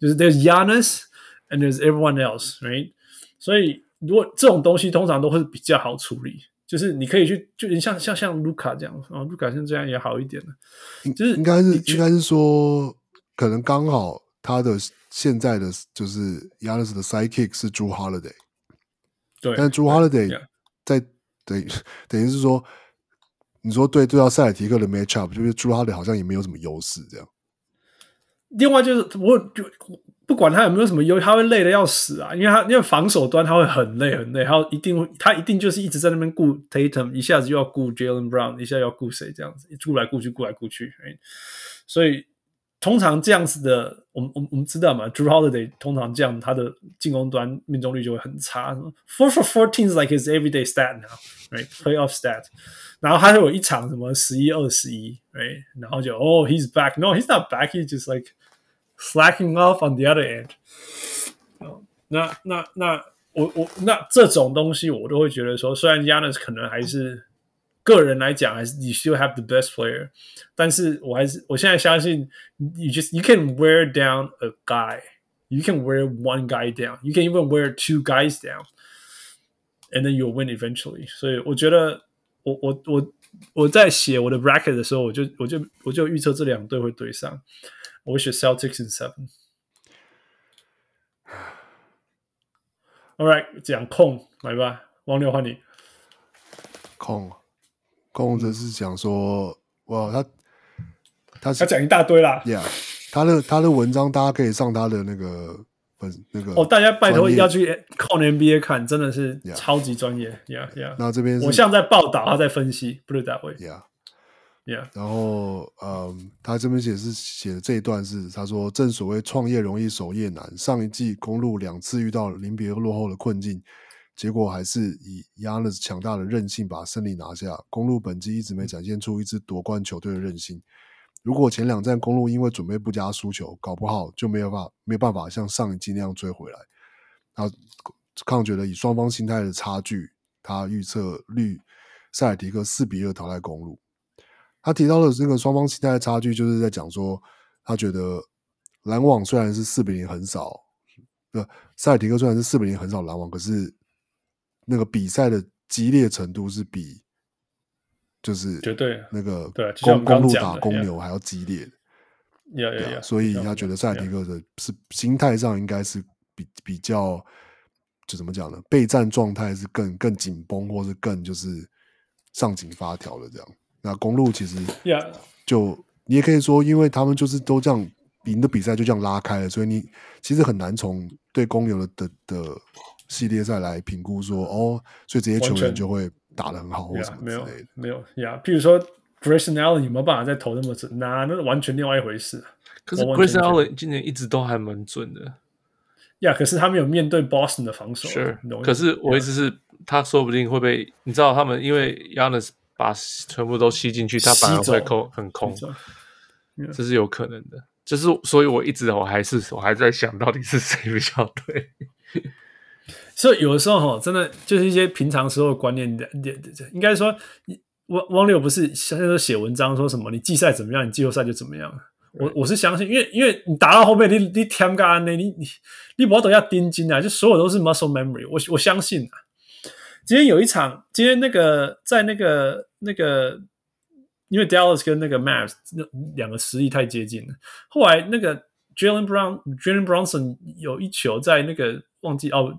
就是 There's Giannis and there's everyone else, right？所以如果这种东西通常都会比较好处理，就是你可以去，就你像像像卢卡这样啊，卢卡像这样也好一点的。就是应该是应该是说，可能刚好他的现在的就是 Giannis 的 sidekick 是 Jrue Holiday，对，但 Jrue Holiday 在等等于是说，你说对对到塞尔提克的 matchup，就是 Jrue Holiday 好像也没有什么优势这样。另外就是我就不管他有没有什么优，他会累得要死啊，因为他因为防守端他会很累很累，他一定他一定就是一直在那边顾 Tatum，一下子又要顾 Jalen Brown，一下要顾谁这样子，顾来顾去顾来顾去所以。通常这样子的，我们我们我们知道嘛，Jrue Holiday 通常这样，他的进攻端命中率就会很差。Four for fourteen is like his everyday stat now，right？Playoff stat。然后他有一场什么十一二十一，right？然后就哦、oh,，he's back，no，he's not back，he's just like slacking off on the other end。那那那我我那这种东西我都会觉得说，虽然 Giannis 可能还是。个人来讲，还是 you still have the best player，但是我还是我现在相信，you just you can wear down a guy，you can wear one guy down，you can even wear two guys down，and then you'll win eventually。所以我觉得我我我我在写我的 bracket 的时候，我就我就我就预测这两队会对上，我选 Celtics in seven。All right，讲控来吧，王六换你控。 公则是讲说，哇，他他他讲一大堆啦。Yeah，他的他的文章大家可以上他的那个本那个。哦，大家拜托一定要去靠 NBA 看，真的是超级专业。Yeah，Yeah。那这边我像在报道，他在分析，不是在回。Yeah，Yeah。然后，嗯，他这边写是写的这一段是，他说正所谓创业容易守业难，上一季公路两次遇到临别落后的困境。结果还是以 Giannis 强大的韧性把胜利拿下。公路本季一直没展现出一支夺冠球队的韧性。如果前两站公路因为准备不佳输球，搞不好就没有办法没有办法像上一季那样追回来。他康觉得以双方心态的差距，他预测率塞尔提克四比二淘汰公路。他提到的这个双方心态的差距，就是在讲说，他觉得篮网虽然是四比零横扫，呃，塞尔提克虽然是四比零很少篮网，可是。那个比赛的激烈程度是比，就是绝对那个对公公路打公牛还要激烈的，对啊，所以他觉得塞尔提克的是心态上应该是比比较，就怎么讲呢？备战状态是更更紧绷，或是更就是上紧发条的这样。那公路其实，就你也可以说，因为他们就是都这样赢的比赛就这样拉开了，所以你其实很难从对公牛的的的。系列再来评估说哦，所以这些球员就会打得很好，或什么之类的。Yeah, 没有，没有呀。譬如说，Grayson Allen 有没有办法再投那么准？那那是完全另外一回事。可是 Grayson Allen 今年一直都还蛮准的。呀，可是他没有面对 Boston 的防守。是，可是我意思是，他说不定会被你知道，他们因为 Giannis 把全部都吸进去，他反而会空很空，这是有可能的。就是，所以我一直我还是我还在想到底是谁比较对。所以有的时候哈，真的就是一些平常时候的观念的，应该说，汪汪六不是现在都写文章说什么，你季赛怎么样，你季后赛就怎么样。我我是相信，因为因为你打到后面，你你天干呢，你你你不要都要盯紧啊，就所有都是 muscle memory 我。我我相信啊，今天有一场，今天那个在那个那个，因为 Dallas 跟那个 Mavs 那两个实力太接近了，后来那个 Jalen Brown Jalen Brownson 有一球在那个。忘记哦，嗯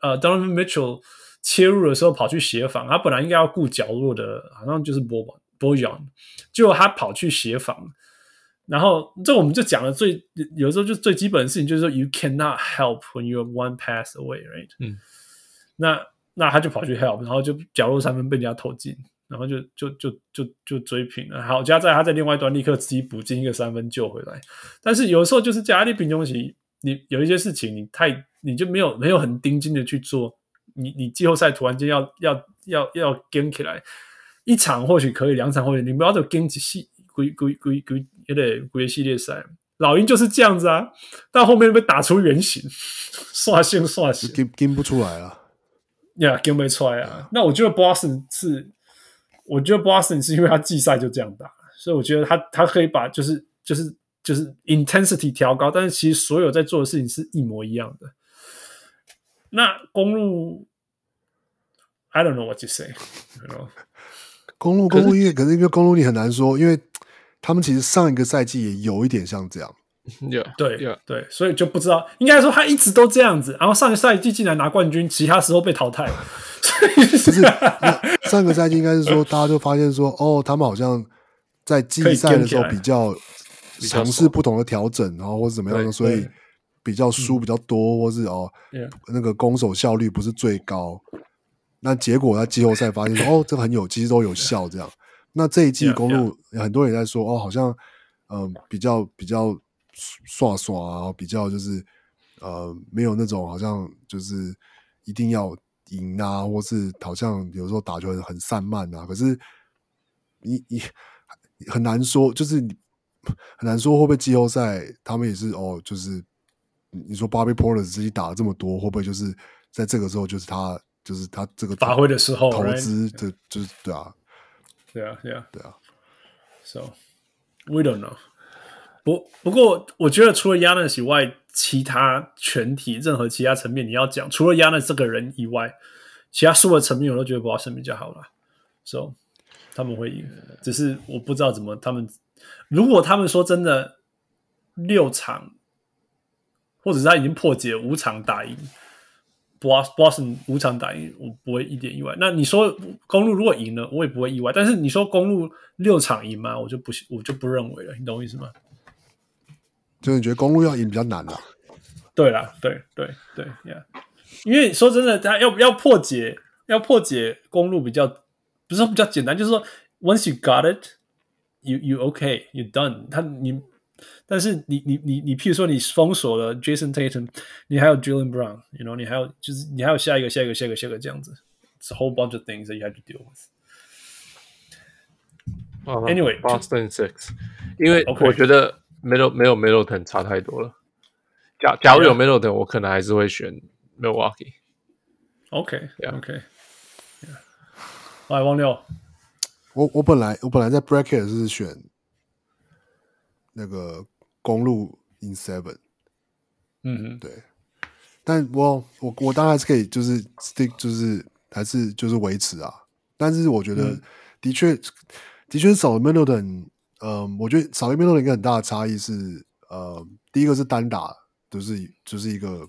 呃，Donovan Mitchell 切入的时候跑去协防，他本来应该要顾角落的，好像就是 Bojan，结果他跑去协防，然后这我们就讲了最有时候就最基本的事情，就是说 You cannot help when you're one pass away，right？嗯，那那他就跑去 help，然后就角落三分被人家投进，然后就就就就就追平了。好，加在他在另外一端立刻自己补进一个三分救回来，但是有时候就是加利平东西。你有一些事情，你太你就没有没有很盯紧的去做，你你季后赛突然间要要要要跟起来，一场或许可以，两场或许你不要就跟起系归归归归有点归系列赛，老鹰就是这样子啊，到后面被打出原形，刷 新刷新，跟跟不出来啊，呀，跟不出来啊。那我觉得 Boston 是，我觉得 Boston 是因为他季赛就这样打，所以我觉得他他可以把就是就是。就是 intensity 调高，但是其实所有在做的事情是一模一样的。那公路，I don't know what to say。公路，公路因为可是因为公路你很难说，因为他们其实上一个赛季也有一点像这样，Yeah, 对 yeah. 对，所以就不知道，应该说他一直都这样子，然后上个赛季竟然拿冠军，其他时候被淘汰。不是上个赛季应该是说，大家就发现说，哦，他们好像在季赛的时候比较尝试不同的调整，然后或者怎么样，所以比较输比较多，或是哦那个攻守效率不是最高。那结果在季后赛发现说，哦，这个很有，其实都有效这样。那这一季公路很多人在说，哦，好像嗯比较比较。刷刷啊，比较就是呃，没有那种好像就是一定要赢啊，或是好像有时候打球很散漫啊。可是你你很难说，就是 很难说会不会季后赛他们也是哦，就是你说 Bobby Porter 自己打了这么多，会不会就是在这个时候就是他就是他这个发挥的时候，投资的?就是对啊，对啊，对啊，对啊。So we don't know. 不不过，我觉得除了 Giannis 以外，其他全体任何其他层面，你要讲，除了 Giannis 这个人以外，其他所有的层面我都觉得 Boston 比较好了。So 他们会赢，只是我不知道怎么他们。如果他们说真的六场，或者是他已经破解五场打赢 Boston 五场打赢，我不会一点意外。那你说公路如果赢了，我也不会意外。但是你说公路六场赢吗？我就不我就不认为了。你懂我意思吗？就是你觉得公路要赢比较难了？对啦，对对对，Yeah，因为说真的，他要要破解，要破解公路比较不是说比较简单，就是说，once you got it，you you OK，you done 他。他你，但是你你你你，譬如说你封锁了 Jason Tatum，你还有 Jaylen Brown，you know，你还有就是你还有下一个下一个下一个下一个这样子，It's a whole bunch of things that you have to deal with。Anyway，Boston Six，因为我觉得。没有没有 Middleton 差太多了。假假如有 Middleton，我可能还是会选 Milwaukee。OK OK。来王六， 我我本来我本来在 Bracket 是选那个公路 in seven。嗯哼，对。但我我我当然是可以，就是 stick，就是还是就是维持啊。但是我觉得的确、嗯、的确少了 Middleton。嗯，我觉得少一边都有一个很大的差异是，呃，第一个是单打，就是就是一个，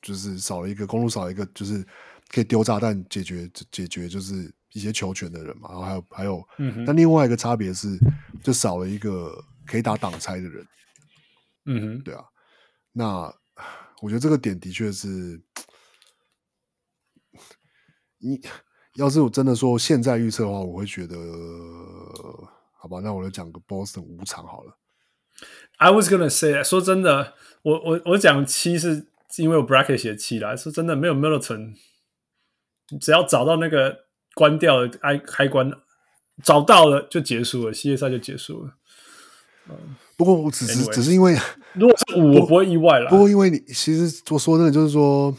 就是少了一个公路，少了一个就是可以丢炸弹解决解决就是一些球权的人嘛，然后还有还有，嗯，但另外一个差别是，就少了一个可以打挡拆的人，嗯哼，对啊，那我觉得这个点的确是，你要是我真的说现在预测的话，我会觉得。好吧，那我就讲个 Boston 五场好了。I was gonna say，说真的，我我我讲七是因为我 bracket 写七啦。说真的，没有 Middleton，只要找到那个关掉了开开关，找到了就结束了，系列赛就结束了。嗯，不过我只是 Anyway, 只是因为，如果是五，我不会意外啦。不过因为你其实我说真的，就是说，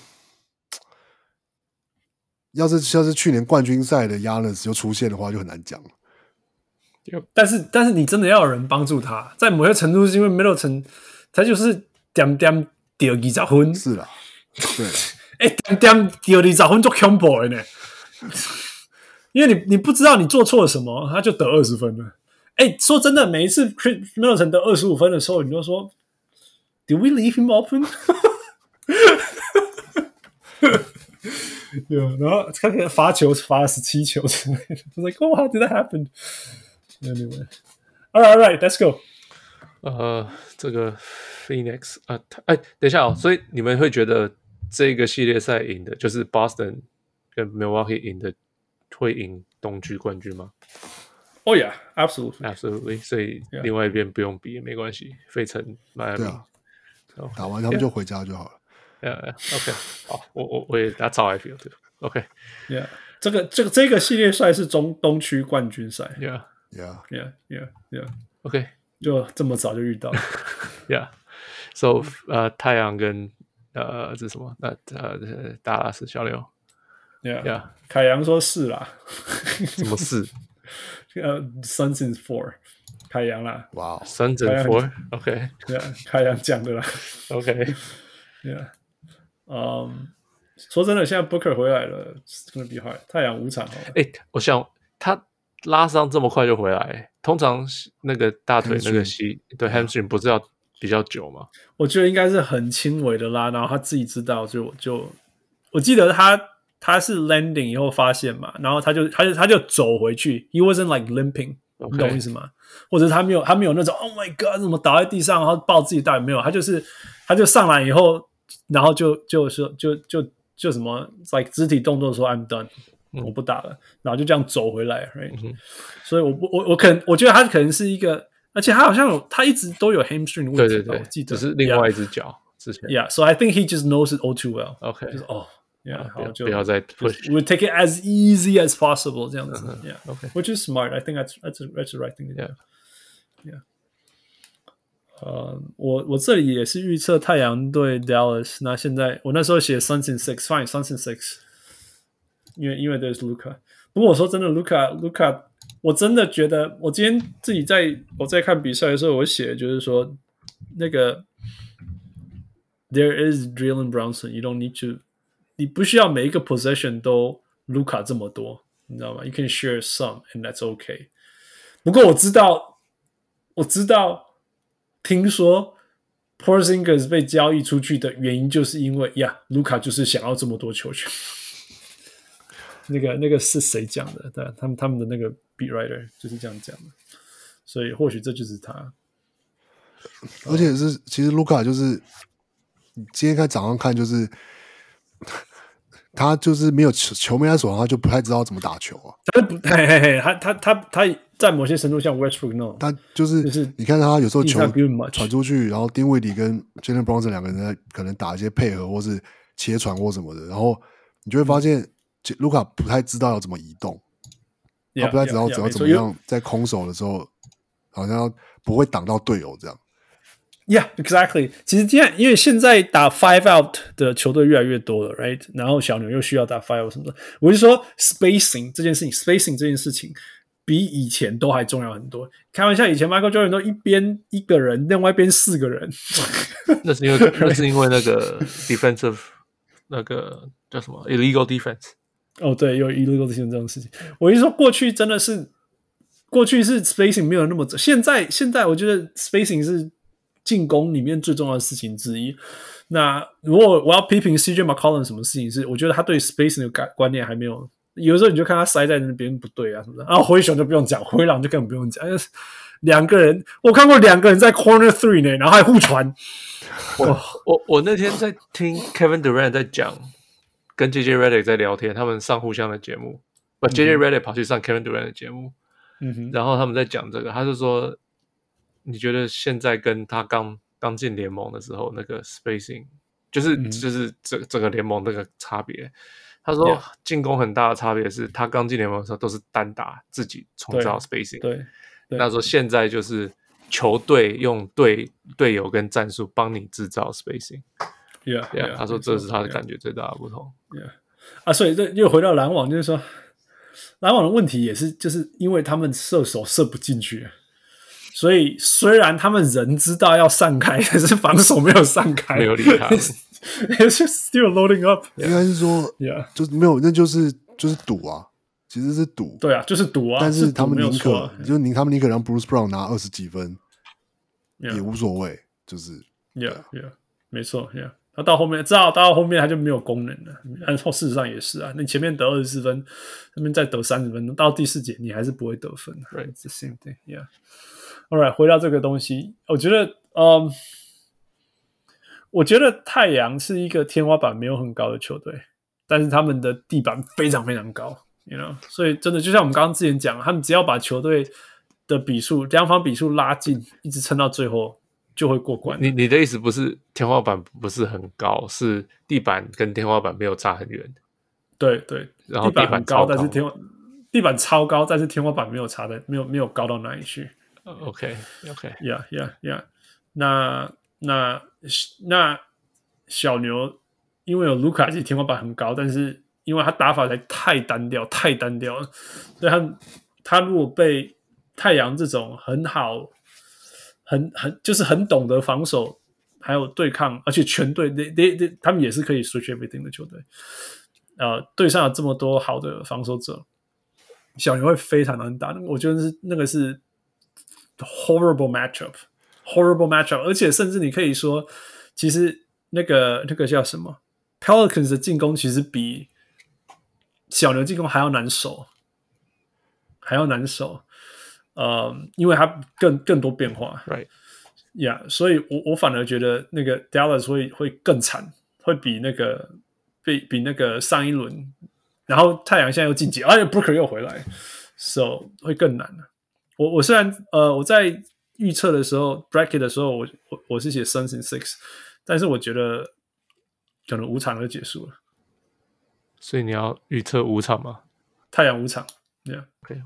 要是要是去年冠军赛的 Giannis 就出现的话，就很难讲了。但是，但是你真的要有人帮助他，在某些程度是因为 Middleton，他就是点点掉二十分，是啦，对，哎、欸，点点掉二十分就 combo 呢，因为你你不知道你做错了什么，他就得二十分了。哎、欸，说真的，每一次 Middleton 得二十五分的时候，你就说，Did we leave him open？对，然后他可能罚球罚了十七球之类的，就 like oh how did that happen？Anyway, all right, all right, let's go. 呃，这个 Phoenix 啊，哎，等一下哦，所以你们会觉得这个系列赛赢的，就是 Boston 跟 Milwaukee 赢的， 会赢东区冠军吗？Oh yeah, absolutely, absolutely. 所以另外一边不用比，没关系。费城、迈阿密，打完他们就回家就好了。Yeah, OK，好，我我我也 That's how I feel too. OK, Yeah，这个这个这个系列赛是中东区冠军赛。Yeah. Yeah, yeah, yeah, yeah. OK，就这么早就遇到了。Yeah. So，呃，太阳跟呃，这是什么？那呃，达拉斯小牛。Yeah, yeah. 凯阳说是啦。什么是？呃，Suns in four。凯阳啦。哇，Suns in four。OK。Yeah，凯阳讲的啦。OK。Yeah。嗯，说真的，现在 Booker 回来了，真的比好。太阳五场好了。哎，我想他。拉伤这么快就回来，通常那个大腿那个膝对 hamstring 不是要比较久吗？我觉得应该是很轻微的拉，然后他自己知道，就就我记得他他是 landing 以后发现嘛，然后他就他就他就走回去，he wasn't like limping，你懂意思吗？或者他没有他没有那种 oh my god 怎么倒在地上，然后抱自己大腿没有，他就是他就上来以后，然后就就说就就就，什么 like 肢体动作说 I'm done，、嗯、我不打了，然后就这样走回来，right？、嗯、所以我不我我可能我觉得他可能是一个。而且他好像有，他一直都有 hamstring 问题，对对对，我记得只是另外一只脚之前。Yeah，so I think he just knows it all too well. OK，就是哦 ，Yeah，好就不要再 push。We take it as easy as possible，这样子。Yeah，OK，which is smart. I think that's that's that's the right thing to do. Yeah，呃，我我这里也是预测太阳对 Dallas。那现在我那时候写 Suns in six，fine，Suns in six。因为因为 there's Luka。不过我说真的，Luka，Luka。我真的觉得，我今天自己在我在看比赛的时候，我写的就是说，那个 There is Jalen Brunson，you don't need to， 你不需要每一个 possession 都卢卡这么多，你知道吗？You can share some and that's okay。不过我知道，我知道，听说 Porzingis 被交易出去的原因，就是因为呀，卢卡就是想要这么多球权。那个那个是谁讲的？对，他们他们的那个 beat writer 就是这样讲的，所以或许这就是他。而且是，其实卢卡就是你今天看早上看，就是他就是没有球球没在手上，他就不太知道怎么打球啊。他不，嘿嘿嘿，他他他他在某些程度像 Westbrook 那种，他就是就是你看他有时候球传出去，然后丁威迪跟 Jalen Brunson 两个人在可能打一些配合，或是切传或什么的，然后你就会发现。卢卡不太知道要怎么移动他不太知道只要怎么样在空手的时候好像不会挡到队友这样。Yeah，exactly。其实这样，因为现在打 five out 的球队越来越多了，right？然后小牛又需要打 five out 什么的，我就说 spacing 这件事情，spacing 这件事情比以前都还重要很多。开玩笑，以前 Michael Jordan 都一边一个人，另外一边四个人，那是因为 那是因为那个 defensive 那个叫什么 illegal defense。哦，对，有 illegal 这种事情。我一说过去真的是，过去是 spacing 没有那么早。现在现在我觉得 spacing 是进攻里面最重要的事情之一。那如果我要批评 CJ McCollum 什么事情是，我觉得他对 spacing 的感观念还没有。有时候你就看他塞在那边不对啊什么的。然后灰熊就不用讲，灰狼就根本不用讲。就是两个人，我看过两个人在 corner three 呢，然后还互传。我我我那天在听 Kevin Durant 在讲。跟 JJ Redick 在聊天，他们上互相的节目，把 JJ Redick 跑去上 Kevin Durant 的节目，嗯哼，然后他们在讲这个，他就说，你觉得现在跟他刚刚进联盟的时候那个 spacing，就是、嗯、就是整整个联盟那个差别，他说进攻很大的差别是他刚进联盟的时候都是单打自己创造 spacing，对，对，那说现在就是球队用队队友跟战术帮你制造 spacing。Yeah, yeah, 他说这是他的感觉最大的不同。Yeah. 啊，所以这又回到篮网，就是说篮网的问题也是，就是因为他们射手射不进去，所以虽然他们人知道要散开，但是防守没有散开，没有理他们。It's just still loading up。应该是说，Yeah，就是没有，那就是就是赌啊，其实是赌。对啊，就是赌啊。但是他们宁可，就是宁他们宁可让 Bruce Brown 拿二十几分，yeah. 也无所谓，就是 Yeah，Yeah，没错，Yeah。那到后面，知道到后面他就没有功能了。然后事实上也是啊，你前面得二十四分，后面再得三十分，到第四节你还是不会得分。Right, it's the same thing. Yeah. All right，回到这个东西，我觉得，嗯，我觉得太阳是一个天花板没有很高的球队，但是他们的地板非常非常高，You know，所以真的就像我们刚刚之前讲，他们只要把球队的比数两方比数拉近，一直撑到最后。就会过关。你你的意思不是天花板不是很高，是地板跟天花板没有差很远。对对，然后地板很高，但是天花地板超高，但是天花板没有差的，没有没有高到哪里去。OK OK，Yeah Yeah Yeah。那那那小牛因为有卢卡，其实天花板很高，但是因为他打法才太单调，太单调了，所以他他如果被太阳这种很好。很很就是很懂得防守，还有对抗，而且全队，they they they 他们也是可以 switch everything 的球队。呃，队上有这么多好的防守者，小牛会非常难打。我觉得是那个是 horrible matchup，horrible matchup，而且甚至你可以说，其实那个那个叫什么 Pelicans 的进攻其实比小牛进攻还要难守，还要难守。呃，因为它更更多变化，right，yeah，所以我我反而觉得那个 Dallas 会会更惨，会比那个比比那个上一轮，然后太阳现在又晋级，而且 Booker 又回来，so 会更难。我我虽然呃我在预测的时候 bracket 的时候，我我我是写 Suns in six，但是我觉得可能五场就结束了。所以你要预测五场吗？太阳五场，yeah，可以。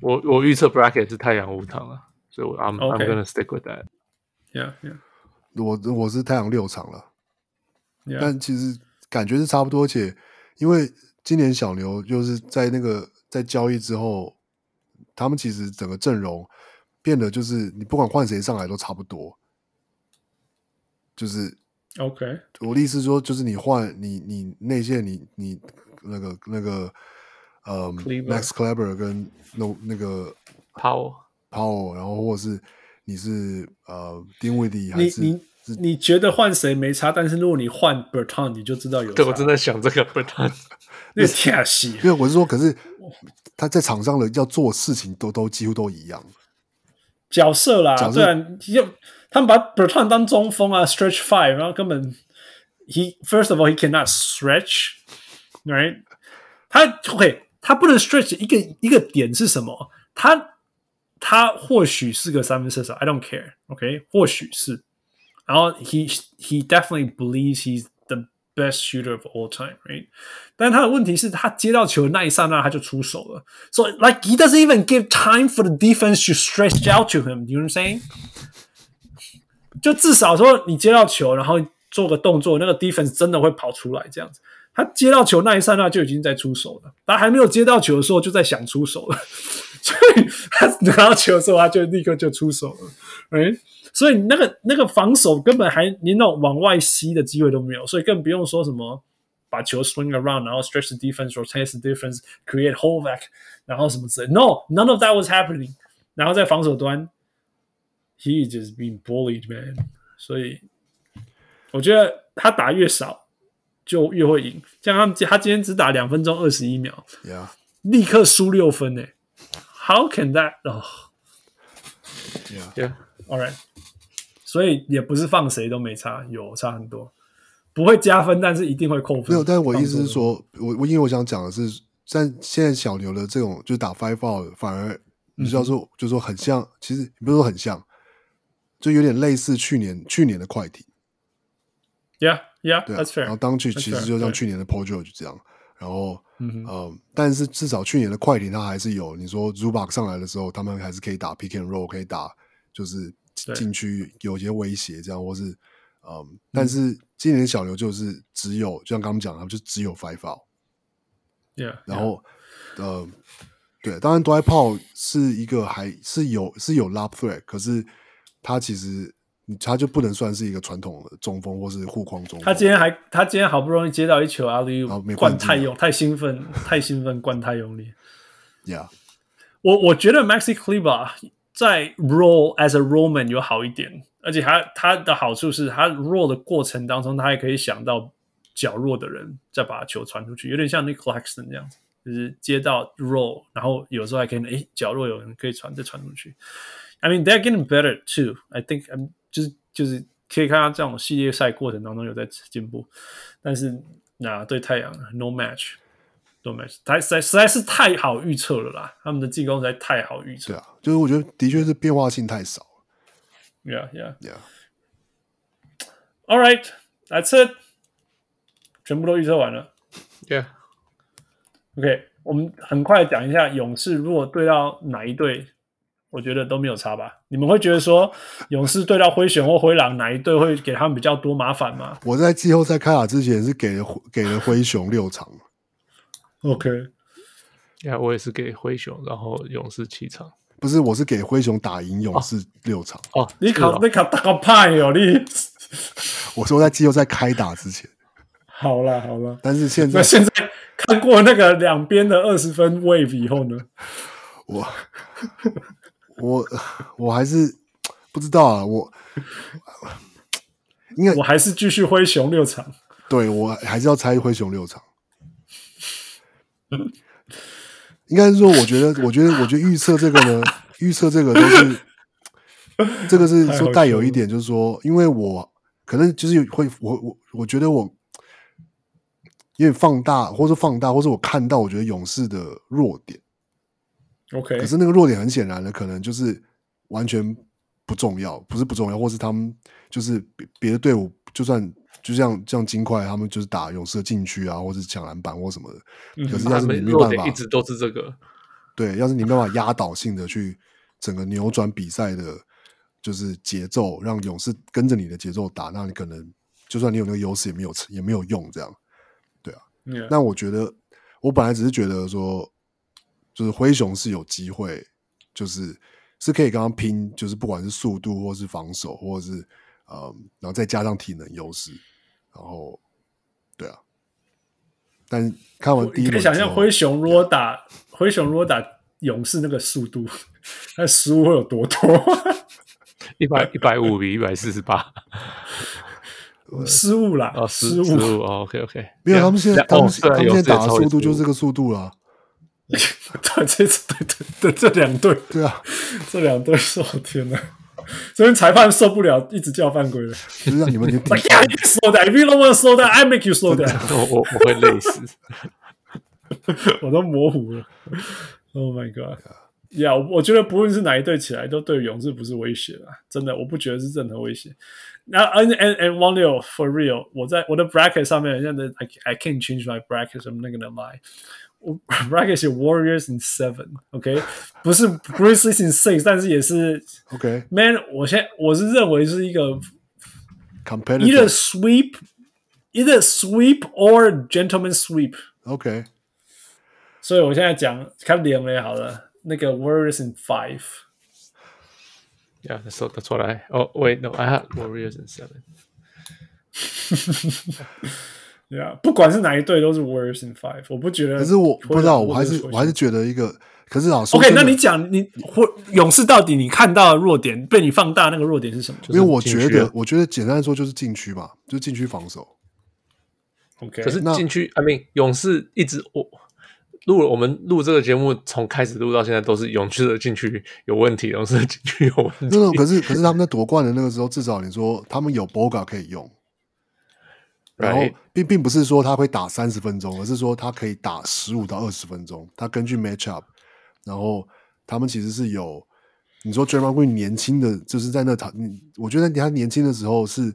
我我预测 bracket 是太阳五场啊，所以我 I'm Okay. I'm gonna stick with that. Yeah, yeah. 我我是太阳六场了，Yeah. 但其实感觉是差不多，而且因为今年小牛就是在那个在交易之后，他们其实整个阵容变得就是你不管换谁上来都差不多，就是 OK。我的意思是说，就是你换你你内线你你那个那个。呃、um,，Max Cleber 跟那那个 Powell Powell，然后或者是你是呃 Dinwiddie 还是你觉得换谁没差？但是如果你换 Bertan，你就知道有差。对，我正在想这个 Bertan，那天戏。因为我是说，可是他在场上的要做事情都都几乎都一样。角色啦，虽然又他们把 Bertan 当中锋啊，Stretch Five，然后根本 He first of all he cannot stretch，right？他 OK。他不能 stretch 一个一个点是什么？他他或许是个三分射手，I don't care，OK？、Okay? 或许是，然后 he he definitely believes he's the best shooter of all time，right？但他的问题是他接到球的那一刹那他就出手了，so like he doesn't even give time for the defense to stretch out to him，you know what I'm saying？就至少说你接到球，然后做个动作，那个 defense 真的会跑出来这样子。他接到球那一刹那就已经在出手了，他还没有接到球的时候就在想出手了，所以他拿到球的时候他就立刻就出手了，right？，所以那个那个防守根本还连那种往外吸的机会都没有，所以更不用说什么把球 swing around，然后 stretch the defense or rotate the defense，create holdback，然后什么之类，no，none of that was happening。然后在防守端，he is just being bullied man，所以我觉得他打越少。就越会赢，像他们他今天只打两分钟二十一秒，Yeah. 立刻输六分诶，How can that？哦，Yeah，Yeah，All right， 所以也不是放谁都没差，有差很多，不会加分，但是一定会扣分。没有，但是我意思是说，我我因为我想讲的是，像现在小牛的这种就是打 five out，反而你知道说，嗯、就是说很像，其实你不是说很像，就有点类似去年去年的快艇。Yeah。Yeah, 对 that's fair. 然后当去其实就像去年的 Paul George 这样，然后嗯、呃、但是至少去年的快艇他还是有，你说 Zubac 上来的时候，他们还是可以打 pick and roll，可以打就是禁区有些威胁这样，或是嗯，嗯但是今年小牛就是只有，就像刚刚讲的，就只有 five out。Yeah，然后.呃，对，当然 Powell 是一个还是有是有 lap threat，可是他其实。他就不能算是一个传统的中锋，或是护框中锋。他今天还，他今天好不容易接到一球阿里，灌太用，太兴奋，太兴奋，灌太用力。Yeah，我我觉得 Maxi Kleber 在 roll as a Roman 有好一点，而且他他的好处是他 roll 的过程当中，他还可以想到较弱的人再把球传出去，有点像 Nick Claxton 这样子，就是接到 roll，然后有时候还可以诶角落有人可以传再传出去。I mean they're getting better too. I think I'm 就是就是可以看到这种系列赛过程当中有在进步，但是那对太阳 no match match，no match，太实在实在是太好预测了啦，他们的进攻实在太好预测。对啊，就是我觉得的确是变化性太少。Yeah, yeah, yeah. All right, that's it，全部都预测完了。Yeah. OK，我们很快讲一下勇士如果对到哪一队。我觉得都没有差吧？你们会觉得说勇士对到灰熊或灰狼哪一队会给他们比较多麻烦吗？我在季后赛开打之前是给了给了灰熊六场。OK，呀，yeah, 我也是给灰熊，然后勇士七场。不是，我是给灰熊打赢勇士六场。哦，你考你考大个派哦，你。我说在季后赛开打之前。好了好了，但是现在那现在看过那个两边的二十分 wave 以后呢？我。我我还是不知道啊，我应该我还是继续灰熊六场。对，我还是要猜灰熊六场。应该是说，我觉得，我觉得，我觉得预测这个呢，预测这个都是，这个是说带有一点，就是说，因为我可能就是会，我我我觉得我因为放大，或者放大，或者我看到，我觉得勇士的弱点。OK，可是那个弱点很显然的，可能就是完全不重要，不是不重要，或是他们就是别别的队伍，就算就像像金块，他们就是打勇士的禁区啊，或者抢篮板或什么的。嗯、可是要是你没有办法，一直都是这个。对，要是你没办法压倒性的去整个扭转比赛的，就是节奏，让勇士跟着你的节奏打，那你可能就算你有那个优势，也没有也没有用。这样，对啊。那我觉得，我本来只是觉得说。就是灰熊是有机会，就是是可以跟他拼，就是不管是速度，或是防守，或者是嗯，然后再加上体能优势，然后对啊。但看完第一，你可以想象灰熊如果打灰熊如果打勇士那个速度，那失误会有多多？一百一百五比一百四十八，失误啦，哦，失误，失误，OK OK，没有，他们现在他们他们现在打的速度就是这个速度了。对，这次对对对，这两队，对啊，这两队，我天哪！这边裁判受不了，一直叫犯规了。就是让你们点。slow down，if you don't want to slow down, I make you slow down。我我我会累死，我都模糊了。Oh my god！Yeah，，我觉得不论是哪一队起来，都对勇士不是威胁啊！真的，我不觉得是任何威胁。那 and and and one real for real，我在我的 bracket 上面，现在 I I can't change my bracket，I'm not gonna lie。bracket 是 Warriors in seven，OK，、okay? 不是 Grizzlies in six，但是也是 OK。Man，我现在我是认为是一个 competitive，either sweep，either sweep or gentleman sweep。OK。所以我现在讲看脸了好了，那个 Warriors in five。Yeah, that's that's what I. Oh wait, no, I have Warriors in seven. 对啊，不管是哪一队都是 Warriors in five，我不觉得。可是我不知道，我还是我还是觉得一个。可是老师，OK，那你讲你或勇士到底你看到的弱点被你放大那个弱点是什么？因为我觉得，我觉得简单来说就是禁区吧，就是禁区防守。OK，可是禁区，I mean，勇士一直我录了我们录这个节目从开始录到现在都是勇士的禁区有问题，勇士的禁区有问题。那个可是可是他们在夺冠的那个时候，至少你说他们有 Boga 可以用。然后并并不是说他会打三十分钟，而是说他可以打十五到二十分钟。他根据 matchup，然后他们其实是有你说 Draymond Green 年轻的，就是在那他，我觉得他年轻的时候是，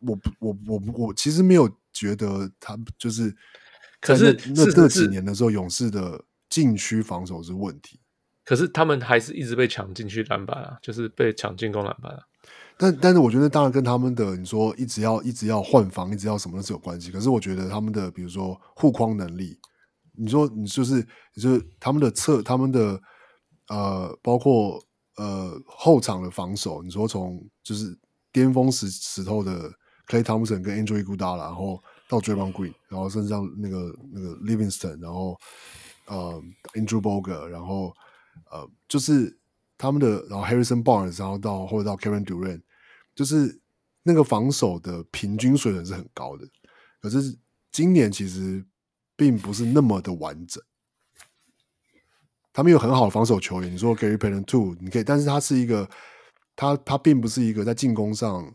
我我我我其实没有觉得他就是，可是那那几年的时候，勇士的禁区防守是问题。可是他们还是一直被抢进去篮板啊，就是被抢进攻篮板啊。但但是我觉得当然跟他们的你说一直要一直要换防，一直要什么都是有关系。可是我觉得他们的比如说护框能力，你说你就是你说他们的侧他们的呃包括呃后场的防守，你说从就是巅峰时时候的 Klay Thompson 跟 Andre Iguodala，然后到 Draymond Green，然后甚至到那个那个 Livingston，然后呃 Andrew Bogut，然后呃就是他们的然后 Harrison Barnes，然后到或者到 Kevin Durant。就是那个防守的平均水准是很高的，可是今年其实并不是那么的完整。他们有很好的防守球员，你说 Gary Payton Two，你可以，但是他是一个，他他并不是一个在进攻上，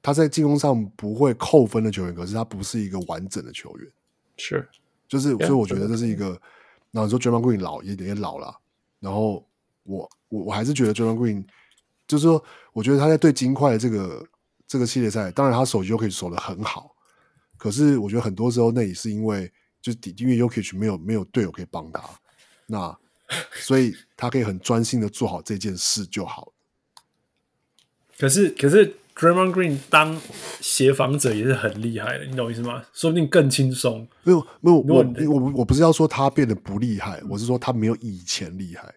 他在进攻上不会扣分的球员，可是他不是一个完整的球员。是，就是所以我觉得这是一个，然后你说 Draymond Green 老也也老了，然后我我我还是觉得 Draymond Green。就是说，我觉得他在对金块的这个这个系列赛，当然他守球可以守得很好，可是我觉得很多时候那也是因为就是因为 Yokich 没有没有队友可以帮他，那 所以他可以很专心的做好这件事就好。可是可是 Draymond Green 当协防者也是很厉害的，你懂我意思吗？说不定更轻松。没有没有，我我我不是要说他变得不厉害，我是说他没有以前厉害。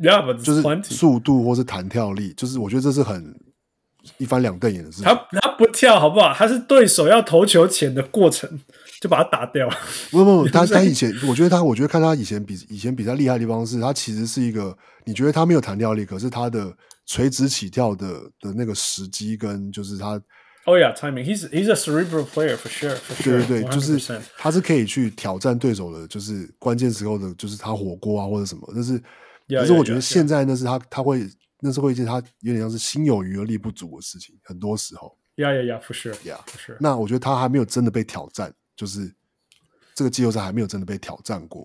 Yeah, 就是速度或是弹跳力，就是我觉得这是很一翻两瞪眼的事情。他他不跳好不好？他是对手要投球前的过程就把他打掉。不 不不，他他以前我觉得他，我觉得看他以前比以前比较厉害的地方是他其实是一个，你觉得他没有弹跳力，可是他的垂直起跳的的那个时机跟就是他。Oh yeah, timing. He's he's a cerebral player for sure. For sure. 对对对，就是他是可以去挑战对手的，就是关键时候的，就是他火锅啊或者什么。但是，可是我觉得现在那是他他会那是会一件他有点像是心有余而力不足的事情，很多时候。Yeah, yeah, yeah, for sure. Yeah, for sure. 那我觉得他还没有真的被挑战，就是这个季后赛还没有真的被挑战过。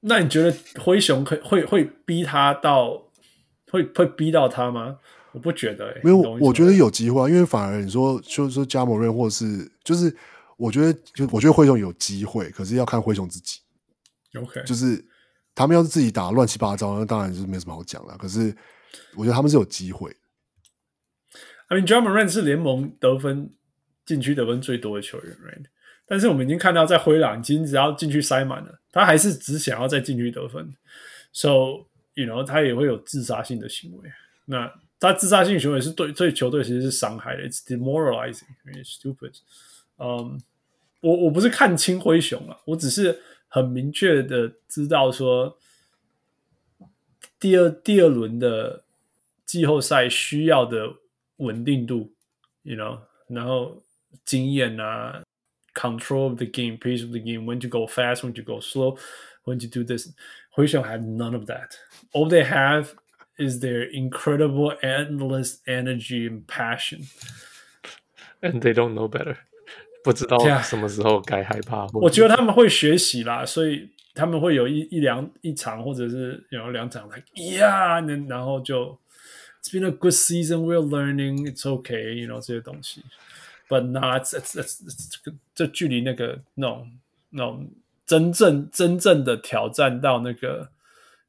那你觉得灰熊可会会逼他到会会逼到他吗？我不觉得、欸，没有，我觉得有机会，因为反而你说，就是说加莫瑞，或者是就是，我觉得，就我觉得灰熊有机会，可是要看灰熊自己。OK，就是他们要是自己打乱七八糟，那当然就是没什么好讲了。可是我觉得他们是有机会。I mean, Ja Morant 是联盟得分禁区得分最多的球员，right？但是我们已经看到，在灰狼，其实只要禁区塞满了，他还是只想要在禁区得分。So, you know，他也会有自杀性的行为。那他自杀性行为是对对球队其实是伤害的，it's demoralizing，it's stupid。嗯，我我不是看轻灰熊啊，我只是很明确的知道说，第二第二轮的季后赛需要的稳定度，you know，然后经验啊，control of the game，pace of the game，when to go fast，when to go slow，when to do this，灰熊 have none of that，all they have。is their incredible, endless energy and passion. And they don't know better. 不知道什么时候该害怕。我觉得他们会学习啦，所以他们会有一一两一场，或者是有两场，like yeah，然后就 It's been a good season. We're learning. It's okay. You know 这些东西，but not it's it's it's 这距离那个那种那种真正真正的挑战到那个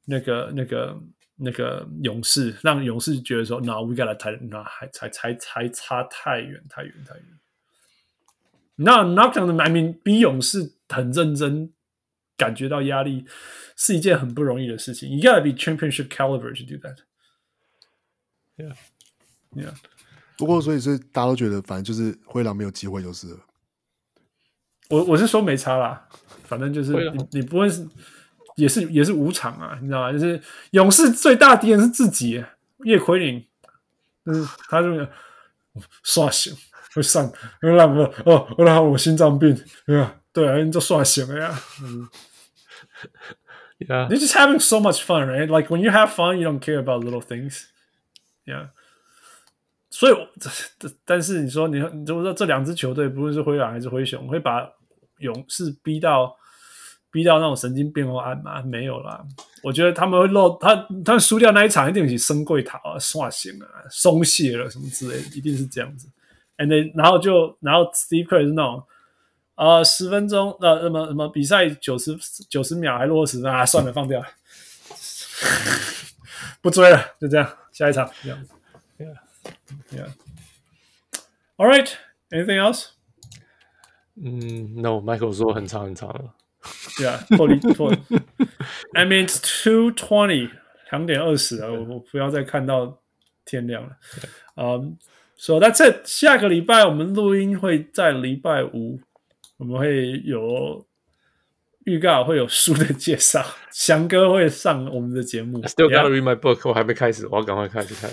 那个那个。那个勇士让勇士觉得说，No, we gotta 太那还才才才差太远太远太远。那 Not gonna I mean 比勇士很认真，感觉到压力是一件很不容易的事情。You gotta be championship caliber to do that. Yeah, yeah. 不过所以是大家都觉得，反正就是灰狼没有机会就是了。我我是说没差啦，反正就是你你不会是。也是也是无常啊，你知道吗？就是勇士最大敌人是自己，叶奎林，就是他这个刷新会上，让我哦，我让我心脏病，对啊？对啊，你就算行了呀。嗯，Yeah, you just having so much fun, right? Like when you have fun, you don't care about little things. Yeah，所以这 但是你说你你就说这两支球队，不论是灰狼还是灰熊，会把勇士逼到。逼到那种神经病或案吗？没有啦，我觉得他们会漏他，他们输掉那一场一定是升柜塔啊、刷新啊、松懈了什么之类的，一定是这样子。And then, 然后就然后 Steve Kerr 是那种呃十分钟呃什么什么比赛九十九十秒还落十分啊，算了，放掉了，不追了，就这样，下一场这样子。Yeah, yeah. All right, anything else? 嗯，No，Michael 说很长很长了。Yeah, totally, totally. I mean, it's two twenty，两点二十啊！我我不要再看到天亮了。嗯， 所以那这下个礼拜我们录音会在礼拜五，我们会有预告，会有书的介绍，翔哥会上我们的节目。I still gotta read my book，我还没开始，我要赶快开始看。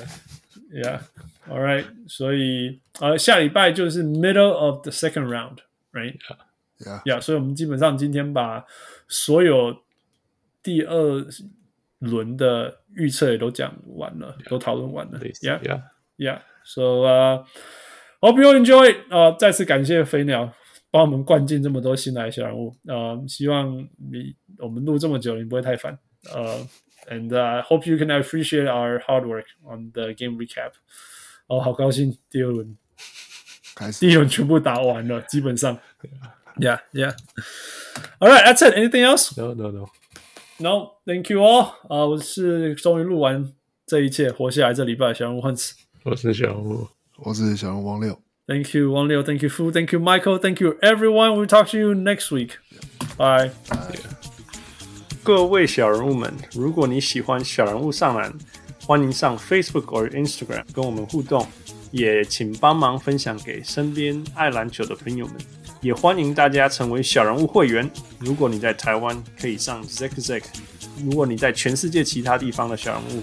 Yeah, all right. 所以呃，下礼拜就是 middle of the second round, right? Yeah. yeah，所以我们基本上今天把所有第二轮的预测也都讲完了，yeah. 都讨论完了。Yeah，Yeah，So，呃，Hope you enjoy。呃，再次感谢飞鸟帮我们灌进这么多新来的小人物。呃，希望你我们录这么久，你不会太烦。呃，And I hope you can appreciate our hard work on the game recap。哦，好高兴，第二轮开始，第一轮全部打完了，基本上。Yeah. Yeah, yeah. All right, that's it. Anything else? No, no, no. No, thank you all. 啊、uh,，我是终于录完这一切，活下来这礼拜小人物 Hans。 我是小人物，我是小人物王六。Thank you, 王六。Thank you, Fu. Thank you, Michael. Thank you, everyone. We'll talk to you next week. Bye. Bye. 各位小人物们，如果你喜欢小人物上篮，欢迎上 Facebook 或 Instagram 跟我们互动，也请帮忙分享给身边爱篮球的朋友们。也欢迎大家成为小人物会员。如果你在台湾，可以上 Zack Zack；如果你在全世界其他地方的小人物，